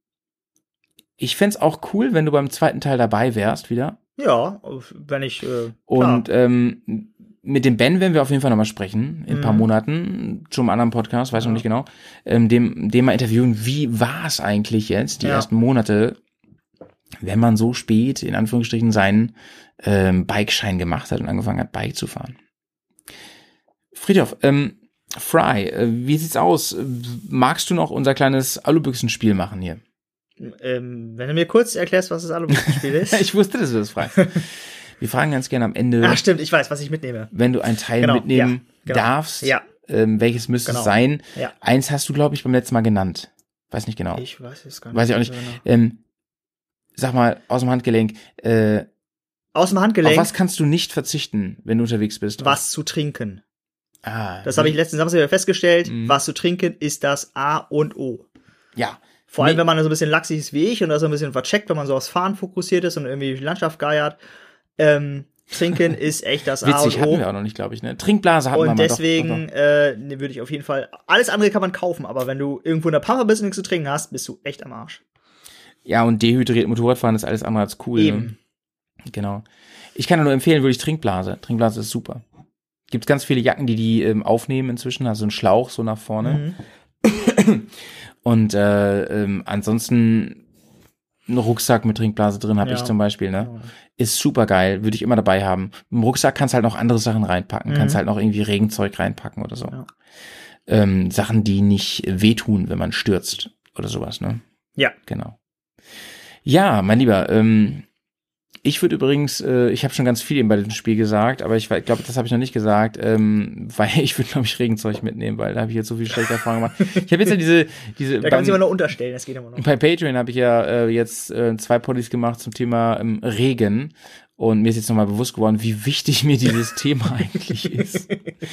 ich fänd's auch cool, wenn du beim zweiten Teil dabei wärst wieder. Ja, wenn ich äh, Und ähm, mit dem Ben werden wir auf jeden Fall nochmal sprechen, in ein paar Mhm. Monaten, zum anderen Podcast, weiß noch nicht genau, ähm, dem, dem mal interviewen, wie war es eigentlich jetzt, die Ja. ersten Monate, wenn man so spät, in Anführungsstrichen, seinen ähm, Bikeschein gemacht hat und angefangen hat, Bike zu fahren. Friedhof, ähm, Fry, äh, wie sieht's aus? Magst du noch unser kleines Alubüchsenspiel machen hier? Ähm, wenn du mir kurz erklärst, was das Alubuchspiel (laughs) ist. ich wusste, dass du das fragst. (laughs) Wir fragen ganz gerne am Ende, Ach stimmt, ich weiß, was ich mitnehme. wenn du ein Teil Genau, mitnehmen ja, genau. darfst, Ja. ähm, welches müsste Genau. es sein? Ja. Eins hast du, glaube ich, beim letzten Mal genannt. Weiß nicht genau. Ich weiß es gar nicht. Weiß ich auch nicht. genau. Ähm, sag mal, aus dem Handgelenk, äh, Aus dem auf Handgelenk was kannst du nicht verzichten, wenn du unterwegs bist? was zu trinken. Ah, Das habe ich letzten Samstag wieder festgestellt. Mhm. Was zu trinken ist das A und O. Ja. Vor allem, Nee. wenn man so ein bisschen lachsig ist wie ich und da so ein bisschen vercheckt, wenn man so aufs Fahren fokussiert ist und irgendwie die Landschaft geiert. Ähm, trinken ist echt das A Witzig, und hatten O. wir auch noch nicht, glaube ich, ne? Trinkblase hatten wir Und mal. doch, deswegen doch, doch. äh, ne, würde ich auf jeden Fall. Alles andere kann man kaufen, aber wenn du irgendwo in der Pampa bist und nichts zu trinken hast, bist du echt am Arsch. Ja, und dehydriert Motorradfahren ist alles andere als cool. Ne? Eben. Genau. Ich kann nur empfehlen, wirklich Trinkblase. Trinkblase ist super. Gibt ganz viele Jacken, die die ähm, aufnehmen inzwischen, also ein Schlauch so nach vorne. Mhm. (coughs) Und äh, ähm, ansonsten ein Rucksack mit Trinkblase drin habe Ja. ich zum Beispiel, ne? Ist super geil, würde ich immer dabei haben. Im Rucksack kannst halt noch andere Sachen reinpacken, Mhm. kannst halt noch irgendwie Regenzeug reinpacken oder so. Ja. Ähm, Sachen, die nicht wehtun, wenn man stürzt oder sowas, ne? Ja. Genau. Ja, mein Lieber, ähm, ich würde übrigens, äh, ich habe schon ganz viel eben bei diesem Spiel gesagt, aber ich glaube, das habe ich noch nicht gesagt, ähm, (laughs) weil ich würde, glaube ich, Regenzeug mitnehmen, weil da habe ich jetzt so viel schlechte Erfahrungen gemacht. Ich habe jetzt ja diese, diese Da kann man sich immer noch unterstellen, das geht immer noch. bei Patreon habe ich ja äh, jetzt äh, zwei Poddies gemacht zum Thema ähm, Regen. Und mir ist jetzt nochmal bewusst geworden, wie wichtig mir dieses (laughs) Thema eigentlich ist.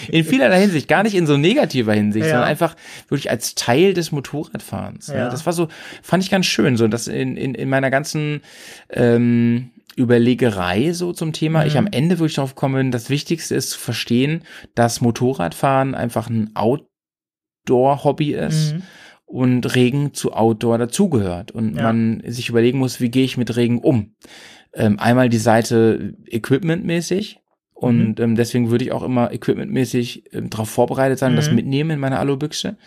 In vielerlei Hinsicht, gar nicht in so negativer Hinsicht, Ja. sondern einfach wirklich als Teil des Motorradfahrens. Ja. Das war so, fand ich ganz schön, so dass in, in, in meiner ganzen ähm, Überlegerei so zum Thema, ich am Ende wirklich darauf komme, das Wichtigste ist zu verstehen, dass Motorradfahren einfach ein Outdoor-Hobby ist Mhm. und Regen zu Outdoor dazugehört und Ja. man sich überlegen muss, wie gehe ich mit Regen um. Ähm, einmal die Seite equipmentmäßig und ähm, deswegen würde ich auch immer equipmentmäßig ähm, darauf vorbereitet sein, das Mhm. mitnehmen in meiner Alubüchse,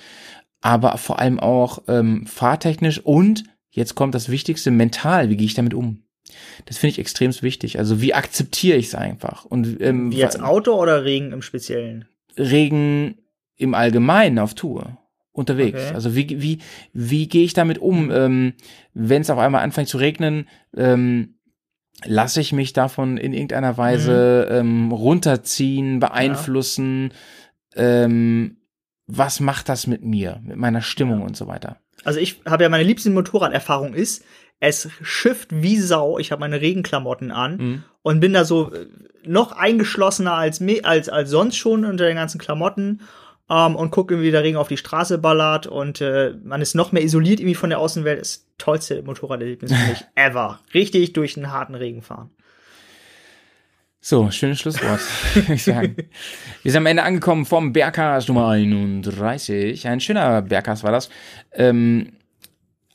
aber vor allem auch ähm, fahrtechnisch und jetzt kommt das Wichtigste mental, wie gehe ich damit um? Das finde ich extrem wichtig. Also wie akzeptiere ich es einfach? Und ähm, Wie jetzt Auto oder Regen im Speziellen? Regen im Allgemeinen auf Tour unterwegs. Okay. Also wie, wie, wie gehe ich damit um, ähm, wenn es auf einmal anfängt zu regnen? Ähm, lasse ich mich davon in irgendeiner Weise ähm, runterziehen, beeinflussen? Ähm, was macht das mit mir, mit meiner Stimmung und so weiter? Also ich habe ja meine liebste Motorraderfahrung ist, es schifft wie Sau. Ich habe meine Regenklamotten an Mhm. und bin da so äh, noch eingeschlossener als, als, als sonst schon unter den ganzen Klamotten ähm, und gucke, wie der Regen auf die Straße ballert und äh, man ist noch mehr isoliert irgendwie von der Außenwelt. Das tollste Motorraderlebnis für mich (laughs) ever. Richtig durch einen harten Regen fahren. So, schönes Schlusswort, (laughs) würde ich sagen. Wir sind am Ende angekommen vom Bergcast Nummer 31. Ein schöner Bergcast war das. Ähm,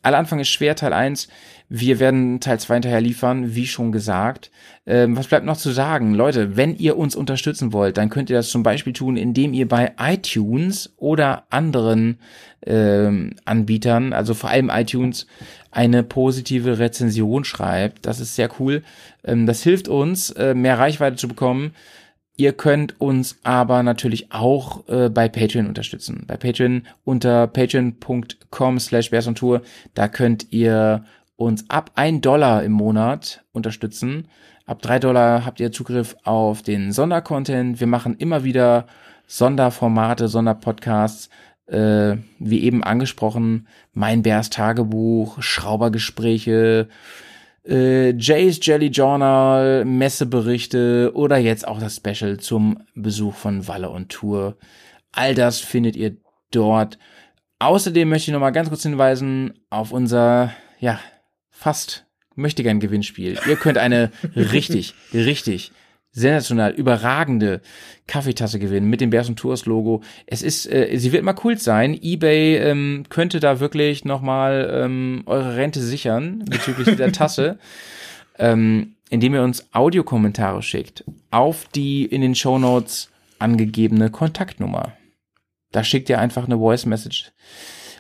aller Anfang ist schwer, Teil 1. Wir werden Teil 2 hinterher liefern, wie schon gesagt. Ähm, was bleibt noch zu sagen? Leute, wenn ihr uns unterstützen wollt, dann könnt ihr das zum Beispiel tun, indem ihr bei iTunes oder anderen ähm, Anbietern, also vor allem iTunes, eine positive Rezension schreibt. Das ist sehr cool. Ähm, das hilft uns, äh, mehr Reichweite zu bekommen. Ihr könnt uns aber natürlich auch äh, bei Patreon unterstützen. Bei Patreon unter patreon.com slash Tour. Da könnt ihr uns ab ein Dollar im Monat unterstützen. Ab drei Dollar habt ihr Zugriff auf den Sondercontent. Wir machen immer wieder Sonderformate, Sonderpodcasts, äh, wie eben angesprochen, mein Bärs Tagebuch, Schraubergespräche, äh, Jay's Jelly Journal, Messeberichte oder jetzt auch das Special zum Besuch von Walle und Tour. All das findet ihr dort. Außerdem möchte ich noch mal ganz kurz hinweisen auf unser, ja, fast möchte gern Gewinnspiel. Ihr könnt eine (laughs) richtig, richtig sensationell überragende Kaffeetasse gewinnen mit dem Bears Tours Logo. Es ist, äh, sie wird mal cool sein. eBay ähm, könnte da wirklich nochmal ähm, eure Rente sichern bezüglich dieser Tasse, (laughs) ähm, indem ihr uns Audiokommentare schickt auf die in den Show Notes angegebene Kontaktnummer. Da schickt ihr einfach eine Voice Message,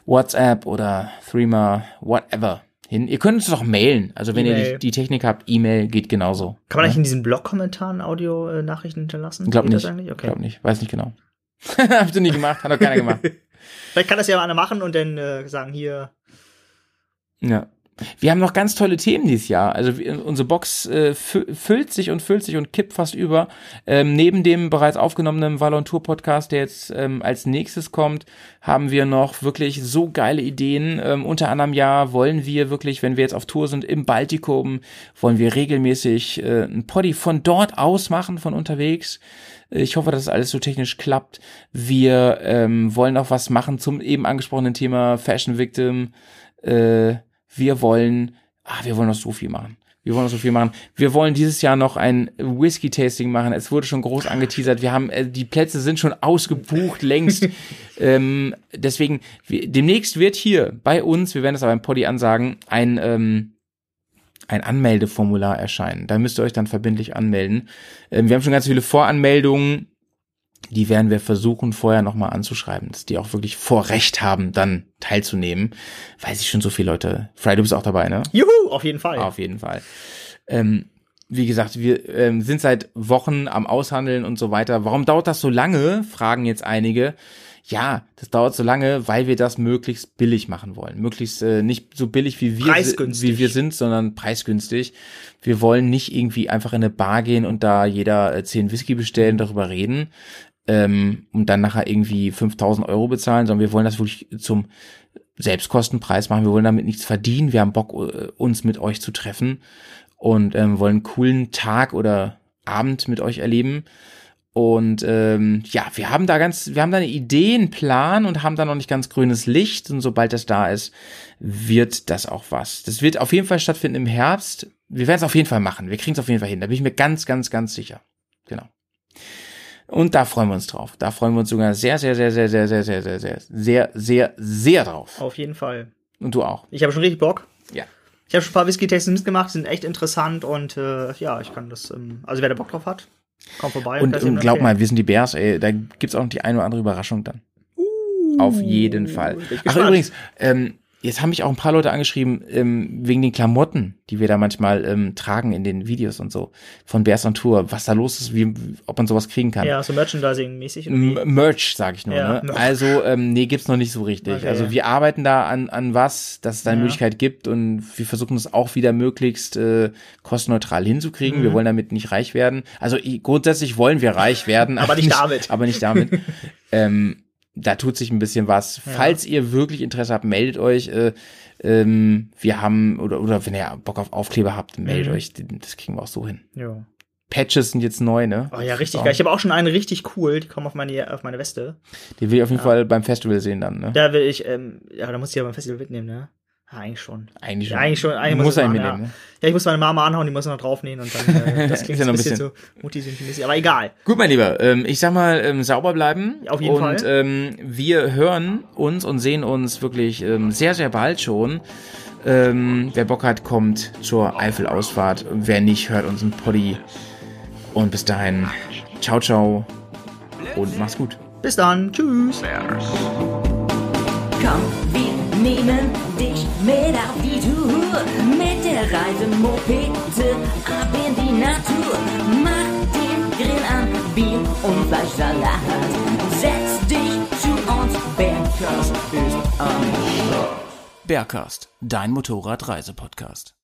WhatsApp oder Threema, whatever hin. Ihr könnt uns doch mailen. Also wenn ihr die, die, Technik habt, E-Mail geht genauso. Kann man eigentlich in diesen Blog-Kommentaren Audio-Nachrichten hinterlassen? Glaub nicht. Okay. Glaub nicht. Weiß nicht genau. (laughs) Habt ihr nie gemacht? Hat doch keiner gemacht. (laughs) Vielleicht kann das ja mal einer machen und dann äh, sagen hier. Ja. Wir haben noch ganz tolle Themen dieses Jahr. Also unsere Box äh, füllt sich und füllt sich und kippt fast über. Ähm, neben dem bereits aufgenommenen Valontour Podcast, der jetzt ähm, als nächstes kommt, haben wir noch wirklich so geile Ideen. Ähm, unter anderem ja wollen wir wirklich, wenn wir jetzt auf Tour sind im Baltikum, wollen wir regelmäßig äh, ein Poddy von dort aus machen, von unterwegs. Ich hoffe, dass alles so technisch klappt. Wir ähm, wollen auch was machen zum eben angesprochenen Thema Fashion Victim. Äh, wir wollen, ah, wir wollen noch so viel machen. Wir wollen noch so viel machen. Wir wollen dieses Jahr noch ein Whisky-Tasting machen. Es wurde schon groß angeteasert. Wir haben, äh, die Plätze sind schon ausgebucht längst. (laughs) ähm, deswegen, wir, demnächst wird hier bei uns, wir werden das aber im Poddy ansagen, ein, ähm, ein Anmeldeformular erscheinen. Da müsst ihr euch dann verbindlich anmelden. Ähm, wir haben schon ganz viele Voranmeldungen die werden wir versuchen vorher nochmal anzuschreiben, dass die auch wirklich Vorrecht haben, dann teilzunehmen, weil sich schon so viele Leute, Fry, du bist auch dabei, ne? Juhu, auf jeden Fall. Auf jeden Fall. Ähm, wie gesagt, wir ähm, sind seit Wochen am Aushandeln und so weiter. Warum dauert das so lange? Fragen jetzt einige. Ja, das dauert so lange, weil wir das möglichst billig machen wollen. Möglichst äh, nicht so billig wie wir, wie wir sind, sondern preisgünstig. Wir wollen nicht irgendwie einfach in eine Bar gehen und da jeder äh, zehn Whisky bestellen, darüber reden, ähm, und dann nachher irgendwie 5000 Euro bezahlen, sondern wir wollen das wirklich zum Selbstkostenpreis machen. Wir wollen damit nichts verdienen. Wir haben Bock, äh, uns mit euch zu treffen und ähm, wollen einen coolen Tag oder Abend mit euch erleben. Und ähm, ja, wir haben da ganz, wir haben da eine Idee, einen Plan und haben da noch nicht ganz grünes Licht. Und sobald das da ist, wird das auch was. Das wird auf jeden Fall stattfinden im Herbst. Wir werden es auf jeden Fall machen. Wir kriegen es auf jeden Fall hin. Da bin ich mir ganz, ganz, ganz sicher. Genau. Und da freuen wir uns drauf. Da freuen wir uns sogar sehr, sehr, sehr, sehr, sehr, sehr, sehr, sehr, sehr, sehr, sehr, sehr drauf. Auf jeden Fall. Und du auch. Ich habe schon richtig Bock. Ja. Ich habe schon ein paar Whisky-Tastings mitgemacht, sind echt interessant und äh, ja, ich kann das, ähm, also wer da Bock drauf hat, kommt vorbei. Und, und glaub mal, wir sind die Bears, ey, da gibt's auch noch die eine oder andere Überraschung dann. Uh, Auf jeden Fall. Ach übrigens, ähm, Jetzt haben mich auch ein paar Leute angeschrieben, ähm, wegen den Klamotten, die wir da manchmal ähm, tragen in den Videos und so, von Bears on Tour, was da los ist, wie, ob man sowas kriegen kann. Ja, so Merchandising-mäßig. Merch, sag ich nur. Ja, ne? Also, ähm, nee, gibt's noch nicht so richtig. Okay, also wir arbeiten da an, an was, dass es da eine ja. Möglichkeit gibt und wir versuchen es auch wieder möglichst äh, kostenneutral hinzukriegen. Mhm. Wir wollen damit nicht reich werden. Also grundsätzlich wollen wir reich werden. aber nicht damit. Aber nicht damit. (laughs) ähm, da tut sich ein bisschen was. Ja. Falls ihr wirklich Interesse habt, meldet euch. Äh, ähm, wir haben, oder, oder wenn ihr Bock auf Aufkleber habt, meldet mhm. euch. Das kriegen wir auch so hin. Ja. Patches sind jetzt neu, ne? Oh ja, richtig so. geil. Ich habe auch schon einen richtig cool, die kommen auf meine, auf meine Weste. Die will ich auf jeden ja. Fall beim Festival sehen dann, ne? Da will ich, ähm, ja, da muss ich ja beim Festival mitnehmen, ne? Eigentlich schon. Eigentlich schon. Ja, eigentlich schon. Eigentlich muss er mitnehmen. Ja. ja, ich muss meine Mama anhauen, die muss noch draufnehmen und dann, äh, (laughs) das klingt ja noch ein bisschen, bisschen so multisynthetisisch, aber egal. Gut, mein Lieber, ähm, ich sag mal, ähm, sauber bleiben. Auf jeden und, Fall. Und ähm, wir hören uns und sehen uns wirklich ähm, sehr, sehr bald schon. Ähm, wer Bock hat, kommt zur Eifel-Ausfahrt. Wer nicht, hört uns ein Poddy. Und bis dahin, ciao, ciao und mach's gut. Bis dann, tschüss. Komm, nehmen dich mit auf die Tour. Mit der Reisemopete ab in die Natur. Mach den Grill an, Bier und Fleischsalat. Setz dich zu uns, Bergkast ist am Bergkast, dein Motorradreisepodcast.